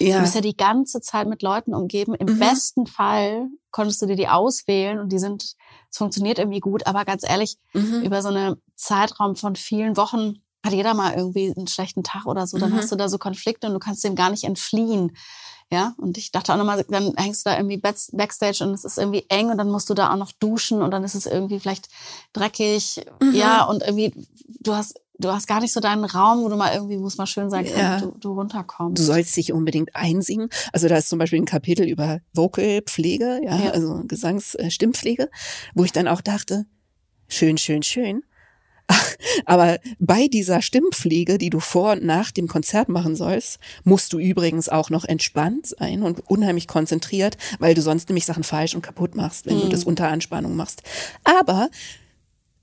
Ja. Du bist ja die ganze Zeit mit Leuten umgeben. Im mhm. besten Fall konntest du dir die auswählen und die sind, es funktioniert irgendwie gut. Aber ganz ehrlich, mhm. über so einen Zeitraum von vielen Wochen hat jeder mal irgendwie einen schlechten Tag oder so. Dann mhm. hast du da so Konflikte und du kannst dem gar nicht entfliehen. Ja, und ich dachte auch nochmal, dann hängst du da irgendwie backstage und es ist irgendwie eng und dann musst du da auch noch duschen und dann ist es irgendwie vielleicht dreckig. Mhm. Ja, und irgendwie, du hast du hast gar nicht so deinen Raum, wo du mal irgendwie, wo es mal schön sein kann, ja. du, du runterkommst. Du sollst dich unbedingt einsingen. Also da ist zum Beispiel ein Kapitel über Vocalpflege, ja, ja. also Gesangsstimmpflege, wo ich dann auch dachte, schön, schön, schön. Aber bei dieser Stimmpflege, die du vor und nach dem Konzert machen sollst, musst du übrigens auch noch entspannt sein und unheimlich konzentriert, weil du sonst nämlich Sachen falsch und kaputt machst, wenn mhm. du das unter Anspannung machst. Aber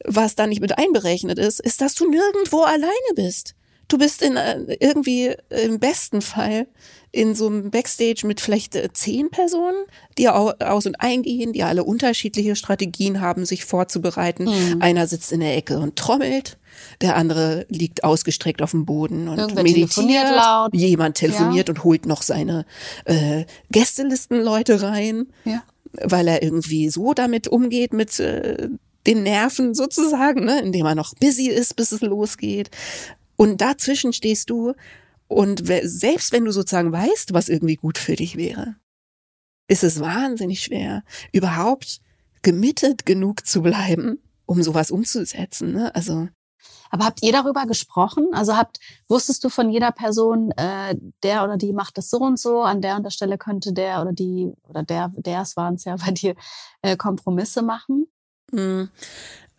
was da nicht mit einberechnet ist, ist, dass du nirgendwo alleine bist. Du bist in äh, irgendwie im besten Fall in so einem Backstage mit vielleicht äh, zehn Personen, die aus und eingehen, die alle unterschiedliche Strategien haben, sich vorzubereiten. Mhm. Einer sitzt in der Ecke und trommelt, der andere liegt ausgestreckt auf dem Boden und Irgendwer meditiert. Laut. Jemand telefoniert ja. und holt noch seine äh, Gästelistenleute rein. Ja weil er irgendwie so damit umgeht mit äh, den Nerven sozusagen, ne, indem er noch busy ist, bis es losgeht. Und dazwischen stehst du und selbst wenn du sozusagen weißt, was irgendwie gut für dich wäre, ist es wahnsinnig schwer, überhaupt gemittet genug zu bleiben, um sowas umzusetzen. Ne? Also aber habt ihr darüber gesprochen? Also habt, wusstest du von jeder Person, äh, der oder die macht das so und so, an der und der Stelle könnte der oder die oder der, ders waren es ja bei dir, äh, Kompromisse machen? Hm.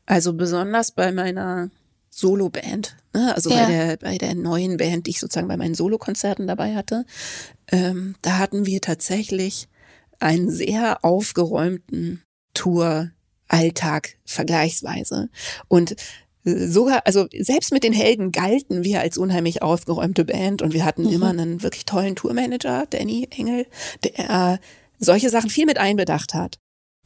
Also besonders bei meiner Solo-Band, ne? also ja. bei, der, bei der neuen Band, die ich sozusagen bei meinen Solo-Konzerten dabei hatte, ähm, da hatten wir tatsächlich einen sehr aufgeräumten Tour-Alltag vergleichsweise. Und äh, sogar, also selbst mit den Helden galten wir als unheimlich aufgeräumte Band und wir hatten mhm. immer einen wirklich tollen Tourmanager, Danny Engel, der solche Sachen viel mit einbedacht hat.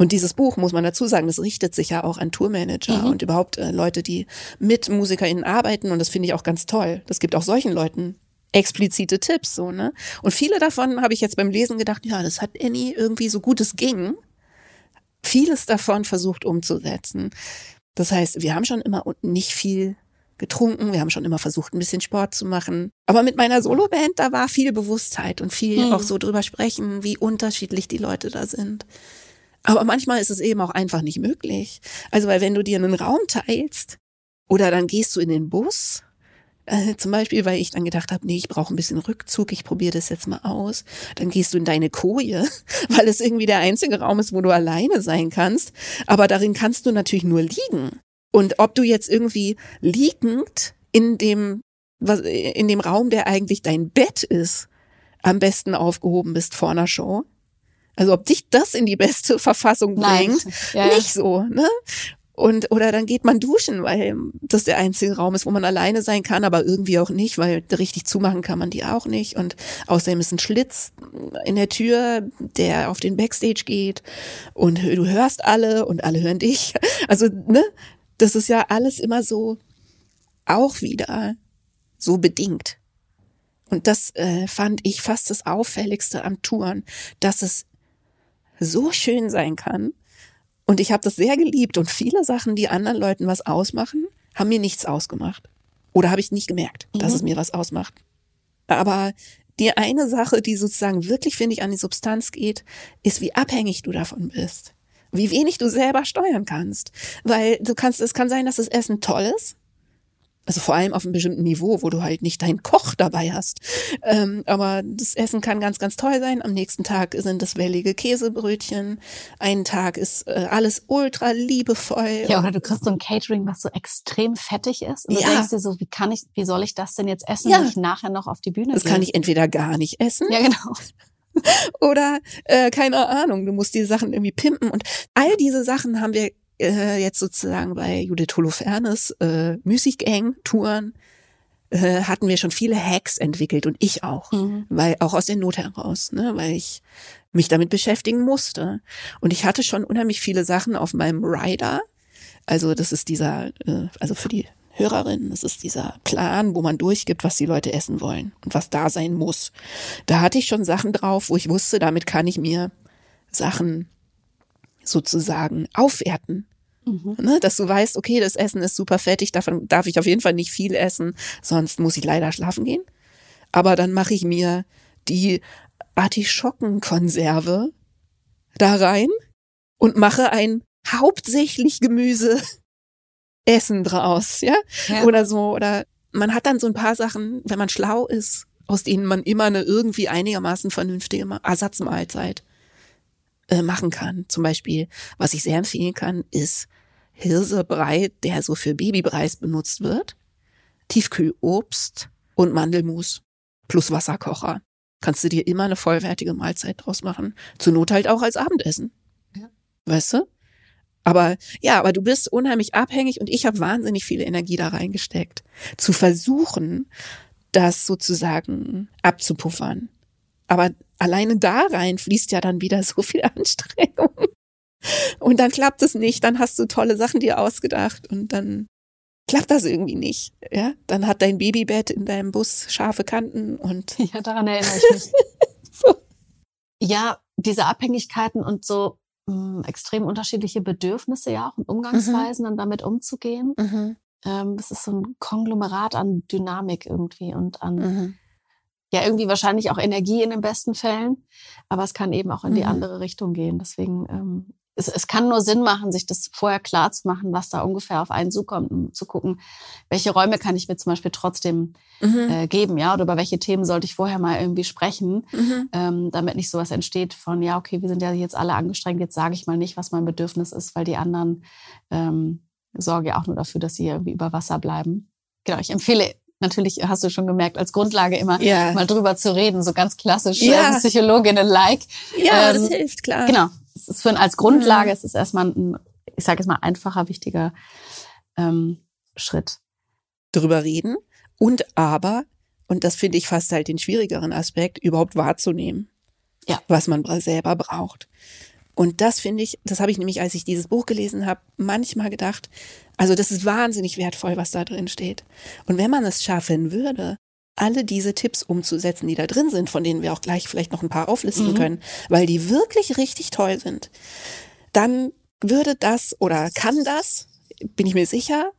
Und dieses Buch, muss man dazu sagen, das richtet sich ja auch an Tourmanager mhm. und überhaupt äh, Leute, die mit MusikerInnen arbeiten. Und das finde ich auch ganz toll. Das gibt auch solchen Leuten explizite Tipps, so, ne? Und viele davon habe ich jetzt beim Lesen gedacht, ja, das hat Annie irgendwie so gut es ging. Vieles davon versucht umzusetzen. Das heißt, wir haben schon immer nicht viel getrunken, wir haben schon immer versucht, ein bisschen Sport zu machen. Aber mit meiner Soloband, da war viel Bewusstheit und viel mhm. auch so drüber sprechen, wie unterschiedlich die Leute da sind. Aber manchmal ist es eben auch einfach nicht möglich. Also, weil wenn du dir einen Raum teilst oder dann gehst du in den Bus, äh, zum Beispiel, weil ich dann gedacht habe, nee, ich brauche ein bisschen Rückzug, ich probiere das jetzt mal aus. Dann gehst du in deine Koje, weil es irgendwie der einzige Raum ist, wo du alleine sein kannst. Aber darin kannst du natürlich nur liegen. Und ob du jetzt irgendwie liegend in dem, in dem Raum, der eigentlich dein Bett ist, am besten aufgehoben bist vor einer Show, Also ob dich das in die beste Verfassung bringt, ja, ja. nicht so, ne? Und, oder dann geht man duschen, weil das der einzige Raum ist, wo man alleine sein kann, aber irgendwie auch nicht, weil richtig zumachen kann man die auch nicht. Und außerdem ist ein Schlitz in der Tür, der auf den Backstage geht. Und du hörst alle und alle hören dich. Also, ne? Das ist ja alles immer so auch wieder so bedingt. Und das äh, fand ich fast das Auffälligste am Touren, dass es so schön sein kann, und ich habe das sehr geliebt und viele Sachen, die anderen Leuten was ausmachen, haben mir nichts ausgemacht. Oder habe ich nicht gemerkt, dass mhm. es mir was ausmacht. Aber die eine Sache, die sozusagen wirklich, finde ich, an die Substanz geht, ist, wie abhängig du davon bist. Wie wenig du selber steuern kannst. Weil du kannst, es kann sein, dass das Essen toll ist. Also vor allem auf einem bestimmten Niveau, wo du halt nicht deinen Koch dabei hast. Ähm, aber das Essen kann ganz, ganz toll sein. Am nächsten Tag sind es wellige Käsebrötchen. Einen Tag ist äh, alles ultra liebevoll. Ja, oder du kriegst so ein Catering, was so extrem fettig ist. Und du ja. denkst dir so, wie kann ich, wie soll ich das denn jetzt essen, ja. wenn ich nachher noch auf die Bühne das gehe? Das kann ich entweder gar nicht essen. Ja, genau. oder äh, keine Ahnung, du musst die Sachen irgendwie pimpen und all diese Sachen haben wir äh, jetzt sozusagen bei Judith Holofernes äh, Müßiggang Touren äh, hatten wir schon viele Hacks entwickelt und ich auch, mhm. weil auch aus der Not heraus, ne, weil ich mich damit beschäftigen musste und ich hatte schon unheimlich viele Sachen auf meinem Rider. Also das ist dieser, äh, also für die Hörerinnen, das ist dieser Plan, wo man durchgibt, was die Leute essen wollen und was da sein muss. Da hatte ich schon Sachen drauf, wo ich wusste, damit kann ich mir Sachen sozusagen aufwerten. Mhm. Ne, dass du weißt, okay, das Essen ist super fettig, davon darf ich auf jeden Fall nicht viel essen, sonst muss ich leider schlafen gehen. Aber dann mache ich mir die Artischockenkonserve da rein und mache ein hauptsächlich Gemüse Essen draus, ja? ja? Oder so. Oder man hat dann so ein paar Sachen, wenn man schlau ist, aus denen man immer eine irgendwie einigermaßen vernünftige Ersatzmahlzeit äh, machen kann. Zum Beispiel, was ich sehr empfehlen kann, ist Hirsebrei, der so für Babybreis benutzt wird, Tiefkühlobst und Mandelmus plus Wasserkocher. Kannst du dir immer eine vollwertige Mahlzeit draus machen. Zur Not halt auch als Abendessen. Ja. Weißt du? Aber ja, aber du bist unheimlich abhängig und ich habe wahnsinnig viel Energie da reingesteckt, zu versuchen, das sozusagen abzupuffern. Aber alleine da rein fließt ja dann wieder so viel Anstrengung. Und dann klappt es nicht, dann hast du tolle Sachen dir ausgedacht und dann klappt das irgendwie nicht. Ja, dann hat dein Babybett in deinem Bus scharfe Kanten und. Ja, daran erinnere ich mich. so. Ja, diese Abhängigkeiten und so mh, hm, extrem unterschiedliche Bedürfnisse ja auch und Umgangsweisen, mhm. dann damit umzugehen. Mhm. Ähm, das ist so ein Konglomerat an Dynamik irgendwie und an mhm ja irgendwie wahrscheinlich auch Energie in den besten Fällen, aber es kann eben auch in die mhm. andere Richtung gehen. Deswegen ähm, es, es kann nur Sinn machen, sich das vorher klar zu machen, was da ungefähr auf einen zukommt, um zu gucken, welche Räume kann ich mir zum Beispiel trotzdem mhm. äh, geben, ja, oder über welche Themen sollte ich vorher mal irgendwie sprechen, mhm. ähm, damit nicht sowas entsteht von, ja, okay, wir sind ja jetzt alle angestrengt, jetzt sage ich mal nicht, was mein Bedürfnis ist, weil die anderen ähm, sorgen ja auch nur dafür, dass sie irgendwie über Wasser bleiben. Genau, ich empfehle natürlich hast du schon gemerkt, als Grundlage immer ja. mal drüber zu reden, so ganz klassisch ja. äh, Psychologinnen-like. Ja, ähm, das hilft, klar. Genau. Es ist für als Grundlage, mhm. es ist erstmal ein, ich sage jetzt mal, einfacher, wichtiger ähm, Schritt. Drüber reden und aber, und das finde ich fast halt den schwierigeren Aspekt, überhaupt wahrzunehmen, ja. was man selber braucht. Und das finde ich, das habe ich nämlich, als ich dieses Buch gelesen habe, manchmal gedacht, also das ist wahnsinnig wertvoll, was da drin steht. Und wenn man es schaffen würde, alle diese Tipps umzusetzen, die da drin sind, von denen wir auch gleich vielleicht noch ein paar auflisten mhm. können, weil die wirklich richtig toll sind, dann würde das oder kann das, bin ich mir sicher,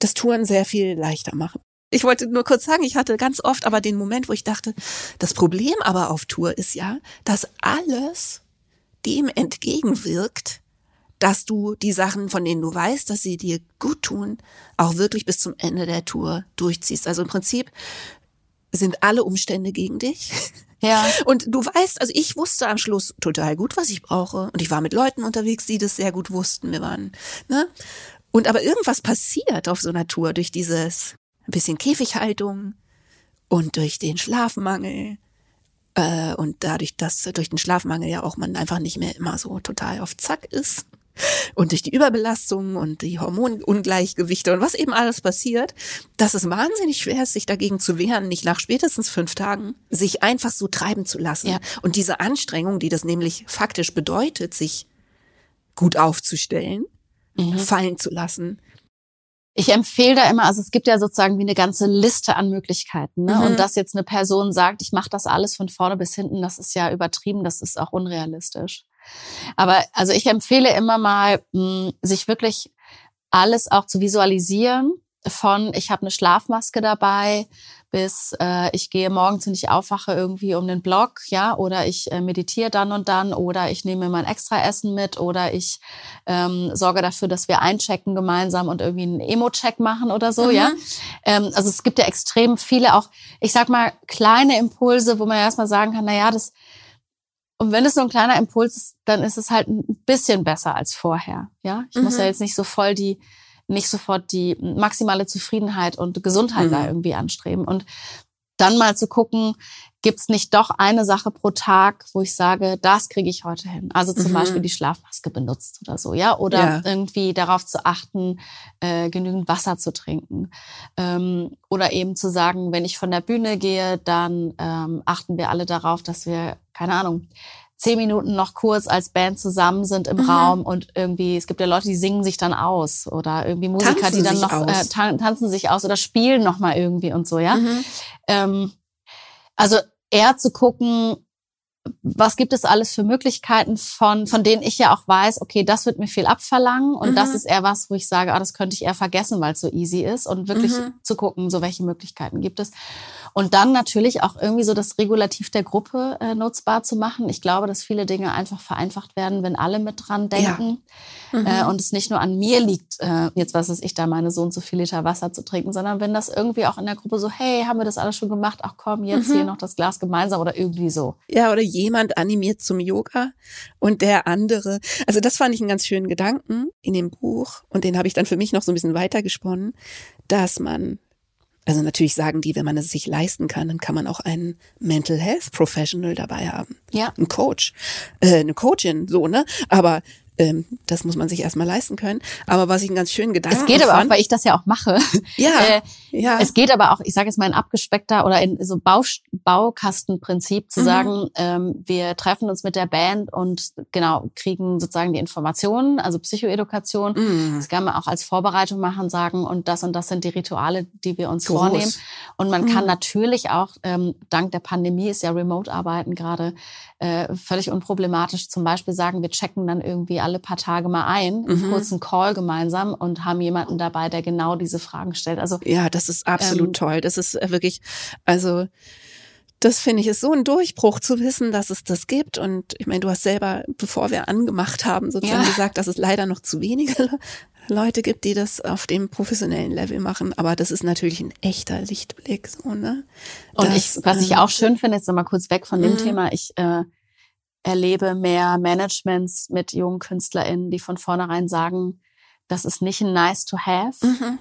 das Touren sehr viel leichter machen. Ich wollte nur kurz sagen, ich hatte ganz oft aber den Moment, wo ich dachte, das Problem aber auf Tour ist ja, dass alles dem entgegenwirkt, dass du die Sachen, von denen du weißt, dass sie dir gut tun, auch wirklich bis zum Ende der Tour durchziehst. Also im Prinzip sind alle Umstände gegen dich. Ja. Und du weißt, also ich wusste am Schluss total gut, was ich brauche. Und ich war mit Leuten unterwegs, die das sehr gut wussten. Wir waren, ne? Und aber irgendwas passiert auf so einer Tour durch dieses ein bisschen Käfighaltung und durch den Schlafmangel Äh, und dadurch, dass durch den Schlafmangel ja auch man einfach nicht mehr immer so total auf Zack ist. Und durch die Überbelastung und die Hormonungleichgewichte und was eben alles passiert, dass es wahnsinnig schwer ist, sich dagegen zu wehren, nicht nach spätestens fünf Tagen, sich einfach so treiben zu lassen. Ja. Und diese Anstrengung, die das nämlich faktisch bedeutet, sich gut aufzustellen, mhm. fallen zu lassen, ich empfehle da immer, also es gibt ja sozusagen wie eine ganze Liste an Möglichkeiten. Ne? Mhm. Und dass jetzt eine Person sagt, ich mache das alles von vorne bis hinten, das ist ja übertrieben, das ist auch unrealistisch. Aber also ich empfehle immer mal, mh, sich wirklich alles auch zu visualisieren von ich habe eine Schlafmaske dabei bis äh, ich gehe morgens und ich aufwache irgendwie um den Block, ja, oder ich äh, meditiere dann und dann oder ich nehme mein extra Essen mit oder ich ähm, sorge dafür, dass wir einchecken gemeinsam und irgendwie einen Emo-Check machen oder so, mhm. ja. Ähm, also es gibt ja extrem viele auch, ich sag mal, kleine Impulse, wo man erstmal sagen kann, na ja, das und wenn es nur ein kleiner Impuls ist, dann ist es halt ein bisschen besser als vorher. Ja, ich mhm. muss ja mhm. jetzt nicht so voll die nicht sofort die maximale Zufriedenheit und Gesundheit mhm. da irgendwie anstreben. Und dann mal zu gucken, gibt's nicht doch eine Sache pro Tag, wo ich sage, das kriege ich heute hin. Also zum mhm. Beispiel die Schlafmaske benutzt oder so, ja, oder ja. irgendwie darauf zu achten, äh, genügend Wasser zu trinken ähm, oder eben zu sagen, wenn ich von der Bühne gehe, dann ähm, achten wir alle darauf, dass wir keine Ahnung zehn Minuten noch kurz als Band zusammen sind im mhm. Raum und irgendwie, es gibt ja Leute, die singen sich dann aus oder irgendwie Musiker, tanzen die dann noch äh, tan tanzen sich aus oder spielen noch mal irgendwie und so, ja. Mhm. Ähm, also eher zu gucken, was gibt es alles für Möglichkeiten von, von denen ich ja auch weiß, okay, das wird mir viel abverlangen und mhm. das ist eher was, wo ich sage, ah, das könnte ich eher vergessen, weil es so easy ist und wirklich mhm. zu gucken, so welche Möglichkeiten gibt es. Und dann natürlich auch irgendwie so das Regulativ der Gruppe äh, nutzbar zu machen. Ich glaube, dass viele Dinge einfach vereinfacht werden, wenn alle mit dran denken ja. mhm. äh, und es nicht nur an mir liegt, äh, jetzt was ist ich da meine so und so viel Liter Wasser zu trinken, sondern wenn das irgendwie auch in der Gruppe so, hey, haben wir das alles schon gemacht? Ach komm, jetzt hier mhm. noch das Glas gemeinsam oder irgendwie so. Ja, oder jemand animiert zum Yoga und der andere. Also das fand ich einen ganz schönen Gedanken in dem Buch und den habe ich dann für mich noch so ein bisschen weitergesponnen, dass man also natürlich sagen die, wenn man es sich leisten kann, dann kann man auch einen Mental Health Professional dabei haben. Ja. Ein Coach, äh, eine Coachin, so, ne? Aber ähm, das muss man sich erstmal leisten können. Aber was ich einen ganz schönen Gedanken Es geht aber fand, auch, weil ich das ja auch mache. Ja, äh, ja. Es geht aber auch, ich sage jetzt mal in abgespeckter oder in so Bau, Baukastenprinzip zu mhm. sagen, ähm, wir treffen uns mit der Band und genau kriegen sozusagen die Informationen, also Psychoedukation. Mhm. Das kann man auch als Vorbereitung machen, sagen und das und das sind die Rituale, die wir uns Groß. vornehmen. Und man mhm. kann natürlich auch ähm, dank der Pandemie ist ja Remote-Arbeiten gerade äh, völlig unproblematisch. Zum Beispiel sagen, wir checken dann irgendwie alle paar Tage mal ein, mhm. einen kurzen Call gemeinsam und haben jemanden dabei, der genau diese Fragen stellt. Also ja, das ist absolut ähm, toll. Das ist äh, wirklich, also das finde ich ist so ein Durchbruch zu wissen, dass es das gibt. Und ich meine, du hast selber, bevor wir angemacht haben, sozusagen ja. gesagt, dass es leider noch zu wenige Leute gibt, die das auf dem professionellen Level machen. Aber das ist natürlich ein echter Lichtblick, so, ne? Und das, ich, was ich ähm, auch schön finde, jetzt nochmal kurz weg von dem mhm. Thema, ich äh, erlebe mehr Managements mit jungen KünstlerInnen, die von vornherein sagen, das ist nicht ein nice to have, mhm.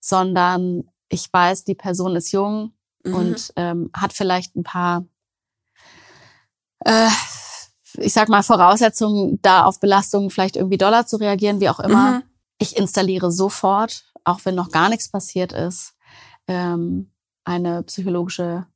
sondern ich weiß, die Person ist jung mhm. und ähm, hat vielleicht ein paar, äh, ich sag mal, Voraussetzungen, da auf Belastungen vielleicht irgendwie Dollar zu reagieren, wie auch immer. Mhm. Ich installiere sofort, auch wenn noch gar nichts passiert ist, ähm, eine psychologische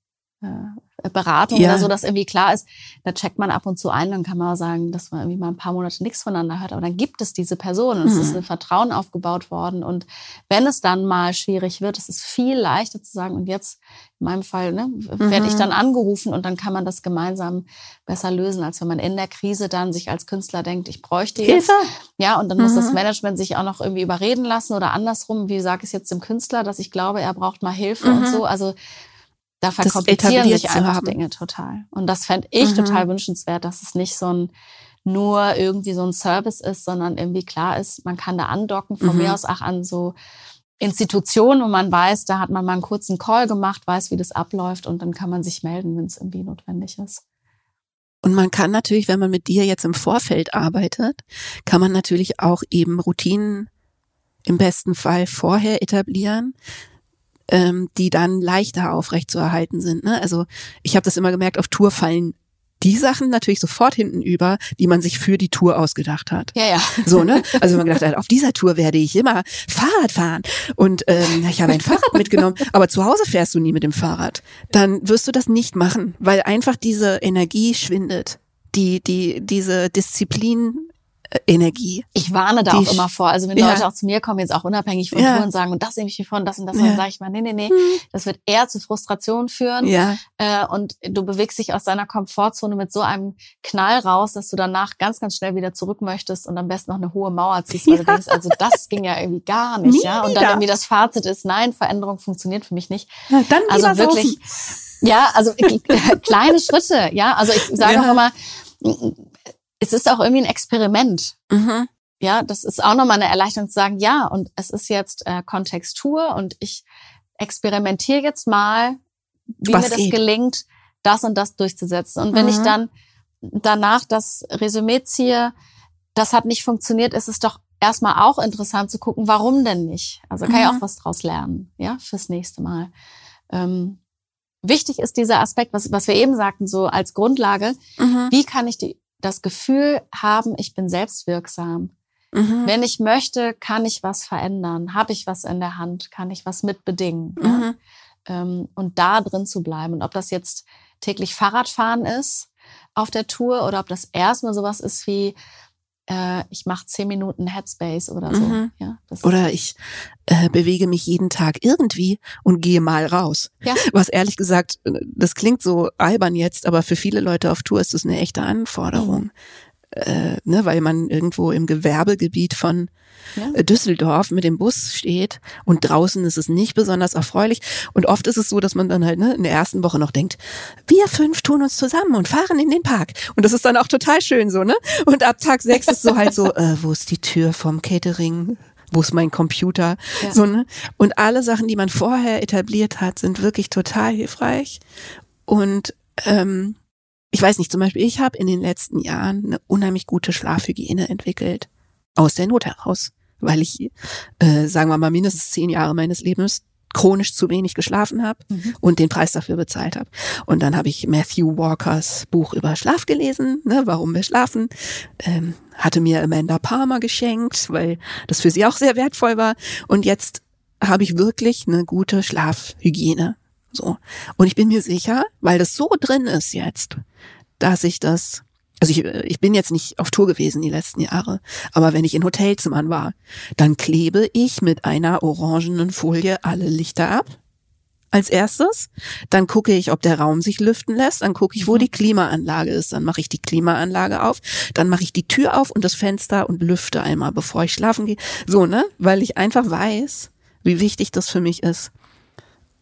Beratung ja. oder so, dass irgendwie klar ist, da checkt man ab und zu ein, dann kann man auch sagen, dass man irgendwie mal ein paar Monate nichts voneinander hört, aber dann gibt es diese Person und mhm. es ist mhm. ein Vertrauen aufgebaut worden und wenn es dann mal schwierig wird, es ist viel leichter zu sagen und jetzt in meinem Fall ne, mhm. werde ich mhm. dann angerufen und dann kann man das gemeinsam besser lösen, als wenn man in der Krise dann sich als Künstler denkt, ich bräuchte jetzt. Hilfe. Ja, und dann mhm. muss das mhm. Management sich auch noch irgendwie überreden lassen oder andersrum, wie sage ich es jetzt dem Künstler, dass ich glaube, er braucht mal Hilfe und so. Also da verkomplizieren sich einfach Dinge total. Und das fände ich mhm. total wünschenswert, dass es nicht so ein nur irgendwie so ein Service ist, sondern irgendwie klar ist, man kann da andocken, von mhm. mir aus auch an so Institutionen, wo man weiß, da hat man mal einen kurzen Call gemacht, weiß, wie das abläuft und dann kann man sich melden, wenn es irgendwie notwendig ist. Und man kann natürlich, wenn man mit dir jetzt im Vorfeld arbeitet, kann man natürlich auch eben Routinen im besten Fall vorher etablieren, ähm, die dann leichter aufrecht zu erhalten sind. Ne? Also ich habe das immer gemerkt, auf Tour fallen die Sachen natürlich sofort hinten über, die man sich für die Tour ausgedacht hat. Ja, ja. So, ne? Also wenn man gedacht hat, auf dieser Tour werde ich immer Fahrrad fahren. Und ähm, ich habe ein Fahrrad mitgenommen, aber zu Hause fährst du nie mit dem Fahrrad. Dann wirst du das nicht machen, weil einfach diese Energie schwindet. Die, die, diese Disziplin Energie. Ich warne da auch immer vor. Also wenn ja. Leute auch zu mir kommen, jetzt auch unabhängig von ja. Touren sagen, und das nehme ich mir von, das und das, ja. dann sage ich mal, nee, nee, nee, hm. das wird eher zu Frustration führen. Ja. Äh, und du bewegst dich aus deiner Komfortzone mit so einem Knall raus, dass du danach ganz, ganz schnell wieder zurück möchtest und am besten noch eine hohe Mauer ziehst, weil ja. du denkst, also das ging ja irgendwie gar nicht, Nie ja. Und dann irgendwie das Fazit ist, nein, Veränderung funktioniert für mich nicht. Ja, dann also wirklich, ja, also kleine Schritte, ja. Also ich sage auch immer, es ist auch irgendwie ein Experiment. Mhm. Ja, das ist auch nochmal eine Erleichterung zu sagen, ja, und es ist jetzt äh, Kontextur und ich experimentiere jetzt mal, wie Was mir das geht. gelingt, das und das durchzusetzen. Und wenn mhm. ich dann danach das Resümee ziehe, das hat nicht funktioniert, ist es doch erstmal auch interessant zu gucken, warum denn nicht? Also kann mhm. ich auch was draus lernen, ja, fürs nächste Mal. Ähm, wichtig ist dieser Aspekt, was, was wir eben sagten, so als Grundlage. Mhm. Wie kann ich die das Gefühl haben, ich bin selbstwirksam. Mhm. Wenn ich möchte, kann ich was verändern. Habe ich was in der Hand? Kann ich was mitbedingen? Mhm. Ja? Ähm, und da drin zu bleiben. Und ob das jetzt täglich Fahrradfahren ist auf der Tour oder ob das erstmal sowas ist wie, äh, ich mache zehn Minuten Headspace oder so. Mhm. Ja, oder ich äh, bewege mich jeden Tag irgendwie und gehe mal raus. Ja. Was ehrlich gesagt, äh, das klingt so albern jetzt, aber für viele Leute auf Tour ist das eine echte Anforderung. Mhm äh, ne, weil man irgendwo im Gewerbegebiet von ja. Äh, Düsseldorf mit dem Bus steht und draußen ist es nicht besonders erfreulich. Und oft ist es so, dass man dann halt ne, in der ersten Woche noch denkt, wir fünf tun uns zusammen und fahren in den Park. Und das ist dann auch total schön so, ne? Und ab Tag sechs ist so halt so, äh, wo ist die Tür vom Catering? Wo ist mein Computer? Ja. So, ne? Und alle Sachen, die man vorher etabliert hat, sind wirklich total hilfreich. Und ähm, ich weiß nicht, zum Beispiel, ich habe in den letzten Jahren eine unheimlich gute Schlafhygiene entwickelt. Aus der Not heraus. Weil ich, äh, sagen wir mal, mindestens zehn Jahre meines Lebens chronisch zu wenig geschlafen habe mhm. und den Preis dafür bezahlt habe. Und dann habe ich Matthew Walkers Buch über Schlaf gelesen, ne, warum wir schlafen. Ähm, hatte mir Amanda Palmer geschenkt, weil das für sie auch sehr wertvoll war. Und jetzt habe ich wirklich eine gute Schlafhygiene so. Und ich bin mir sicher, weil das so drin ist jetzt, dass ich das, also ich, ich bin jetzt nicht auf Tour gewesen die letzten Jahre, aber wenn ich in Hotelzimmern war, dann klebe ich mit einer orangenen Folie alle Lichter ab. Als erstes, dann gucke ich, ob der Raum sich lüften lässt, dann gucke ich, wo mhm. die Klimaanlage ist, dann mache ich die Klimaanlage auf, dann mache ich die Tür auf und das Fenster und lüfte einmal, bevor ich schlafen gehe. So, ne? Weil ich einfach weiß, wie wichtig das für mich ist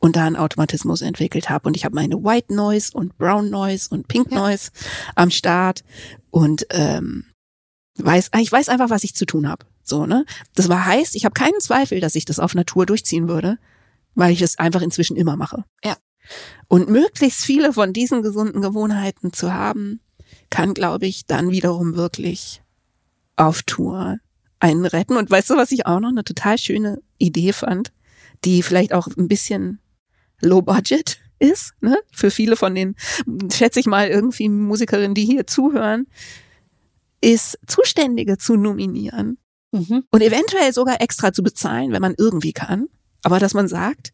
und da einen Automatismus entwickelt habe. Und ich habe meine White Noise und Brown Noise und Pink Noise ja. am Start und ähm, weiß, ich weiß einfach, was ich zu tun habe. So, ne? Das war heißt, ich habe keinen Zweifel, dass ich das auf Natur durchziehen würde, weil ich es einfach inzwischen immer mache. Ja. Und möglichst viele von diesen gesunden Gewohnheiten zu haben, kann, glaube ich, dann wiederum wirklich auf Tour einen retten. Und weißt du, was ich auch noch eine total schöne Idee fand, die vielleicht auch ein bisschen low budget ist, ne? Für viele von den, schätze ich mal, irgendwie Musikerinnen, die hier zuhören, ist Zuständige zu nominieren mhm. und eventuell sogar extra zu bezahlen, wenn man irgendwie kann. Aber dass man sagt,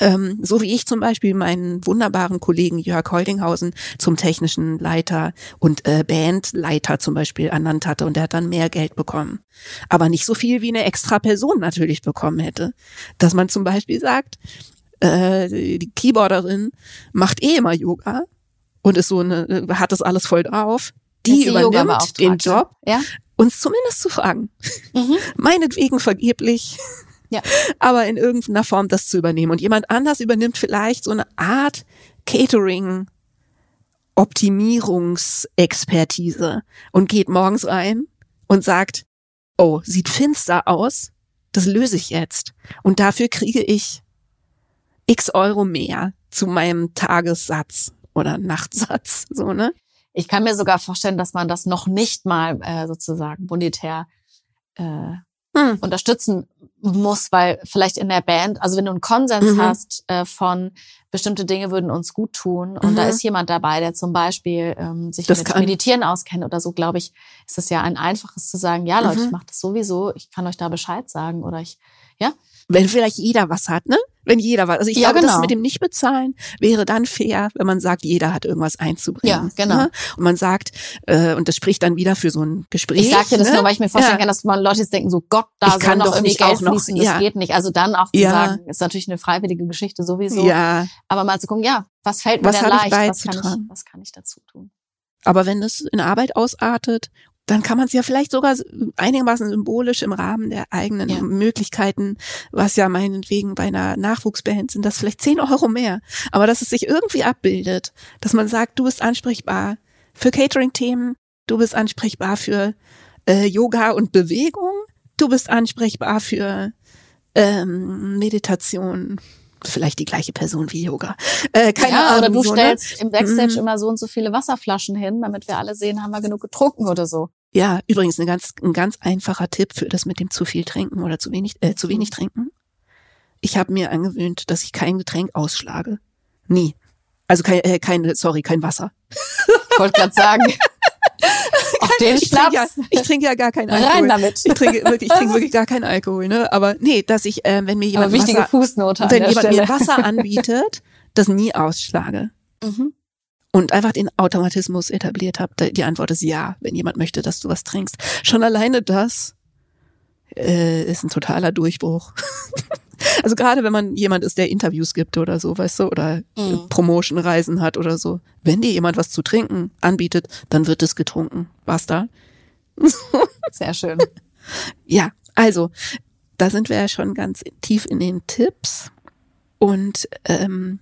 ähm, so wie ich zum Beispiel meinen wunderbaren Kollegen Jörg Holdinghausen zum technischen Leiter und äh, Bandleiter zum Beispiel ernannt hatte und der hat dann mehr Geld bekommen. Aber nicht so viel wie eine extra Person natürlich bekommen hätte. Dass man zum Beispiel sagt, äh, die Keyboarderin macht eh immer Yoga und ist so eine, hat das alles voll drauf. Die übernimmt den Job, ja? uns zumindest zu fragen. Mhm. Meinetwegen vergeblich. Ja. Aber in irgendeiner Form das zu übernehmen. Und jemand anders übernimmt vielleicht so eine Art Catering, Optimierungsexpertise und geht morgens rein und sagt, oh, sieht finster aus, das löse ich jetzt. Und dafür kriege ich x Euro mehr zu meinem Tagessatz oder Nachtsatz, so, ne? Ich kann mir sogar vorstellen, dass man das noch nicht mal äh, sozusagen monetär äh, hm. unterstützen muss, weil vielleicht in der Band, also wenn du einen Konsens mhm. hast äh, von bestimmte Dinge würden uns gut tun und mhm. da ist jemand dabei, der zum Beispiel ähm, sich das mit kann. Meditieren auskennt oder so, glaube ich, ist es ja ein einfaches zu sagen, ja Leute, mhm. ich mache das sowieso, ich kann euch da Bescheid sagen oder ich, ja. Wenn vielleicht jeder was hat, ne? Wenn jeder was. Also ich ja, glaube, genau. das mit dem Nicht-Bezahlen wäre dann fair, wenn man sagt, jeder hat irgendwas einzubringen. Ja, genau. Ne? Und man sagt, äh, und das spricht dann wieder für so ein Gespräch. Ich sage dir das ne? nur, weil ich mir vorstellen ja. kann, dass man Leute jetzt denken, so Gott, da ich soll noch irgendwie Geld fließen, das ja. geht nicht. Also dann auch zu sagen, ist natürlich eine freiwillige Geschichte sowieso. Ja. Aber mal zu gucken, ja, was fällt mir was denn leicht? Was kann, ich, was kann ich dazu tun? Aber wenn das in Arbeit ausartet dann kann man es ja vielleicht sogar einigermaßen symbolisch im Rahmen der eigenen ja. Möglichkeiten, was ja meinetwegen bei einer Nachwuchsband sind das vielleicht zehn Euro mehr, aber dass es sich irgendwie abbildet, dass man sagt, du bist ansprechbar für Catering-Themen, du bist ansprechbar für äh, Yoga und Bewegung, du bist ansprechbar für ähm, Meditation, vielleicht die gleiche Person wie Yoga. Äh, keine ja, Ahnung. Oder du so, ne? stellst ne? im Backstage mhm. immer so und so viele Wasserflaschen hin, damit wir alle sehen, haben wir genug getrunken oder so. Ja, übrigens eine ganz, ein ganz einfacher Tipp für das mit dem zu viel trinken oder zu wenig, äh, zu wenig trinken. Ich habe mir angewöhnt, dass ich kein Getränk ausschlage. Nie. Also kein, äh, kein sorry, kein Wasser. Ich wollte gerade sagen. den ich trinke ja, ich trinke ja gar keinen Alkohol. Rein damit. Ich trinke wirklich, ich trinke wirklich gar keinen Alkohol, ne? Aber nee, dass ich, äh, wenn mir jemand wichtige Wasser, Fußnote wenn jemand Stelle. mir Wasser anbietet, das nie ausschlage. Mhm. Und einfach den Automatismus etabliert habe. Die Antwort ist ja, wenn jemand möchte, dass du was trinkst. Schon alleine das äh, ist ein totaler Durchbruch. Also gerade wenn man jemand ist, der Interviews gibt oder so, weißt du, oder mhm. Promotion-Reisen hat oder so. Wenn dir jemand was zu trinken anbietet, dann wird es getrunken. Was da? Sehr schön. Ja, also da sind wir ja schon ganz tief in den Tipps und ähm,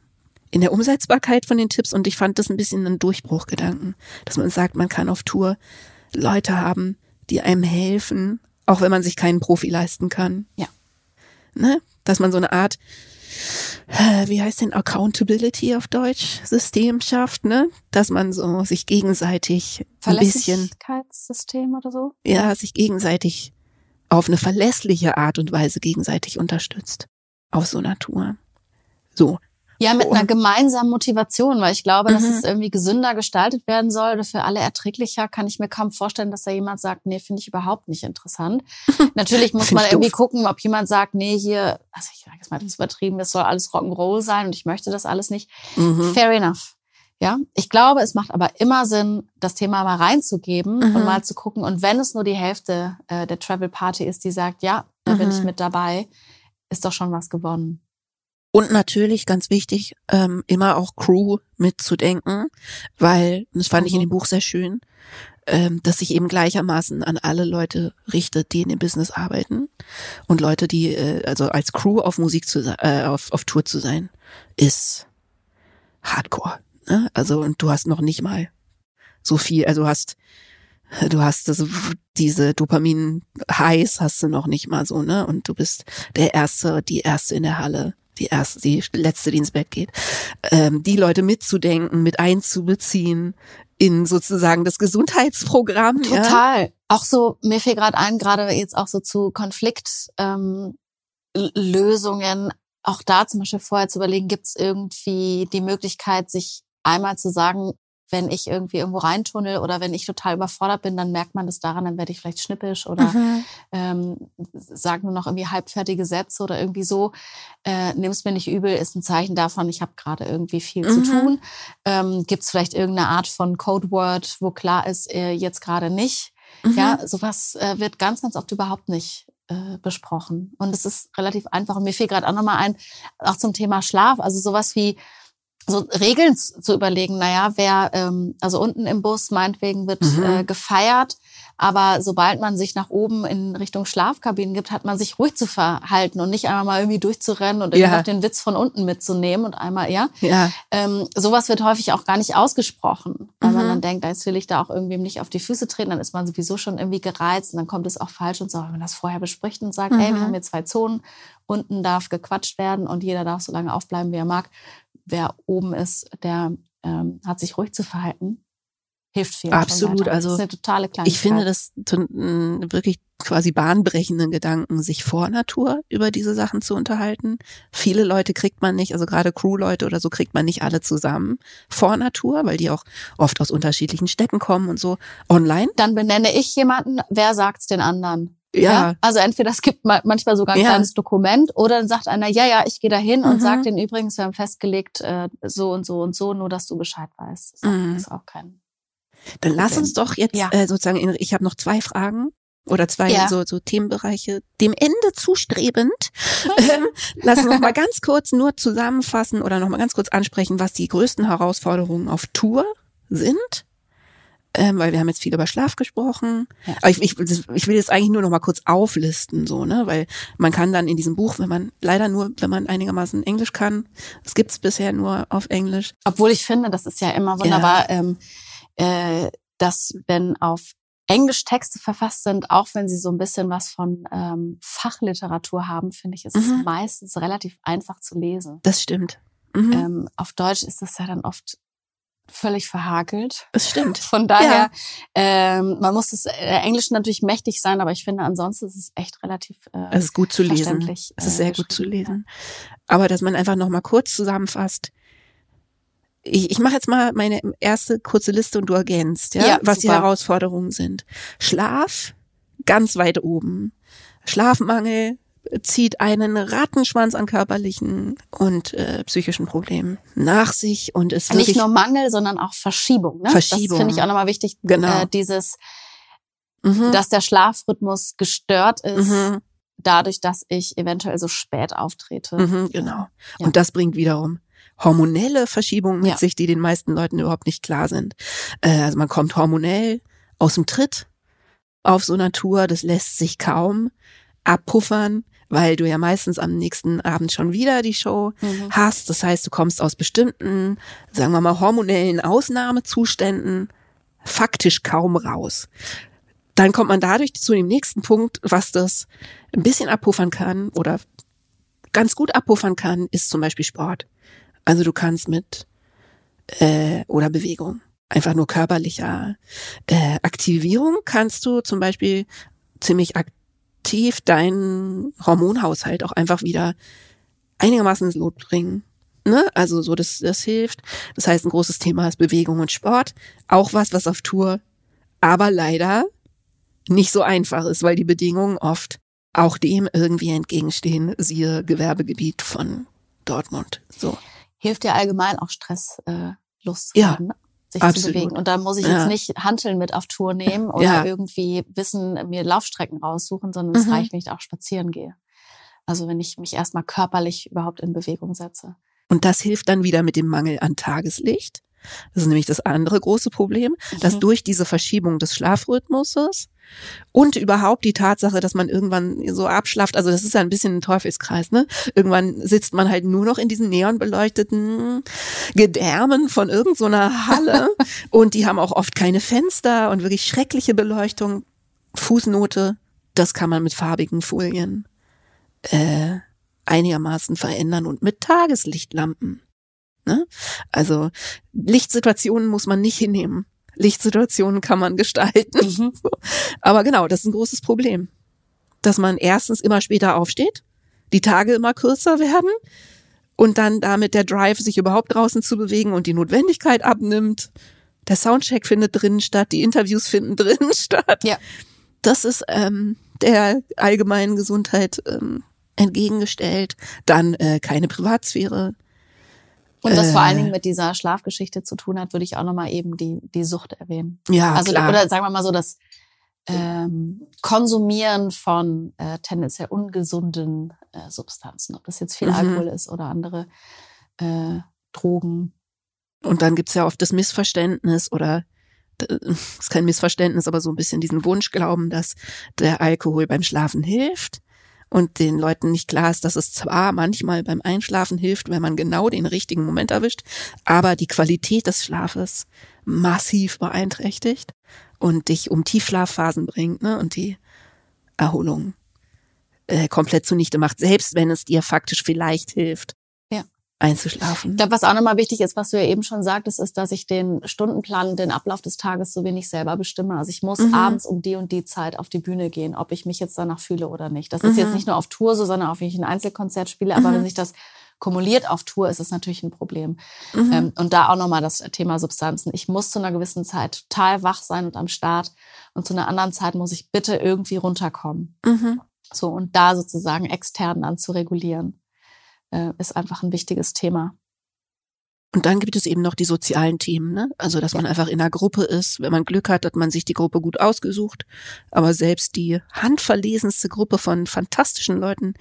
in der Umsetzbarkeit von den Tipps. Und ich fand das ein bisschen ein Durchbruchgedanken, dass man sagt, man kann auf Tour Leute haben, die einem helfen, auch wenn man sich keinen Profi leisten kann. Ja. Ne? Dass man so eine Art, äh, wie heißt denn Accountability auf Deutsch, System schafft, ne? Dass man so sich gegenseitig ein bisschen. Verlässlichkeitssystem oder so? Ja, sich gegenseitig auf eine verlässliche Art und Weise gegenseitig unterstützt. Auf so einer Tour. So. Ja, mit einer gemeinsamen Motivation, weil ich glaube, mhm. dass es irgendwie gesünder gestaltet werden soll oder für alle erträglicher, kann ich mir kaum vorstellen, dass da jemand sagt, nee, finde ich überhaupt nicht interessant. Natürlich muss man irgendwie doof. gucken, ob jemand sagt, nee, hier, also ich sage jetzt mal, das ist übertrieben, das soll alles Rock'n'Roll sein und ich möchte das alles nicht. Mhm. Fair enough. Ja, ich glaube, es macht aber immer Sinn, das Thema mal reinzugeben mhm. und mal zu gucken. Und wenn es nur die Hälfte äh, der Travel Party ist, die sagt, ja, da bin ich mhm. mit dabei, ist doch schon was gewonnen. Und natürlich, ganz wichtig, ähm, immer auch Crew mitzudenken, weil, das fand mhm. ich in dem mhm. Buch sehr schön, ähm, dass sich eben gleichermaßen an alle Leute richtet, die in dem Business arbeiten. Und Leute, die, äh, also als Crew auf Musik zu äh, auf, auf Tour zu sein, ist Hardcore. Ne? Also, und du hast noch nicht mal so viel, also du hast du hast das, diese Dopamin-Highs hast du noch nicht mal so, ne? Und du bist der Erste, die Erste in der Halle, die erste, die letzte, die ins Bett geht, ähm, die Leute mitzudenken, mit einzubeziehen in sozusagen das Gesundheitsprogramm. Total. Ja? Auch so, mir fällt gerade ein, gerade jetzt auch so zu Konfliktlösungen, ähm, auch da zum Beispiel vorher zu überlegen, gibt es irgendwie die Möglichkeit, sich einmal zu sagen, wenn ich irgendwie irgendwo reintunnel oder wenn ich total überfordert bin, dann merkt man das daran, dann werde ich vielleicht schnippisch oder mhm. ähm, sage nur noch irgendwie halbfertige Sätze oder irgendwie so. Äh, Nimm es mir nicht übel, ist ein Zeichen davon, ich habe gerade irgendwie viel mhm. zu tun. Ähm, Gibt es vielleicht irgendeine Art von Codeword, wo klar ist, äh, jetzt gerade nicht. Mhm. Ja, sowas äh, wird ganz, ganz oft überhaupt nicht äh, besprochen. Und es ist relativ einfach. Und mir fiel gerade auch nochmal ein, auch zum Thema Schlaf. Also sowas wie, so Regeln zu überlegen, naja, wer, ähm, also unten im Bus meinetwegen wird mhm. äh, gefeiert, aber sobald man sich nach oben in Richtung Schlafkabinen gibt, hat man sich ruhig zu verhalten und nicht einmal mal irgendwie durchzurennen und irgendwie ja. den Witz von unten mitzunehmen und einmal, ja. ja. Ähm, sowas wird häufig auch gar nicht ausgesprochen, weil mhm. man dann denkt, jetzt will ich da auch irgendwie nicht auf die Füße treten, dann ist man sowieso schon irgendwie gereizt und dann kommt es auch falsch und so, wenn man das vorher bespricht und sagt, mhm. ey, wir mhm. haben hier zwei Zonen, unten darf gequatscht werden und jeder darf so lange aufbleiben, wie er mag, wer oben ist, der ähm, hat sich ruhig zu verhalten. hilft viel. Absolut, also das ist eine totale Kleinigkeit. ich finde das wirklich quasi bahnbrechenden Gedanken, sich vor Natur über diese Sachen zu unterhalten. Viele Leute kriegt man nicht, also gerade Crew-Leute oder so kriegt man nicht alle zusammen vor Natur, weil die auch oft aus unterschiedlichen Städten kommen und so. Online. Dann benenne ich jemanden, wer sagt's den anderen? Ja. ja. Also entweder es gibt manchmal sogar ein ja. kleines Dokument oder dann sagt einer, ja, ja, ich gehe da hin mhm. und sagt den übrigens, wir haben festgelegt, äh, so und so und so, nur dass du Bescheid weißt. Das mhm. ist auch kein. Dann lass uns doch jetzt ja. äh, sozusagen, in, ich habe noch zwei Fragen oder zwei ja. so, so Themenbereiche dem Ende zustrebend. ähm, lass uns noch mal ganz kurz nur zusammenfassen oder noch mal ganz kurz ansprechen, was die größten Herausforderungen auf Tour sind ähm, weil wir haben jetzt viel über Schlaf gesprochen. Ja. Aber ich, ich, ich will jetzt eigentlich nur noch mal kurz auflisten, so, ne? Weil man kann dann in diesem Buch, wenn man leider nur, wenn man einigermaßen Englisch kann, es gibt's bisher nur auf Englisch. Obwohl ich finde, das ist ja immer wunderbar, ja. Ähm, äh, dass wenn auf Englisch Texte verfasst sind, auch wenn sie so ein bisschen was von ähm, Fachliteratur haben, finde ich, ist mhm. es meistens relativ einfach zu lesen. Das stimmt. Mhm. Ähm, auf Deutsch ist das ja dann oft völlig verhakelt. Es stimmt. Von daher, ja. ähm, man muss das äh, Englisch natürlich mächtig sein, aber ich finde ansonsten ist es echt relativ. Äh, es ist gut zu lesen. Es ist sehr äh, gut zu lesen. Aber dass man einfach noch mal kurz zusammenfasst. Ich, ich mache jetzt mal meine erste kurze Liste und du ergänzt, ja, ja was super. die Herausforderungen sind. Schlaf ganz weit oben. Schlafmangel, zieht einen Rattenschwanz an körperlichen und äh, psychischen Problemen nach sich und ist nicht nur Mangel, sondern auch Verschiebung. Ne? Verschiebung. Das finde ich auch nochmal wichtig. Genau. Äh, dieses, mhm. dass der Schlafrhythmus gestört ist. Mhm. Dadurch, dass ich eventuell so spät auftrete. Mhm, genau. Ja. Und das bringt wiederum hormonelle Verschiebungen mit ja. sich, die den meisten Leuten überhaupt nicht klar sind. Äh, also man kommt hormonell aus dem Tritt auf so Natur, das lässt sich kaum abpuffern weil du ja meistens am nächsten Abend schon wieder die Show mhm. hast. Das heißt, du kommst aus bestimmten, sagen wir mal, hormonellen Ausnahmezuständen faktisch kaum raus. Dann kommt man dadurch zu dem nächsten Punkt, was das ein bisschen abpuffern kann oder ganz gut abpuffern kann, ist zum Beispiel Sport. Also du kannst mit äh, oder Bewegung einfach nur körperlicher äh, Aktivierung kannst du zum Beispiel ziemlich aktiv aktiv deinen Hormonhaushalt auch einfach wieder einigermaßen ins Lot bringen. Ne? Also so, das, das hilft. Das heißt, ein großes Thema ist Bewegung und Sport. Auch was, was auf Tour aber leider nicht so einfach ist, weil die Bedingungen oft auch dem irgendwie entgegenstehen, siehe Gewerbegebiet von Dortmund. So. Hilft ja allgemein auch Stress äh, loszuwerden. Ja? Sich Absolut. zu bewegen. Und da muss ich ja. jetzt nicht Hanteln mit auf Tour nehmen oder ja. irgendwie wissen, mir Laufstrecken raussuchen, sondern es mhm. reicht, wenn ich auch spazieren gehe. Also wenn ich mich erstmal körperlich überhaupt in Bewegung setze. Und das hilft dann wieder mit dem Mangel an Tageslicht. Das ist nämlich das andere große Problem, dass mhm. durch diese Verschiebung des Schlafrhythmuses und überhaupt die Tatsache, dass man irgendwann so abschlaft, also das ist ja ein bisschen ein Teufelskreis, ne? Irgendwann sitzt man halt nur noch in diesen neonbeleuchteten Gedärmen von irgendeiner so Halle und die haben auch oft keine Fenster und wirklich schreckliche Beleuchtung. Fußnote, das kann man mit farbigen Folien äh, einigermaßen verändern und mit Tageslichtlampen. Ne? Also Lichtsituationen muss man nicht hinnehmen. Lichtsituationen kann man gestalten. Mhm. Aber genau, das ist ein großes Problem. Dass man erstens immer später aufsteht, die Tage immer kürzer werden und dann damit der Drive, sich überhaupt draußen zu bewegen und die Notwendigkeit abnimmt. Der Soundcheck findet drinnen statt, die Interviews finden drinnen statt. Ja. Das ist ähm, der allgemeinen Gesundheit ähm, entgegengestellt. Dann äh, keine Privatsphäre, und was äh, vor allen Dingen mit dieser Schlafgeschichte zu tun hat, würde ich auch nochmal eben die, die Sucht erwähnen. Ja, also, klar. Oder sagen wir mal so, das ähm, Konsumieren von äh, tendenziell ungesunden äh, Substanzen, ob das jetzt viel mhm. Alkohol ist oder andere äh, Drogen. Und dann gibt's ja oft das Missverständnis oder ist kein Missverständnis, aber so ein bisschen diesen Wunsch glauben, dass der Alkohol beim Schlafen hilft und den Leuten nicht klar ist, dass es zwar manchmal beim Einschlafen hilft, wenn man genau den richtigen Moment erwischt, aber die Qualität des Schlafes massiv beeinträchtigt und dich um Tiefschlafphasen bringt ne, und die Erholung äh, komplett zunichte macht, selbst wenn es dir faktisch vielleicht hilft. Einzuschlafen. Ich glaube, was auch nochmal wichtig ist, was du ja eben schon sagtest, ist, dass ich den Stundenplan, den Ablauf des Tages so wenig selber bestimme. Also ich muss mhm. abends um die und die Zeit auf die Bühne gehen, ob ich mich jetzt danach fühle oder nicht. Das mhm. ist jetzt mhm. nicht nur auf Tour so, sondern auch, wenn ich ein Einzelkonzert spiele. Aber mhm. wenn sich das kumuliert auf Tour, ist es natürlich ein Problem. Mhm. Ähm, und da auch nochmal das Thema Substanzen. Ich muss zu einer gewissen Zeit total wach sein und am Start. Und zu einer anderen Zeit muss ich bitte irgendwie runterkommen. Mhm. So, und da sozusagen extern dann zu regulieren äh, ist einfach ein wichtiges Thema. Und dann gibt es eben noch die sozialen Themen, ne? Also, dass ja. man einfach in einer Gruppe ist. Wenn man Glück hat, hat man sich die Gruppe gut ausgesucht. Aber selbst die handverlesenste Gruppe von fantastischen Leuten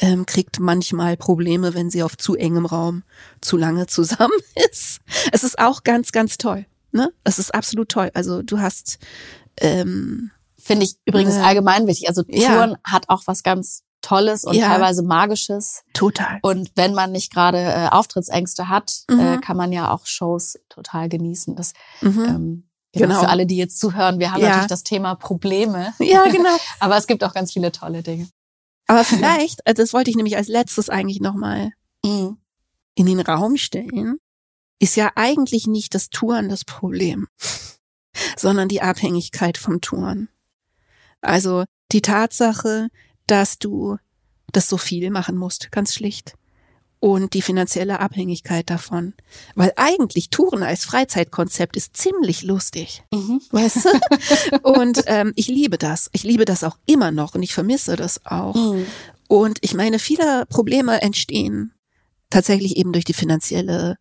ähm, kriegt manchmal Probleme, wenn sie auf zu engem Raum zu lange zusammen ist. Es ist auch ganz, ganz toll. Ne? Es ist absolut toll. Also du hast ähm, Finde ich übrigens äh, allgemein wichtig. Also Touren ja. hat auch was ganz Tolles und ja. teilweise Magisches. Total. Und wenn man nicht gerade äh, Auftrittsängste hat, äh, mhm. äh, kann man ja auch Shows total genießen. Das mhm. ähm, genau. genau. Für alle, die jetzt zuhören, wir haben ja. natürlich das Thema Probleme. Ja, genau. Aber es gibt auch ganz viele tolle Dinge. Aber vielleicht, also das wollte ich nämlich als letztes eigentlich nochmal mhm. in den Raum stellen, ist ja eigentlich nicht das Touren das Problem, sondern die Abhängigkeit vom Touren. Also die Tatsache, dass du das so viel machen musst, ganz schlicht. Und die finanzielle Abhängigkeit davon. Weil eigentlich Touren als Freizeitkonzept ist ziemlich lustig. Mhm. Weißt du? und ähm, ich liebe das. Ich liebe das auch immer noch und ich vermisse das auch. Mhm. Und ich meine, viele Probleme entstehen tatsächlich eben durch die finanzielle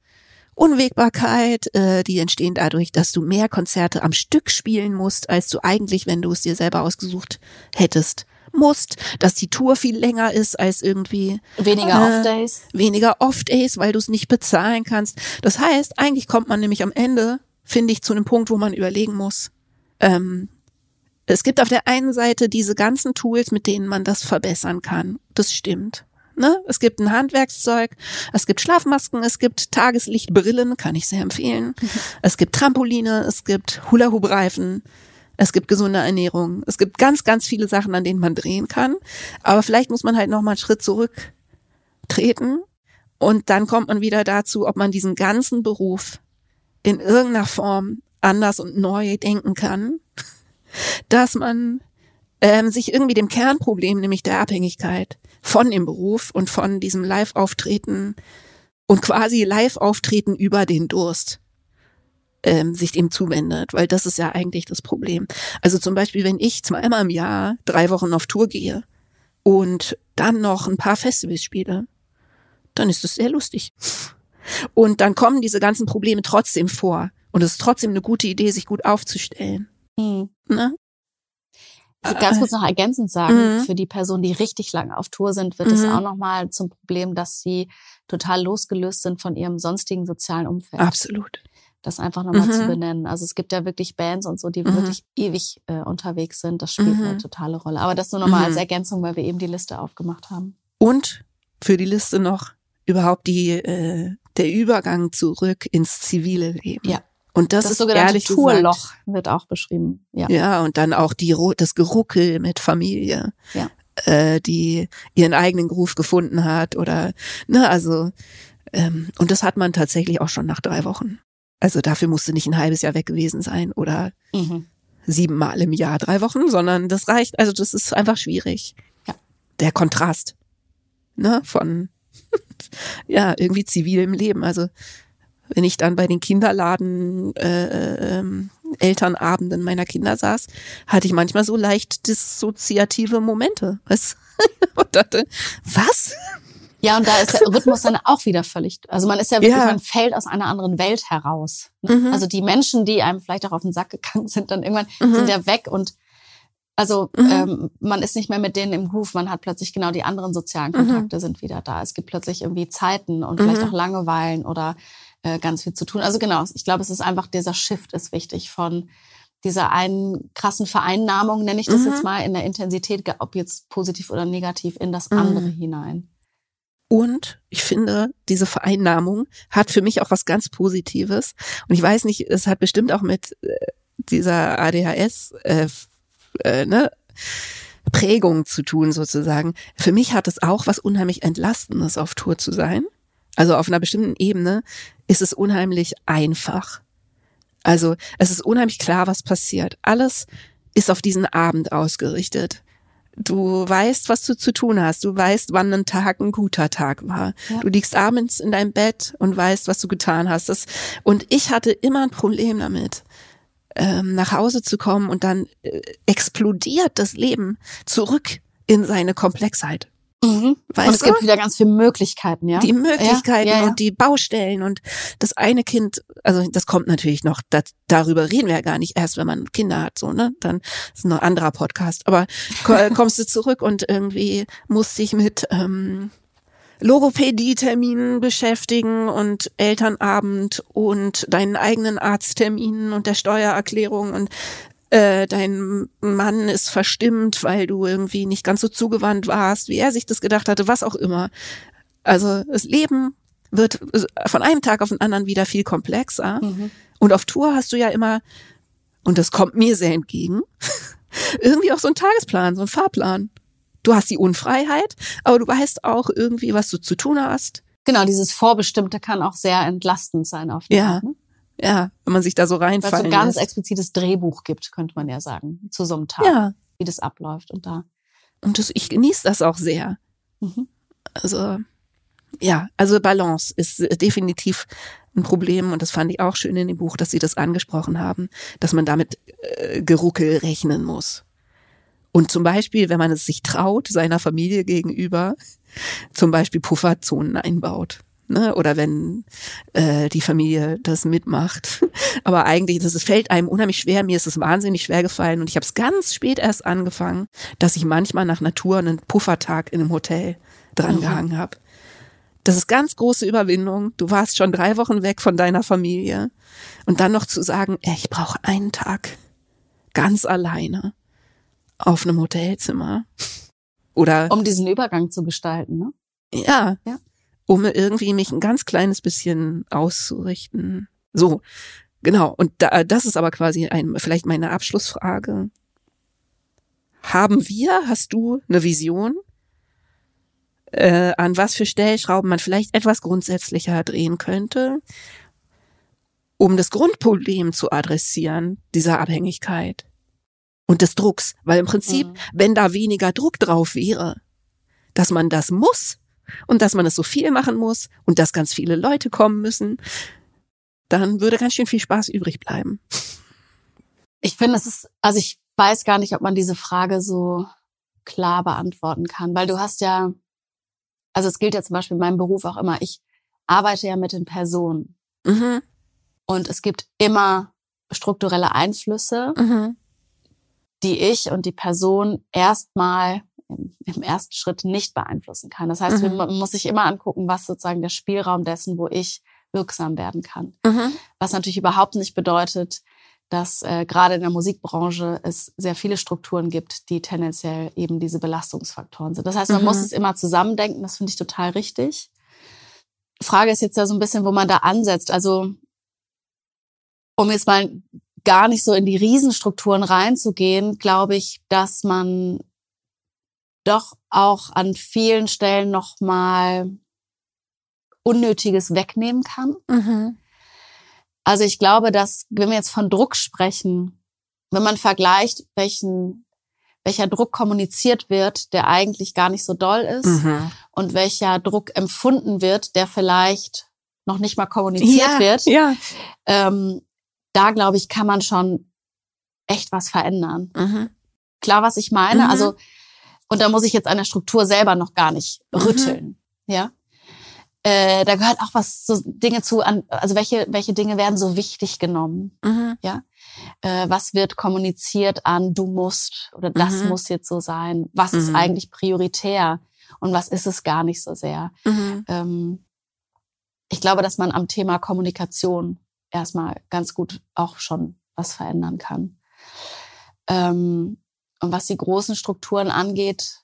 Unwägbarkeit, äh, die entstehen dadurch, dass du mehr Konzerte am Stück spielen musst, als du eigentlich, wenn du es dir selber ausgesucht hättest musst, dass die Tour viel länger ist als irgendwie weniger äh, Off-Days. Weniger Off-Days, weil du es nicht bezahlen kannst. Das heißt, eigentlich kommt man nämlich am Ende, finde ich, zu einem Punkt, wo man überlegen muss. Ähm, es gibt auf der einen Seite diese ganzen Tools, mit denen man das verbessern kann. Das stimmt. Ne? Es gibt ein Handwerkszeug, es gibt Schlafmasken, es gibt Tageslichtbrillen, kann ich sehr empfehlen. Es gibt Trampoline, es gibt Hula-Hoop-Reifen, es gibt gesunde Ernährung. Es gibt ganz, ganz viele Sachen, an denen man drehen kann. Aber vielleicht muss man halt noch mal einen Schritt zurücktreten. Und dann kommt man wieder dazu, ob man diesen ganzen Beruf in irgendeiner Form anders und neu denken kann, dass man ähm, sich irgendwie dem Kernproblem, nämlich der Abhängigkeit von dem Beruf und von diesem Live-Auftreten und quasi Live-Auftreten über den Durst ähm, sich dem zuwendet, weil das ist ja eigentlich das Problem. Also zum Beispiel, wenn ich zweimal im Jahr drei Wochen auf Tour gehe und dann noch ein paar Festivals spiele, dann ist das sehr lustig. Und dann kommen diese ganzen Probleme trotzdem vor. Und es ist trotzdem eine gute Idee, sich gut aufzustellen. Mhm. Ne? ganz kurz noch ergänzend sagen, mhm. für die Personen, die richtig lange auf Tour sind, wird mhm. es auch nochmal zum Problem, dass sie total losgelöst sind von ihrem sonstigen sozialen Umfeld. Absolut das einfach nochmal mhm. zu benennen. Also es gibt ja wirklich Bands und so, die mhm. wirklich ewig äh, unterwegs sind. Das spielt mhm. eine totale Rolle. Aber das nur nochmal als mhm. Ergänzung, weil wir eben die Liste aufgemacht haben. Und für die Liste noch überhaupt die äh, der Übergang zurück ins zivile Leben. Ja. Und das, das ist ehrlich Tourloch wird auch beschrieben. Ja. Ja, und dann auch die das Geruckel mit Familie. Ja. Äh, die ihren eigenen Groove gefunden hat oder ne, also ähm, und das hat man tatsächlich auch schon nach drei Wochen. Also dafür musste nicht ein halbes Jahr weg gewesen sein oder mhm. siebenmal im Jahr drei Wochen, sondern das reicht. Also das ist einfach schwierig. Ja. Der Kontrast ne, von ja irgendwie zivilem Leben. Also wenn ich dann bei den Kinderladen äh, ähm, Elternabenden meiner Kinder saß, hatte ich manchmal so leicht dissoziative Momente. Was? Und dachte, was? Ja, und da ist der Rhythmus dann auch wieder völlig, also man ist ja wirklich, ja. man fällt aus einer anderen Welt heraus. Mhm. Also die Menschen, die einem vielleicht auch auf den Sack gegangen sind, dann irgendwann mhm. sind ja weg und also mhm. ähm, man ist nicht mehr mit denen im Groove, man hat plötzlich genau die anderen sozialen mhm. Kontakte sind wieder da. Es gibt plötzlich irgendwie Zeiten und vielleicht mhm. auch Langeweilen oder äh, ganz viel zu tun. Also genau, ich glaube, es ist einfach dieser Shift ist wichtig von dieser einen krassen Vereinnahmung, nenne ich das jetzt mal, in der Intensität, ob jetzt positiv oder negativ, in das andere hinein. Und ich finde, diese Vereinnahmung hat für mich auch was ganz Positives. Und ich weiß nicht, es hat bestimmt auch mit äh, dieser ADHS äh, äh, ne, Prägung zu tun sozusagen. Für mich hat es auch was unheimlich Entlastendes auf Tour zu sein. Also auf einer bestimmten Ebene ist es unheimlich einfach. Also es ist unheimlich klar, was passiert. Alles ist auf diesen Abend ausgerichtet. Du weißt, was du zu tun hast. Du weißt, wann ein Tag ein guter Tag war. Ja. Du liegst abends in deinem Bett und weißt, was du getan hast. Das, und ich hatte immer ein Problem damit, ähm, nach Hause zu kommen und dann äh, explodiert das Leben zurück in seine Komplexheit. Mhm. Und es du? gibt wieder ganz viele Möglichkeiten, ja. Die Möglichkeiten ja, ja, ja. und die Baustellen und das eine Kind, also das kommt natürlich noch, das, darüber reden wir ja gar nicht erst, wenn man Kinder hat, so, ne? Dann ist noch ein anderer Podcast. Aber kommst du zurück und irgendwie musst dich mit ähm, Logopädie-Terminen beschäftigen und Elternabend und deinen eigenen Arztterminen und der Steuererklärung und äh, dein Mann ist verstimmt, weil du irgendwie nicht ganz so zugewandt warst, wie er sich das gedacht hatte, was auch immer. Also das Leben wird von einem Tag auf den anderen wieder viel komplexer. Mhm. Und auf Tour hast du ja immer, und das kommt mir sehr entgegen, irgendwie auch so einen Tagesplan, so einen Fahrplan. Du hast die Unfreiheit, aber du weißt auch irgendwie, was du zu tun hast. Genau, dieses Vorbestimmte kann auch sehr entlastend sein auf die Ja. Art, ne? Ja, wenn man sich da so reinfallen Weil es ein ganz lässt. explizites Drehbuch gibt, könnte man ja sagen, zu so einem Tag, ja. wie das abläuft und da. Und das, ich genieße das auch sehr. Mhm. Also, ja, also Balance ist definitiv ein Problem und das fand ich auch schön in dem Buch, dass sie das angesprochen haben, dass man damit äh, Geruckel rechnen muss. Und zum Beispiel, wenn man es sich traut, seiner Familie gegenüber, zum Beispiel Pufferzonen einbaut ne? oder wenn äh, die Familie das mitmacht. Aber eigentlich, das fällt einem unheimlich schwer. Mir ist es wahnsinnig schwer gefallen und ich habe es ganz spät erst angefangen, dass ich manchmal nach Natur einen Puffertag in einem Hotel drangehangen mhm. habe. Das ist ganz große Überwindung. Du warst schon drei Wochen weg von deiner Familie und dann noch zu sagen, ey, ich brauche einen Tag ganz alleine auf einem Hotelzimmer. Oder um diesen Übergang zu gestalten, ne? Ja. ja um irgendwie mich ein ganz kleines bisschen auszurichten. So, genau. Und da, das ist aber quasi ein, vielleicht meine Abschlussfrage. Haben wir, hast du eine Vision, äh, an was für Stellschrauben man vielleicht etwas grundsätzlicher drehen könnte, um das Grundproblem zu adressieren, dieser Abhängigkeit und des Drucks? Weil im Prinzip, mhm. wenn da weniger Druck drauf wäre, dass man das muss, und dass man es so viel machen muss und dass ganz viele Leute kommen müssen, dann würde ganz schön viel Spaß übrig bleiben. Ich finde, es ist, also ich weiß gar nicht, ob man diese Frage so klar beantworten kann, weil du hast ja, also es gilt ja zum Beispiel in meinem Beruf auch immer, ich arbeite ja mit den Personen. Mhm. Und es gibt immer strukturelle Einflüsse, mhm. die ich und die Person erstmal im, im ersten Schritt nicht beeinflussen kann. Das heißt, mhm. man muss sich immer angucken, was sozusagen der Spielraum dessen, wo ich wirksam werden kann. Mhm. Was natürlich überhaupt nicht bedeutet, dass äh, gerade in der Musikbranche es sehr viele Strukturen gibt, die tendenziell eben diese Belastungsfaktoren sind. Das heißt, man mhm. muss es immer zusammendenken, das finde ich total richtig. Frage ist jetzt ja so ein bisschen, wo man da ansetzt. Also, um jetzt mal gar nicht so in die Riesenstrukturen reinzugehen, glaube ich, dass man doch auch an vielen Stellen nochmal Unnötiges wegnehmen kann. Mhm. Also ich glaube, dass, wenn wir jetzt von Druck sprechen, wenn man vergleicht, welchen, welcher Druck kommuniziert wird, der eigentlich gar nicht so doll ist mhm. und welcher Druck empfunden wird, der vielleicht noch nicht mal kommuniziert ja, wird, ja. Ähm, da glaube ich, kann man schon echt was verändern. Mhm. Klar, was ich meine. Mhm. Also und da muss ich jetzt an der Struktur selber noch gar nicht mhm. rütteln. Mhm. Ja. Äh, da gehört auch was so Dinge zu, an, also welche, welche Dinge werden so wichtig genommen. Mhm. Ja. Äh, was wird kommuniziert an du musst oder das mhm. muss jetzt so sein? Was ist mhm. eigentlich prioritär? Und was ist es gar nicht so sehr? Mhm. Ähm, ich glaube, dass man am Thema Kommunikation erstmal ganz gut auch schon was verändern kann. Ähm, und was die großen Strukturen angeht,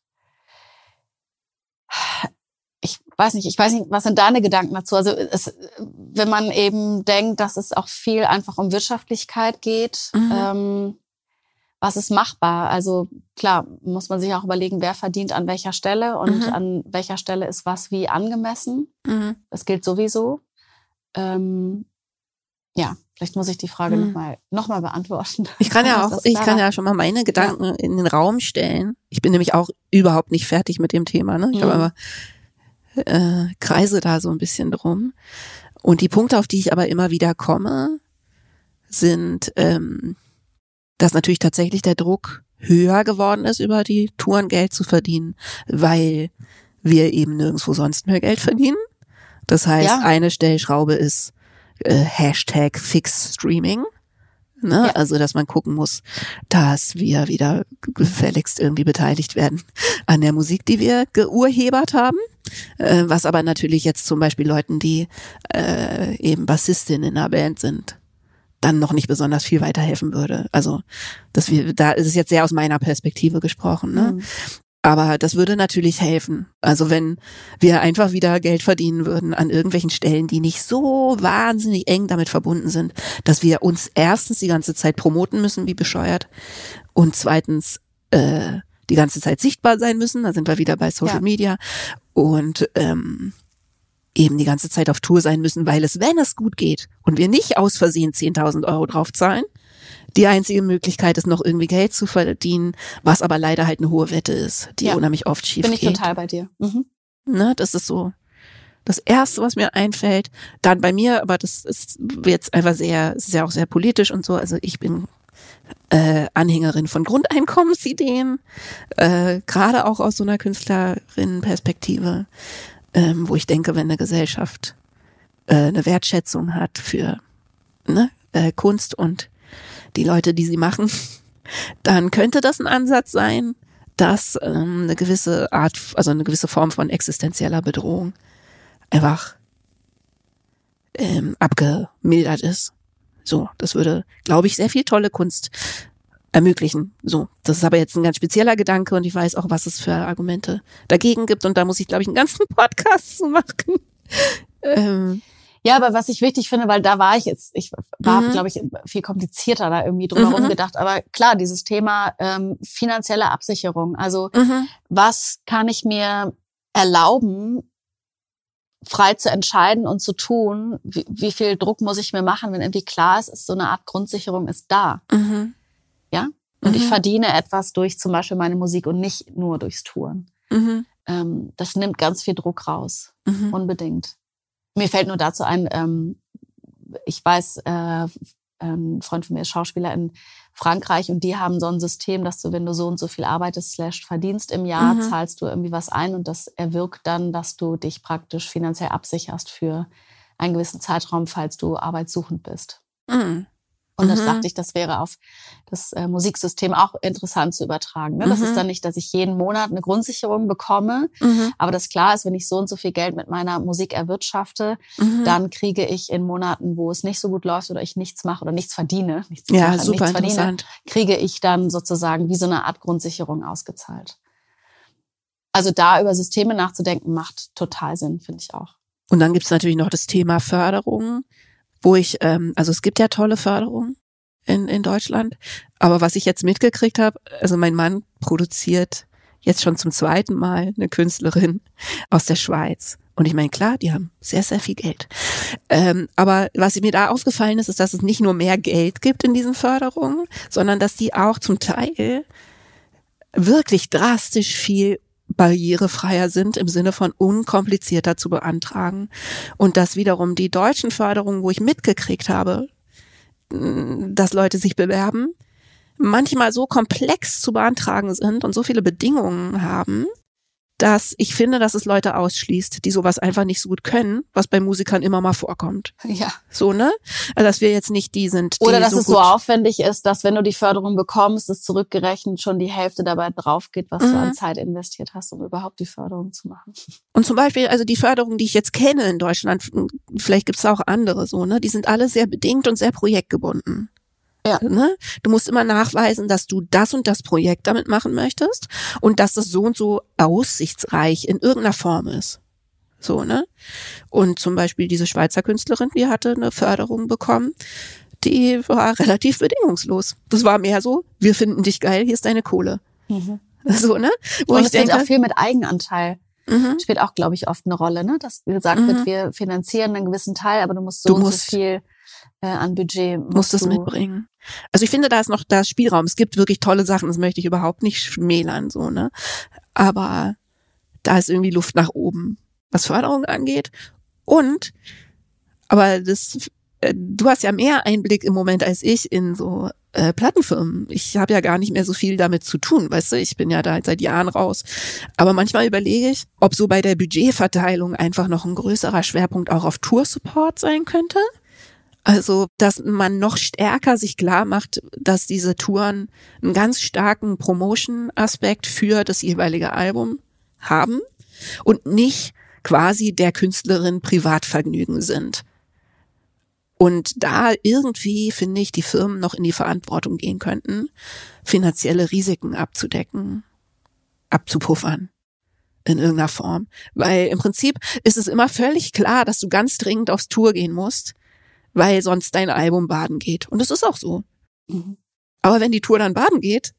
ich weiß nicht, ich weiß nicht, was sind deine Gedanken dazu? Also es, wenn man eben denkt, dass es auch viel einfach um Wirtschaftlichkeit geht, mhm. ähm, was ist machbar? Also klar, muss man sich auch überlegen, wer verdient an welcher Stelle und mhm. an welcher Stelle ist was wie angemessen. Mhm. Das gilt sowieso. Ähm, ja, vielleicht muss ich die Frage mhm. nochmal noch mal beantworten. Ich kann ja auch, ich kann ja schon mal meine Gedanken ja. in den Raum stellen. Ich bin nämlich auch überhaupt nicht fertig mit dem Thema. Ne? Ich mhm. habe aber äh, kreise da so ein bisschen drum. Und die Punkte, auf die ich aber immer wieder komme, sind ähm, dass natürlich tatsächlich der Druck höher geworden ist, über die Touren Geld zu verdienen, weil wir eben nirgendwo sonst mehr Geld verdienen. Das heißt, ja. eine Stellschraube ist äh, Hashtag Fix Streaming. Ne? Ja. Also, dass man gucken muss, dass wir wieder gefälligst irgendwie beteiligt werden an der Musik, die wir geurhebert haben. Äh, was aber natürlich jetzt zum Beispiel Leuten, die äh, eben Bassistin in einer Band sind, dann noch nicht besonders viel weiterhelfen würde. Also, dass wir, da ist es jetzt sehr aus meiner Perspektive gesprochen, ne? Mhm. Aber das würde natürlich helfen. Also wenn wir einfach wieder Geld verdienen würden an irgendwelchen Stellen, die nicht so wahnsinnig eng damit verbunden sind, dass wir uns erstens die ganze Zeit promoten müssen, wie bescheuert, und zweitens äh, die ganze Zeit sichtbar sein müssen. Da sind wir wieder bei Social ja. Media. Und ähm, eben die ganze Zeit auf Tour sein müssen, weil es, wenn es gut geht und wir nicht aus Versehen 10.000 Euro draufzahlen, die einzige Möglichkeit ist, noch irgendwie Geld zu verdienen, was aber leider halt eine hohe Wette ist, die ja. unheimlich oft schief Bin ich geht. total bei dir. Mhm. Ne, das ist so das erste, was mir einfällt. Dann bei mir, aber das ist jetzt einfach sehr, ist ja auch sehr politisch und so. Also ich bin äh, Anhängerin von Grundeinkommensideen, äh, gerade auch aus so einer Künstlerinnenperspektive ähm, wo ich denke, wenn eine Gesellschaft äh, eine Wertschätzung hat für ne, äh, Kunst und die Leute, die sie machen, dann könnte das ein Ansatz sein, dass ähm, eine gewisse Art, also eine gewisse Form von existenzieller Bedrohung einfach ähm, abgemildert ist. So, das würde, glaube ich, sehr viel tolle Kunst ermöglichen. So, das ist aber jetzt ein ganz spezieller Gedanke und ich weiß auch, was es für Argumente dagegen gibt und da muss ich, glaube ich, einen ganzen Podcast zu machen. Ähm. Ja, aber was ich wichtig finde, weil da war ich jetzt, ich war, mhm. glaube ich, viel komplizierter da irgendwie drumherum mhm. gedacht. Aber klar, dieses Thema ähm, finanzielle Absicherung. Also mhm. was kann ich mir erlauben, frei zu entscheiden und zu tun? Wie, wie, viel Druck muss ich mir machen, wenn irgendwie klar ist, ist so eine Art Grundsicherung ist da. Mhm ja. Und mhm. ich verdiene etwas durch zum Beispiel meine Musik und nicht nur durchs Touren. Mhm. Ähm, das nimmt ganz viel Druck raus, mhm. unbedingt. Mir fällt nur dazu ein, ähm, ich weiß, äh, ein Freund von mir ist Schauspieler in Frankreich und die haben so ein System, dass du, wenn du so und so viel arbeitest, slash verdienst im Jahr, mhm. zahlst du irgendwie was ein und das erwirkt dann, dass du dich praktisch finanziell absicherst für einen gewissen Zeitraum, falls du arbeitssuchend bist. Mhm. Und mhm. das dachte ich, das wäre auf das äh, Musiksystem auch interessant zu übertragen. Ne? Das mhm. ist dann nicht, dass ich jeden Monat eine Grundsicherung bekomme, mhm. aber das klar ist, wenn ich so und so viel Geld mit meiner Musik erwirtschafte, mhm. dann kriege ich in Monaten, wo es nicht so gut läuft oder ich nichts mache oder nichts verdiene, nichts, ja, mache, super nichts verdiene, kriege ich dann sozusagen wie so eine Art Grundsicherung ausgezahlt. Also da über Systeme nachzudenken, macht total Sinn, finde ich auch. Und dann gibt's natürlich noch das Thema Förderung wo ich, ähm, also es gibt ja tolle Förderungen in, in Deutschland, aber was ich jetzt mitgekriegt habe, also mein Mann produziert jetzt schon zum zweiten Mal eine Künstlerin aus der Schweiz. Und ich meine, klar, die haben sehr, sehr viel Geld. Ähm, aber was mir da aufgefallen ist, ist, dass es nicht nur mehr Geld gibt in diesen Förderungen, sondern dass die auch zum Teil wirklich drastisch viel barrierefreier sind im Sinne von unkomplizierter zu beantragen. Und dass wiederum die deutschen Förderungen, wo ich mitgekriegt habe, dass Leute sich bewerben, manchmal so komplex zu beantragen sind und so viele Bedingungen haben, dass ich finde, dass es Leute ausschließt, die sowas einfach nicht so gut können, was bei Musikern immer mal vorkommt. Ja. So, ne? Also, dass wir jetzt nicht die sind, die Oder dass so es so aufwendig ist, dass wenn du die Förderung bekommst, es zurückgerechnet schon die Hälfte dabei drauf geht, was mhm. du an Zeit investiert hast, um überhaupt die Förderung zu machen. Und zum Beispiel, also die Förderung, die ich jetzt kenne in Deutschland, vielleicht gibt's auch andere so, ne? Die sind alle sehr bedingt und sehr projektgebunden. Ja. Ne? Du musst immer nachweisen, dass du das und das Projekt damit machen möchtest und dass das so und so aussichtsreich in irgendeiner Form ist. So, ne? Und zum Beispiel diese Schweizer Künstlerin, die hatte eine Förderung bekommen. die war relativ bedingungslos. Das war mehr so, wir finden dich geil, hier ist deine Kohle. Mhm. So, ne? Wo Und es denke, auch viel mit Eigenanteil. Mhm. Spielt auch, glaube ich, oft eine Rolle, ne? Dass gesagt mhm. wird, wir finanzieren einen gewissen Teil, aber du musst so du musst, so viel äh, an Budget musst, musst das mitbringen. Also ich finde, da ist noch da Spielraum. Es gibt wirklich tolle Sachen, das möchte ich überhaupt nicht schmälern, so, ne? Aber da ist irgendwie Luft nach oben, was Förderung angeht. Und, aber das äh, du hast ja mehr Einblick im Moment als ich in so äh, Plattenfirmen. Ich habe ja gar nicht mehr so viel damit zu tun, weißt du, ich bin ja da seit Jahren raus. Aber manchmal überlege ich, ob so bei der Budgetverteilung einfach noch ein größerer Schwerpunkt auch auf Tour-Support sein könnte. Also, dass man noch stärker sich klar macht, dass diese Touren einen ganz starken Promotion-Aspekt für das jeweilige Album haben und nicht quasi der Künstlerin Privatvergnügen sind. Und da irgendwie, finde ich, die Firmen noch in die Verantwortung gehen könnten, finanzielle Risiken abzudecken, abzupuffern in irgendeiner Form. Weil im Prinzip ist es immer völlig klar, dass du ganz dringend aufs Tour gehen musst, weil sonst dein Album baden geht. Und das ist auch so. Mhm. Aber wenn die Tour dann baden geht,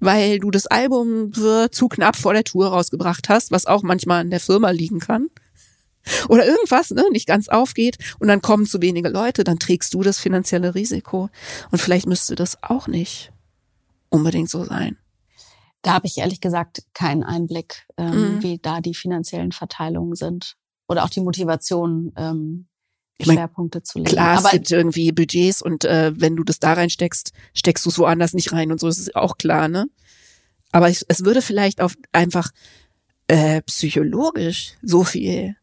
weil du das Album zu knapp vor der Tour rausgebracht hast, was auch manchmal an der Firma liegen kann, oder irgendwas, ne, nicht ganz aufgeht und dann kommen zu wenige Leute, dann trägst du das finanzielle Risiko. Und vielleicht müsste das auch nicht unbedingt so sein. Da habe ich ehrlich gesagt keinen Einblick, ähm, mhm. wie da die finanziellen Verteilungen sind. Oder auch die Motivation, ähm, ich mein, Schwerpunkte zu legen. Klar, Aber es gibt irgendwie Budgets und äh, wenn du das da reinsteckst, steckst du es woanders nicht rein und so, das ist auch klar, ne? Aber ich, es würde vielleicht auch einfach äh, psychologisch so viel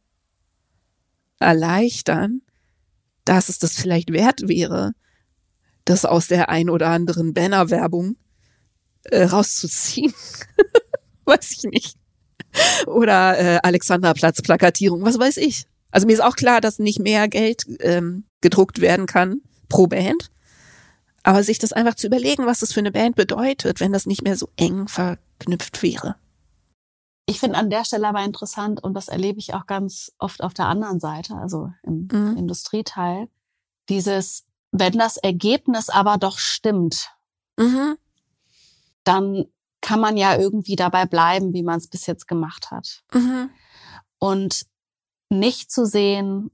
erleichtern, dass es das vielleicht wert wäre, das aus der ein oder anderen Bannerwerbung äh, rauszuziehen. weiß ich nicht. Oder äh, Alexanderplatz-Plakatierung, was weiß ich. Also mir ist auch klar, dass nicht mehr Geld ähm, gedruckt werden kann pro Band. Aber sich das einfach zu überlegen, was das für eine Band bedeutet, wenn das nicht mehr so eng verknüpft wäre. Ich finde an der Stelle aber interessant, und das erlebe ich auch ganz oft auf der anderen Seite, also im mhm. Industrieteil, dieses, wenn das Ergebnis aber doch stimmt, mhm. dann kann man ja irgendwie dabei bleiben, wie man es bis jetzt gemacht hat. Mhm. Und nicht zu sehen,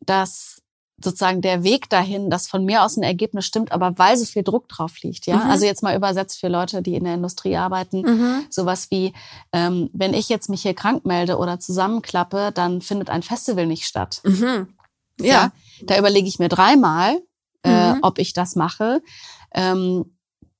dass sozusagen der Weg dahin, dass von mir aus ein Ergebnis stimmt, aber weil so viel Druck drauf liegt, ja. Mhm. Also jetzt mal übersetzt für Leute, die in der Industrie arbeiten, mhm. sowas wie, ähm, wenn ich jetzt mich hier krank melde oder zusammenklappe, dann findet ein Festival nicht statt. Mhm. Ja. ja. Da überlege ich mir dreimal, äh, mhm. ob ich das mache. Ähm,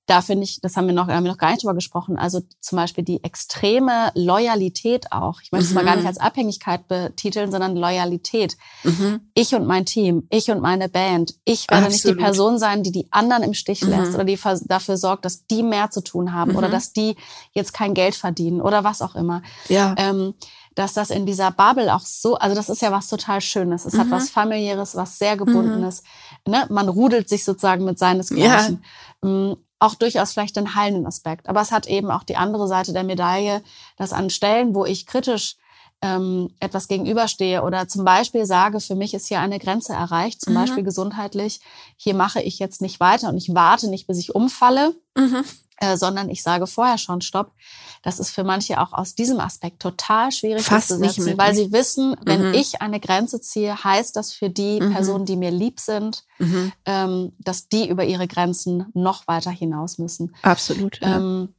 da finde ich, das haben wir noch, haben wir noch gar nicht drüber gesprochen, also zum Beispiel die extreme Loyalität auch. Ich möchte es mal gar nicht mhm. als Abhängigkeit betiteln, sondern Loyalität. Mhm. Ich und mein Team, ich und meine Band. Ich werde Absolut. nicht die Person sein, die die anderen im Stich mhm. lässt oder die dafür sorgt, dass die mehr zu tun haben oder mhm. dass die jetzt kein Geld verdienen oder was auch immer. Ja. Ähm, dass das in dieser Bubble auch so, also das ist ja was total Schönes. Es mhm. hat was familiäres, was sehr gebundenes. Mhm. Ne? Man rudelt sich sozusagen mit seinesgleichen. Ja. Auch durchaus vielleicht den heilenden Aspekt. Aber es hat eben auch die andere Seite der Medaille, dass an Stellen, wo ich kritisch ähm, etwas gegenüberstehe oder zum Beispiel sage, für mich ist hier eine Grenze erreicht, zum mhm. Beispiel gesundheitlich, hier mache ich jetzt nicht weiter und ich warte nicht, bis ich umfalle, mhm. Äh, sondern ich sage vorher schon Stopp. Das ist für manche auch aus diesem Aspekt total schwierig Fast umzusetzen, weil sie wissen, wenn mhm. ich eine Grenze ziehe, heißt das für die mhm. Personen, die mir lieb sind, mhm. ähm, dass die über ihre Grenzen noch weiter hinaus müssen. Absolut. Ja. Ähm,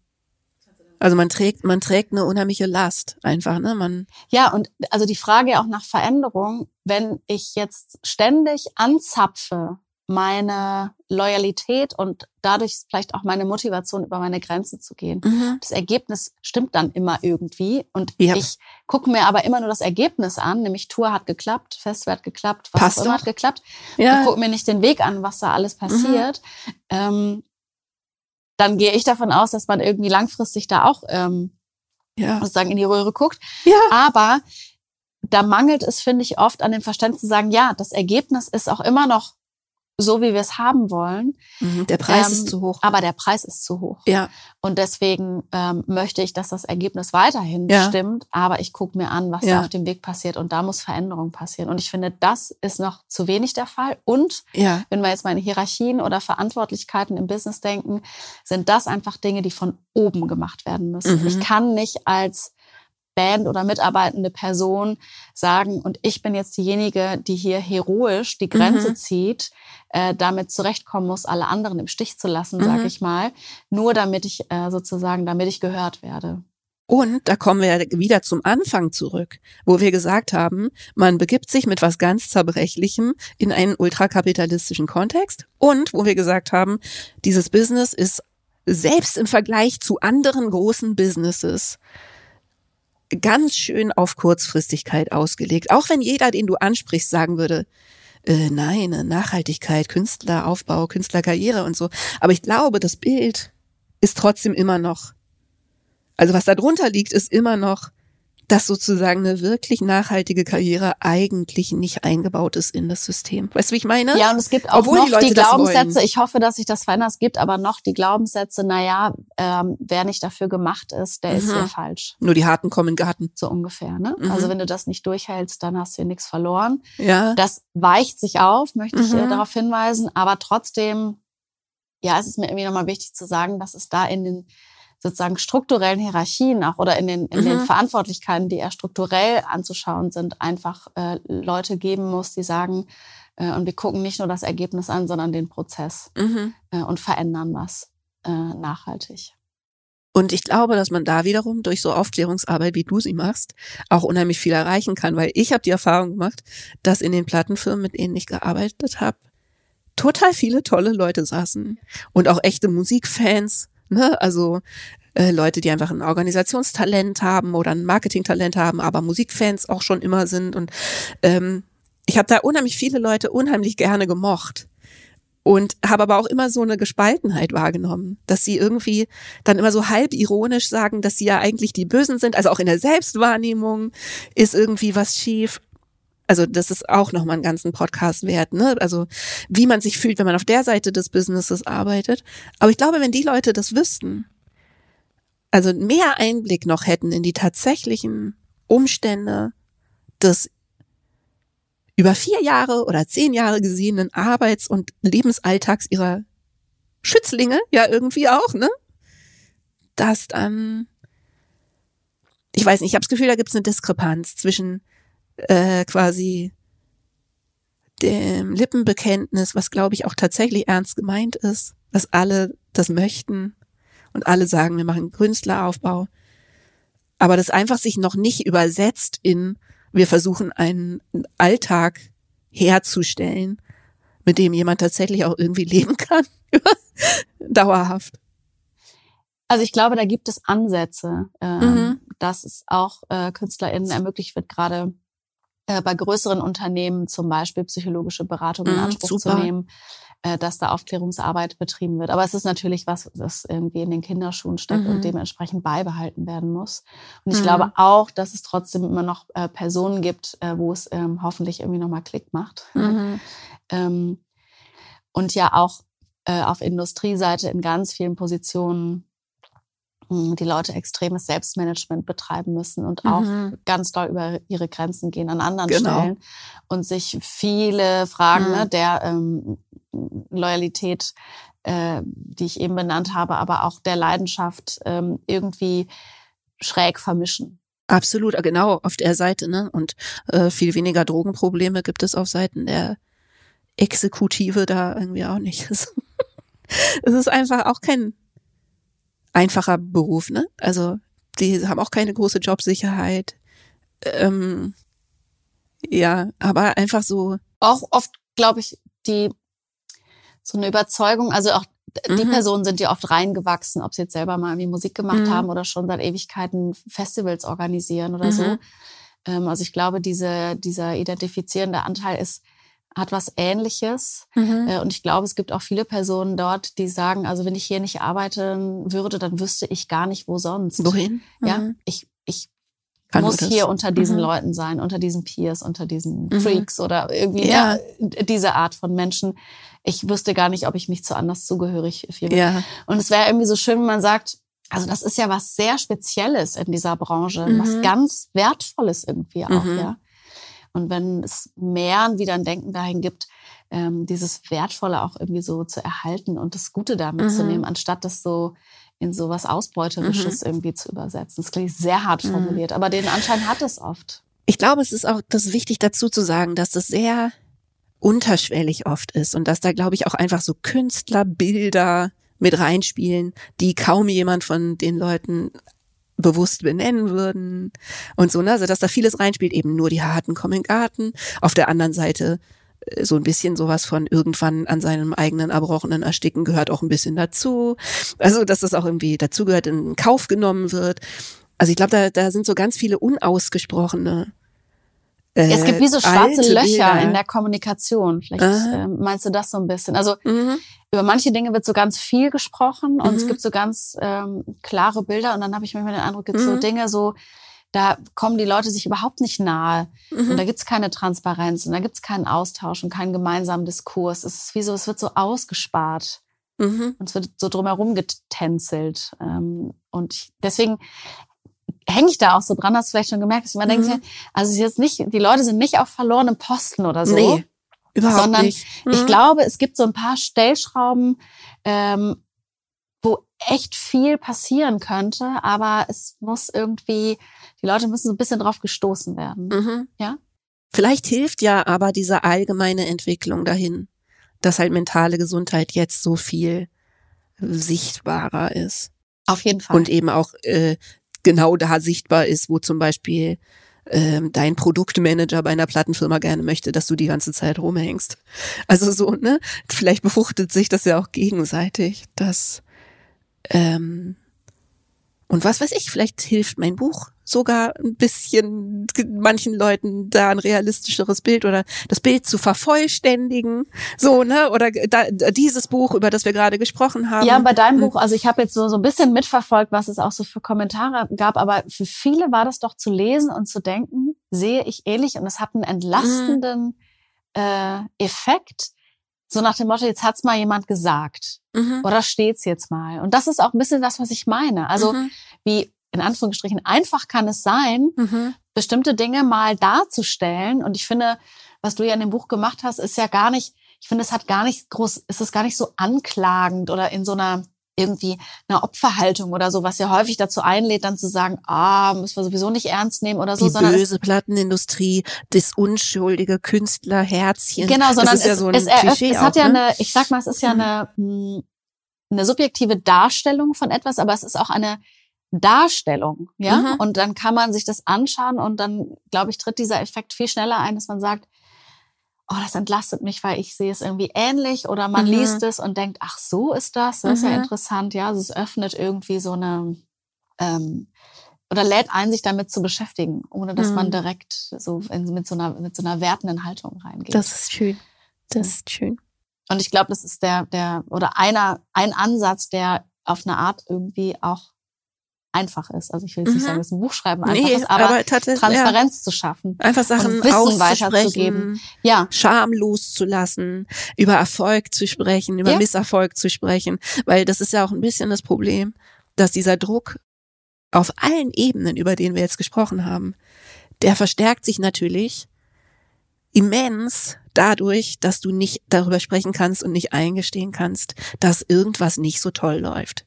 also man trägt, man trägt eine unheimliche Last einfach, ne? Man ja, und also die Frage auch nach Veränderung, wenn ich jetzt ständig anzapfe, meine Loyalität und dadurch vielleicht auch meine Motivation, über meine Grenze zu gehen. Mhm. Das Ergebnis stimmt dann immer irgendwie. Und ja. ich gucke mir aber immer nur das Ergebnis an, nämlich Tour hat geklappt, Festival hat geklappt, was Passt auch immer doch. hat geklappt. Ja. Ich gucke mir nicht den Weg an, was da alles passiert. Mhm. Ähm, dann gehe ich davon aus, dass man irgendwie langfristig da auch ähm, ja. sozusagen in die Röhre guckt. Ja. Aber da mangelt es, finde ich, oft an dem Verständnis zu sagen, ja, das Ergebnis ist auch immer noch so, wie wir es haben wollen. Mhm, der Preis ähm, ist zu hoch. Aber der Preis ist zu hoch. Ja. Und deswegen ähm, möchte ich, dass das Ergebnis weiterhin ja. stimmt. Aber ich gucke mir an, was ja. da auf dem Weg passiert. Und da muss Veränderung passieren. Und ich finde, das ist noch zu wenig der Fall. Und ja. wenn wir jetzt meine Hierarchien oder Verantwortlichkeiten im Business denken, sind das einfach Dinge, die von oben gemacht werden müssen. Mhm. Ich kann nicht als Band oder mitarbeitende Person sagen, und ich bin jetzt diejenige, die hier heroisch die Grenze mhm. zieht, äh, damit zurechtkommen muss, alle anderen im Stich zu lassen, mhm. sage ich mal, nur damit ich äh, sozusagen, damit ich gehört werde. Und da kommen wir wieder zum Anfang zurück, wo wir gesagt haben, man begibt sich mit was ganz Zerbrechlichem in einen ultrakapitalistischen Kontext und wo wir gesagt haben, dieses Business ist selbst im Vergleich zu anderen großen Businesses ganz schön auf Kurzfristigkeit ausgelegt. Auch wenn jeder, den du ansprichst, sagen würde, äh, nein, Nachhaltigkeit, Künstleraufbau, Künstlerkarriere und so. Aber ich glaube, das Bild ist trotzdem immer noch, also was da drunter liegt, ist immer noch dass sozusagen eine wirklich nachhaltige Karriere eigentlich nicht eingebaut ist in das System. Weißt du, wie ich meine? Ja, und es gibt auch Obwohl noch die, die Glaubenssätze, ich hoffe, dass sich das verändert, es gibt aber noch die Glaubenssätze, naja, ähm, wer nicht dafür gemacht ist, der mhm. ist ja falsch. Nur die Harten kommen in Garten. So ungefähr, ne? Mhm. Also wenn du das nicht durchhältst, dann hast du hier nichts verloren. Ja. Das weicht sich auf, möchte ich mhm. darauf hinweisen, aber trotzdem, ja, es ist mir irgendwie nochmal wichtig zu sagen, dass es da in den sozusagen strukturellen Hierarchien auch oder in den, in mhm. den Verantwortlichkeiten, die eher strukturell anzuschauen sind, einfach äh, Leute geben muss, die sagen, äh, und wir gucken nicht nur das Ergebnis an, sondern den Prozess mhm. äh, und verändern was äh, nachhaltig. Und ich glaube, dass man da wiederum durch so Aufklärungsarbeit, wie du sie machst, auch unheimlich viel erreichen kann, weil ich habe die Erfahrung gemacht, dass in den Plattenfirmen, mit denen ich gearbeitet habe, total viele tolle Leute saßen und auch echte Musikfans Ne? Also äh, Leute, die einfach ein Organisationstalent haben oder ein Marketingtalent haben, aber Musikfans auch schon immer sind. Und ähm, ich habe da unheimlich viele Leute unheimlich gerne gemocht und habe aber auch immer so eine Gespaltenheit wahrgenommen, dass sie irgendwie dann immer so halb ironisch sagen, dass sie ja eigentlich die Bösen sind. Also auch in der Selbstwahrnehmung ist irgendwie was schief. Also das ist auch nochmal einen ganzen Podcast wert, ne? Also wie man sich fühlt, wenn man auf der Seite des Businesses arbeitet. Aber ich glaube, wenn die Leute das wüssten, also mehr Einblick noch hätten in die tatsächlichen Umstände des über vier Jahre oder zehn Jahre gesehenen Arbeits- und Lebensalltags ihrer Schützlinge, ja irgendwie auch, ne? Dass dann, ich weiß nicht, ich habe das Gefühl, da gibt es eine Diskrepanz zwischen äh, quasi dem Lippenbekenntnis, was glaube ich auch tatsächlich ernst gemeint ist, dass alle das möchten und alle sagen, wir machen Künstleraufbau, aber das einfach sich noch nicht übersetzt in, wir versuchen einen Alltag herzustellen, mit dem jemand tatsächlich auch irgendwie leben kann, dauerhaft. Also ich glaube, da gibt es Ansätze, äh, mhm. dass es auch äh, KünstlerInnen ermöglicht wird, gerade äh, bei größeren Unternehmen zum Beispiel psychologische Beratung in mhm, Anspruch super. zu nehmen, äh, dass da Aufklärungsarbeit betrieben wird. Aber es ist natürlich was, das irgendwie in den Kinderschuhen steckt mhm. und dementsprechend beibehalten werden muss. Und ich mhm. glaube auch, dass es trotzdem immer noch äh, Personen gibt, wo es ähm, hoffentlich irgendwie nochmal Klick macht. Mhm. ähm, und ja auch auf Industrieseite in ganz vielen Positionen die Leute extremes Selbstmanagement betreiben müssen und auch mhm. ganz doll über ihre Grenzen gehen an anderen genau. Stellen und sich viele Fragen ne, mhm. ne, der ähm, Loyalität, äh, die ich eben benannt habe, aber auch der Leidenschaft ähm, irgendwie schräg vermischen. Absolut, genau, auf der Seite, ne? Und äh, viel weniger Drogenprobleme gibt es auf Seiten der Exekutive da irgendwie auch nicht. es ist einfach auch kein einfacher Beruf, ne? Also die haben auch keine große Jobsicherheit. Ähm, ja, aber einfach so. Auch oft, glaube ich, die so eine Überzeugung, also auch die mhm. Personen sind ja oft reingewachsen, ob sie jetzt selber mal irgendwie Musik gemacht mhm. haben oder schon seit Ewigkeiten Festivals organisieren oder mhm. so. Ähm, also ich glaube, diese, dieser identifizierende Anteil ist hat was Ähnliches. Mhm. Äh, und ich glaube, es gibt auch viele Personen dort, die sagen, also wenn ich hier nicht arbeiten würde, dann wüsste ich gar nicht, wo sonst. Wohin? Mhm. Ja, ich, ich Kann muss hier unter diesen mhm. Leuten sein, unter diesen Peers, unter diesen mhm. Freaks oder irgendwie ja. Ja, diese Art von Menschen. ich wüsste gar nicht, ob ich mich zu anders zugehörig fühle. Ja. Und es wäre irgendwie so schön, wenn man sagt, also das ist ja was sehr Spezielles in dieser Branche, mhm. was ganz Wertvolles irgendwie auch, mhm. ja. Und wenn es mehr wieder ein Denken dahin gibt, ähm, dieses Wertvolle auch irgendwie so zu erhalten und das Gute damit mhm. zu nehmen, anstatt das so in so was Ausbeuterisches mhm. irgendwie zu übersetzen. Das klingt sehr hart mhm. formuliert, aber den Anschein hat es oft. Ich glaube, es ist auch das wichtig dazu zu sagen, dass das sehr unterschwellig oft ist und dass da, glaube ich, auch einfach so Künstlerbilder mit reinspielen, die kaum jemand von den Leuten bewusst benennen würden und so, ne? Also dass da vieles reinspielt, eben nur die Harten kommen in den Garten. Auf der anderen Seite äh, so ein bisschen sowas von irgendwann an seinem eigenen Erbrochenen ersticken gehört auch ein bisschen dazu. Also, dass das auch irgendwie dazugehört, in Kauf genommen wird. Also ich glaube, da, da sind so ganz viele unausgesprochene äh, es gibt wie so schwarze Löcher Bilder. in der Kommunikation. Vielleicht äh, meinst du das so ein bisschen. Also mhm. über manche Dinge wird so ganz viel gesprochen und mhm. es gibt so ganz ähm, klare Bilder und dann habe ich manchmal den Eindruck, gibt mhm. so Dinge so, da kommen die Leute sich überhaupt nicht nahe. Und da gibt's keine Transparenz und da gibt's keinen Austausch und keinen gemeinsamen Diskurs. Es ist wie so, es wird so ausgespart. Mhm. Und es wird so drumherum getänzelt. Ähm, und ich, deswegen hänge ich da auch so dran, hast du vielleicht schon gemerkt, dass man mhm. denkt, also es ist jetzt nicht, die Leute sind nicht auf verlorenen Posten oder so. Nee, überhaupt sondern nicht. Mhm. ich glaube, es gibt so ein paar Stellschrauben, ähm, wo echt viel passieren könnte, aber es muss irgendwie, die Leute müssen so ein bisschen drauf gestoßen werden. Mhm. Ja? Vielleicht hilft ja aber diese allgemeine Entwicklung dahin, dass halt mentale Gesundheit jetzt so viel sichtbarer ist. Auf jeden Fall. Und eben auch äh, genau da sichtbar ist, wo zum Beispiel ähm, dein Produktmanager bei einer Plattenfirma gerne möchte, dass du die ganze Zeit rumhängst. Also so, ne? Vielleicht befruchtet sich das ja auch gegenseitig, dass ähm, und was weiß ich, vielleicht hilft mein Buch sogar ein bisschen manchen Leuten da ein realistischeres Bild oder das Bild zu vervollständigen. So, ne? Oder da, dieses Buch, über das wir gerade gesprochen haben. Ja, bei deinem hm. Buch, also ich habe jetzt so, so ein bisschen mitverfolgt, was es auch so für Kommentare gab, aber für viele war das doch zu lesen und zu denken, sehe ich ähnlich und es hat einen entlastenden mhm. äh, Effekt. So nach dem Motto, jetzt hat's mal jemand gesagt. Mhm. Oder steht's jetzt mal. Und das ist auch ein bisschen das, was ich meine. Also mhm. wie in Anführungsstrichen einfach kann es sein, mhm. bestimmte Dinge mal darzustellen. Und ich finde, was du ja in dem Buch gemacht hast, ist ja gar nicht, ich finde, es hat gar nicht groß, ist es gar nicht so anklagend oder in so einer irgendwie einer Opferhaltung oder so, was ja häufig dazu einlädt, dann zu sagen, ah, müssen wir sowieso nicht ernst nehmen oder so. Die sondern böse Plattenindustrie, das unschuldige Künstlerherzchen. Genau, sondern es, ja so es, eröffnet, es hat ja ne? eine, ich sag mal, es ist ja eine, hm, eine subjektive Darstellung von etwas, aber es ist auch eine Darstellung, ja. Mhm. Und dann kann man sich das anschauen und dann, glaube ich, tritt dieser Effekt viel schneller ein, dass man sagt, oh, das entlastet mich, weil ich sehe es irgendwie ähnlich oder man mhm. liest es und denkt, ach, so ist das, das ist ja mhm. interessant, ja. Also es öffnet irgendwie so eine, ähm, oder lädt ein, sich damit zu beschäftigen, ohne dass man mhm. direkt so in, mit so einer, mit so einer wertenden Haltung reingeht. Das ist schön. Das ist schön. Und ich glaube, das ist der, der, oder einer, ein Ansatz, der auf eine Art irgendwie auch einfach ist. Also ich will jetzt nicht mhm. sagen, dass ein Buchschreiben einfach nee, ist, aber, aber Transparenz ja. zu schaffen. Einfach Sachen Wissen weiterzugeben. Ja. Schamlos zu lassen, über Erfolg zu sprechen, über ja. Misserfolg zu sprechen. Weil das ist ja auch ein bisschen das Problem, dass dieser Druck auf allen Ebenen, über den wir jetzt gesprochen haben, der verstärkt sich natürlich immens dadurch, dass du nicht darüber sprechen kannst und nicht eingestehen kannst, dass irgendwas nicht so toll läuft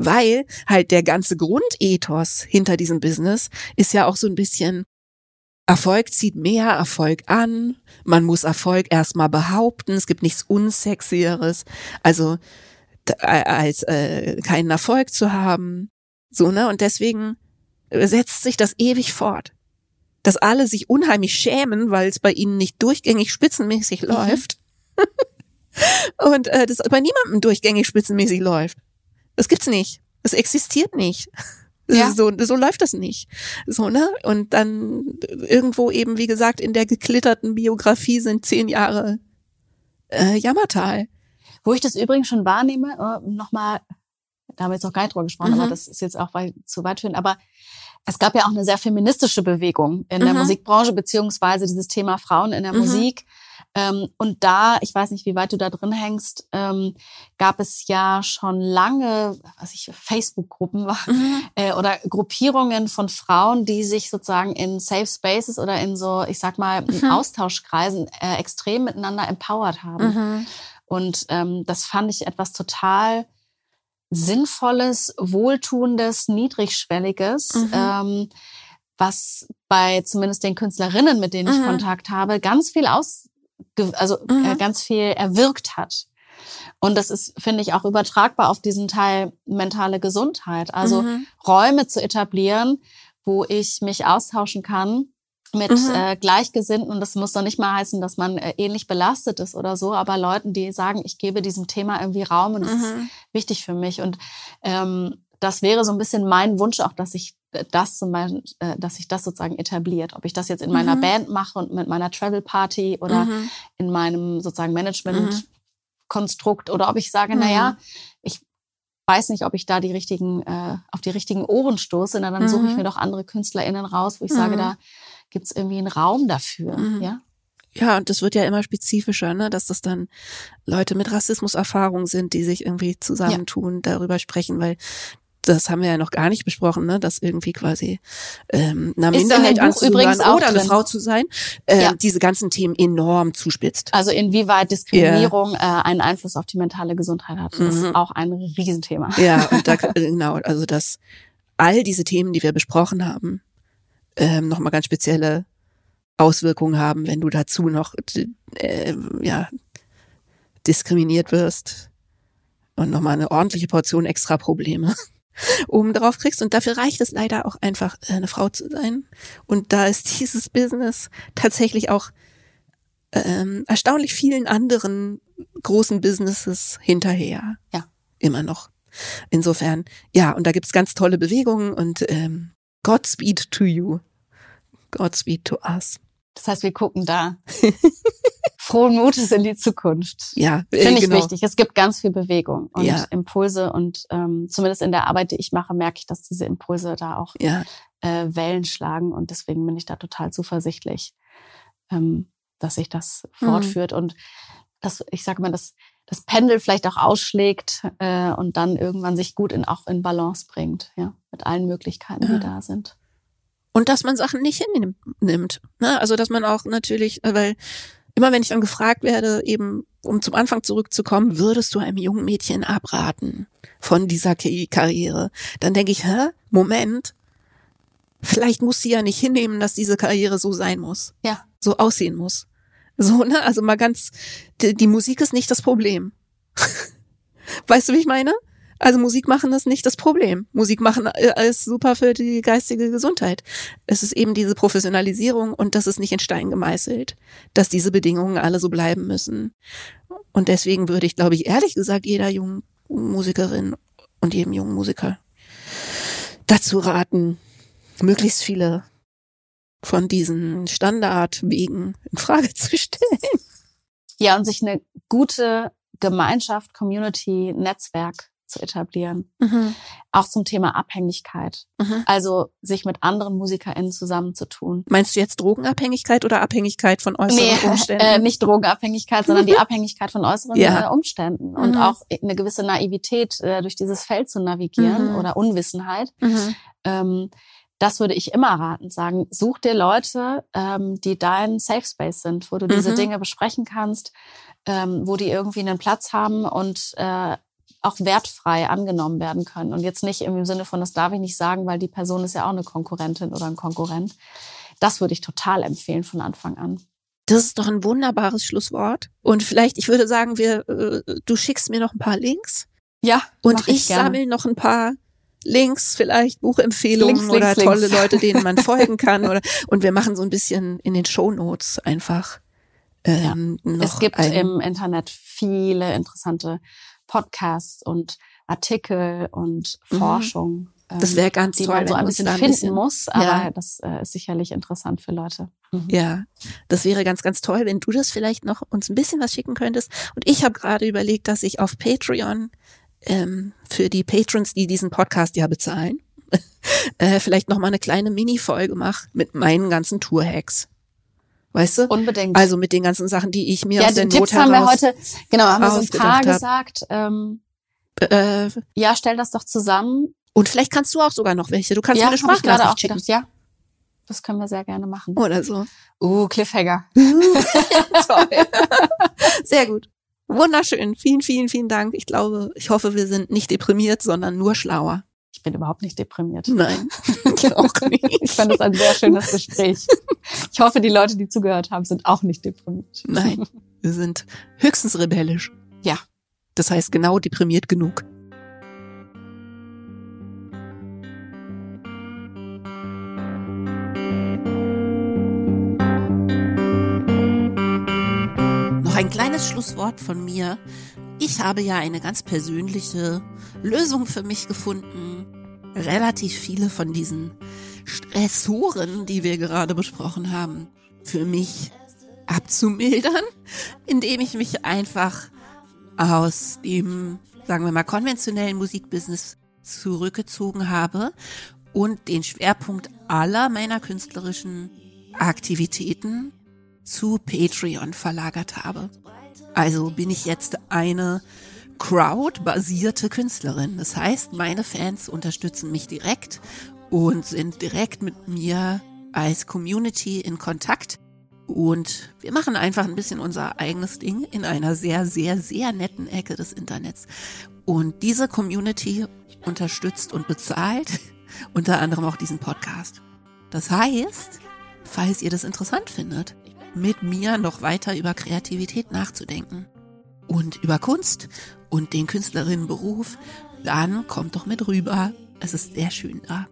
weil halt der ganze Grundethos hinter diesem Business ist ja auch so ein bisschen Erfolg zieht mehr Erfolg an, man muss Erfolg erstmal behaupten, es gibt nichts unsexieres, also als äh, keinen Erfolg zu haben, so ne? Und deswegen setzt sich das ewig fort, dass alle sich unheimlich schämen, weil es bei ihnen nicht durchgängig spitzenmäßig mhm. läuft. Und äh, das bei niemandem durchgängig spitzenmäßig läuft. Das gibt's nicht. Das existiert nicht. Ja. So, so läuft das nicht. So, ne? Und dann irgendwo eben, wie gesagt, in der geklitterten Biografie sind zehn Jahre äh, Jammertal. Wo ich das übrigens schon wahrnehme, äh, nochmal, da haben wir jetzt noch gar nicht drüber gesprochen, mhm. aber das ist jetzt auch weit, zu weit führen, aber es gab ja auch eine sehr feministische Bewegung in der mhm. Musikbranche, beziehungsweise dieses Thema Frauen in der mhm. Musik Ähm, und da, ich weiß nicht, wie weit du da drin hängst, ähm, gab es ja schon lange, was ich Facebook-Gruppen war mhm. äh, oder Gruppierungen von Frauen, die sich sozusagen in Safe Spaces oder in so, ich sag mal, mhm. Austauschkreisen äh, extrem miteinander empowered haben. Mhm. Und ähm, das fand ich etwas total Sinnvolles, Wohltuendes, Niedrigschwelliges. Mhm. Ähm, was bei zumindest den Künstlerinnen, mit denen ich mhm. Kontakt habe, ganz viel aus, also äh, mhm. ganz viel erwirkt hat. Und das ist, finde ich, auch übertragbar auf diesen Teil mentale Gesundheit. Also mhm. Räume zu etablieren, wo ich mich austauschen kann mit mhm. äh, Gleichgesinnten. Und das muss doch nicht mal heißen, dass man äh, ähnlich belastet ist oder so, aber Leuten, die sagen, ich gebe diesem Thema irgendwie Raum und das ist mhm. wichtig für mich. Und ähm, das wäre so ein bisschen mein Wunsch auch, dass ich das zum Beispiel, äh, dass sich das sozusagen etabliert. Ob ich das jetzt in meiner mhm. Band mache und mit meiner Travel Party oder mhm. in meinem sozusagen Management-Konstrukt mhm. oder ob ich sage, mhm. na ja, ich weiß nicht, ob ich da die richtigen, äh, auf die richtigen Ohren stoße, na, dann suche ich mhm. mir doch andere KünstlerInnen raus, wo ich sage, mhm. da gibt's irgendwie einen Raum dafür, ja. Ja, und das wird ja immer spezifischer, ne? dass das dann Leute mit Rassismuserfahrung sind, die sich irgendwie zusammentun, ja. darüber sprechen, weil das haben wir ja noch gar nicht besprochen, ne, dass irgendwie quasi ähm, einer Minderheit anzugehören oder eine Frau zu sein, äh, ja. diese ganzen Themen enorm zuspitzt. Also inwieweit Diskriminierung yeah. äh, einen Einfluss auf die mentale Gesundheit hat, mhm. ist auch ein Riesenthema. Ja, und da, genau, also dass all diese Themen, die wir besprochen haben, ähm, nochmal ganz spezielle Auswirkungen haben, wenn du dazu noch äh, ja diskriminiert wirst und nochmal eine ordentliche Portion extra Probleme oben drauf kriegst. Und dafür reicht es leider auch einfach, äh, eine Frau zu sein. Und da ist dieses Business tatsächlich auch ähm, erstaunlich vielen anderen großen Businesses hinterher. Ja. Immer noch. Insofern, ja, und da gibt's ganz tolle Bewegungen und ähm, Godspeed to you. Godspeed to us. Das heißt, wir gucken da frohen Mutes in die Zukunft. Ja, äh, finde ich genau. wichtig. Es gibt ganz viel Bewegung und ja. Impulse und ähm, zumindest in der Arbeit, die ich mache, merke ich, dass diese Impulse da auch ja. äh, Wellen schlagen und deswegen bin ich da total zuversichtlich, ähm, dass sich das mhm. fortführt und dass ich sage mal, dass das Pendel vielleicht auch ausschlägt äh, und dann irgendwann sich gut in auch in Balance bringt, ja, mit allen Möglichkeiten, ja. die da sind. Und dass man Sachen nicht hinnimmt. Ne? Also dass man auch natürlich, äh, weil immer wenn ich dann gefragt werde, eben um zum Anfang zurückzukommen, würdest du einem jungen Mädchen abraten von dieser Karriere? Dann denke ich, hä? Moment. Vielleicht muss sie ja nicht hinnehmen, dass diese Karriere so sein muss. Ja. So aussehen muss. So, ne? Also mal ganz, die, die Musik ist nicht das Problem. weißt du, wie ich meine? Also Musik machen ist nicht das Problem. Musik machen äh, ist super für die geistige Gesundheit. Es ist eben diese Professionalisierung und das ist nicht in Stein gemeißelt, dass diese Bedingungen alle so bleiben müssen. Und deswegen würde ich, glaube ich, ehrlich gesagt, jeder jungen Musikerin und jedem jungen Musiker dazu raten, möglichst viele von diesen Standardwegen in Frage zu stellen. Ja, und sich eine gute Gemeinschaft, Community, Netzwerk zu etablieren. Mhm. Auch zum Thema Abhängigkeit. Mhm. Also sich mit anderen MusikerInnen zusammenzutun. Meinst du jetzt Drogenabhängigkeit oder Abhängigkeit von äußeren nee, Umständen? Äh, nicht Drogenabhängigkeit, sondern die Abhängigkeit von äußeren ja. Äh, Umständen. Und mhm. auch eine gewisse Naivität, äh, durch dieses Feld zu navigieren mhm. oder Unwissenheit. Mhm. Ähm, das würde ich immer raten, sagen, such dir Leute, ähm, die dein Safe Space sind, wo du diese mhm. Dinge besprechen kannst, ähm, wo die irgendwie einen Platz haben und äh, auch wertfrei angenommen werden können. Und jetzt nicht im Sinne von, das darf ich nicht sagen, weil die Person ist ja auch eine Konkurrentin oder ein Konkurrent. Das würde ich total empfehlen von Anfang an. Das ist doch ein wunderbares Schlusswort. Und vielleicht, ich würde sagen, wir, äh, du schickst mir noch ein paar Links. Ja. Und ich, ich sammle noch ein paar Links, vielleicht Buchempfehlungen Links, oder Links, tolle Links. Leute, denen man folgen kann. Oder, und wir machen so ein bisschen in den Show Notes einfach. Ähm, ja. Es gibt im Internet viele interessante Podcasts und Artikel und mhm. Forschung. Das wäre ganz die toll, man so ein bisschen finden ein bisschen, muss, aber ja. das äh, ist sicherlich interessant für Leute. Mhm. Ja, das wäre ganz, ganz toll, wenn du das vielleicht noch uns ein bisschen was schicken könntest. Und ich habe gerade überlegt, dass ich auf Patreon ähm, für die Patrons, die diesen Podcast ja bezahlen, äh, vielleicht noch mal eine kleine Mini-Folge mache mit meinen ganzen Tour-Hacks. Weißt du? Unbedingt. Also mit den ganzen Sachen, die ich mir ja, aus der die Not Tipps haben wir heraus heute, genau, haben wir so ein paar gesagt. Ähm, äh, ja, stell das doch zusammen. und vielleicht kannst du auch sogar noch welche. Du kannst ja, mir eine gerade auch schicken. gedacht. Ja, das können wir sehr gerne machen. Oder so. Uh, Cliffhanger. Toll. Sehr gut. Wunderschön. Vielen, vielen, vielen Dank. Ich glaube, ich hoffe, wir sind nicht deprimiert, sondern nur schlauer. Ich bin überhaupt nicht deprimiert. Nein, ich auch nicht. Ich fand es ein sehr schönes Gespräch. Ich hoffe, die Leute, die zugehört haben, sind auch nicht deprimiert. Nein, wir sind höchstens rebellisch. Ja. Das heißt genau deprimiert genug. Noch ein kleines Schlusswort von mir. Ich habe ja eine ganz persönliche Lösung für mich gefunden. Relativ viele von diesen Stressoren, die wir gerade besprochen haben, für mich abzumildern, indem ich mich einfach aus dem, sagen wir mal, konventionellen Musikbusiness zurückgezogen habe und den Schwerpunkt aller meiner künstlerischen Aktivitäten zu Patreon verlagert habe. Also bin ich jetzt eine Crowd-basierte Künstlerin. Das heißt, meine Fans unterstützen mich direkt und sind direkt mit mir als Community in Kontakt. Und wir machen einfach ein bisschen unser eigenes Ding in einer sehr, sehr, sehr netten Ecke des Internets. Und diese Community unterstützt und bezahlt unter anderem auch diesen Podcast. Das heißt, falls ihr das interessant findet, mit mir noch weiter über Kreativität nachzudenken und über Kunst und den Künstlerinnenberuf, dann kommt doch mit rüber. Es ist sehr schön da.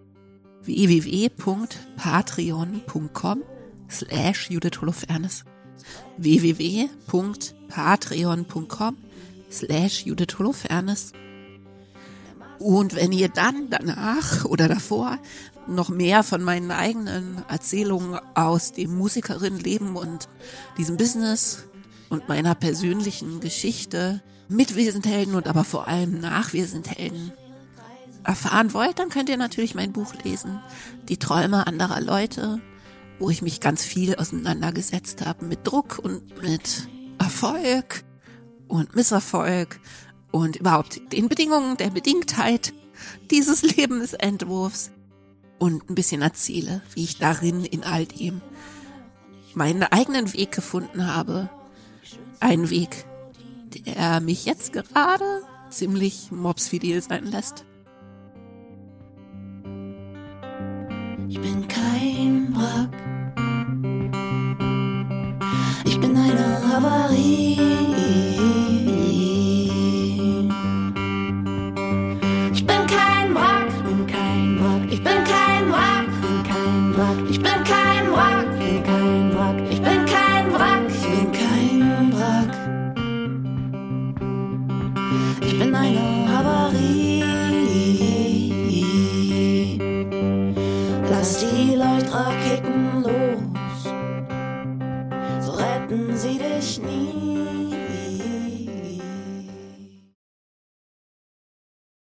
www.patreon.com slash Judith Holofernes www.patreon.com slash Judith Holofernes und wenn ihr dann danach oder davor noch mehr von meinen eigenen Erzählungen aus dem Musikerinnenleben und diesem Business und meiner persönlichen Geschichte mit Wir sind Helden und aber vor allem nach Wir sind Helden erfahren wollt, dann könnt ihr natürlich mein Buch lesen, Die Träume anderer Leute, wo ich mich ganz viel auseinandergesetzt habe mit Druck und mit Erfolg und Misserfolg und überhaupt den Bedingungen der Bedingtheit dieses Lebensentwurfs und ein bisschen erzähle, wie ich darin in all dem meinen eigenen Weg gefunden habe. Einen Weg, der mich jetzt gerade ziemlich mobsfidel sein lässt. Ich bin kein Wrack. Ich bin eine Havarie. Die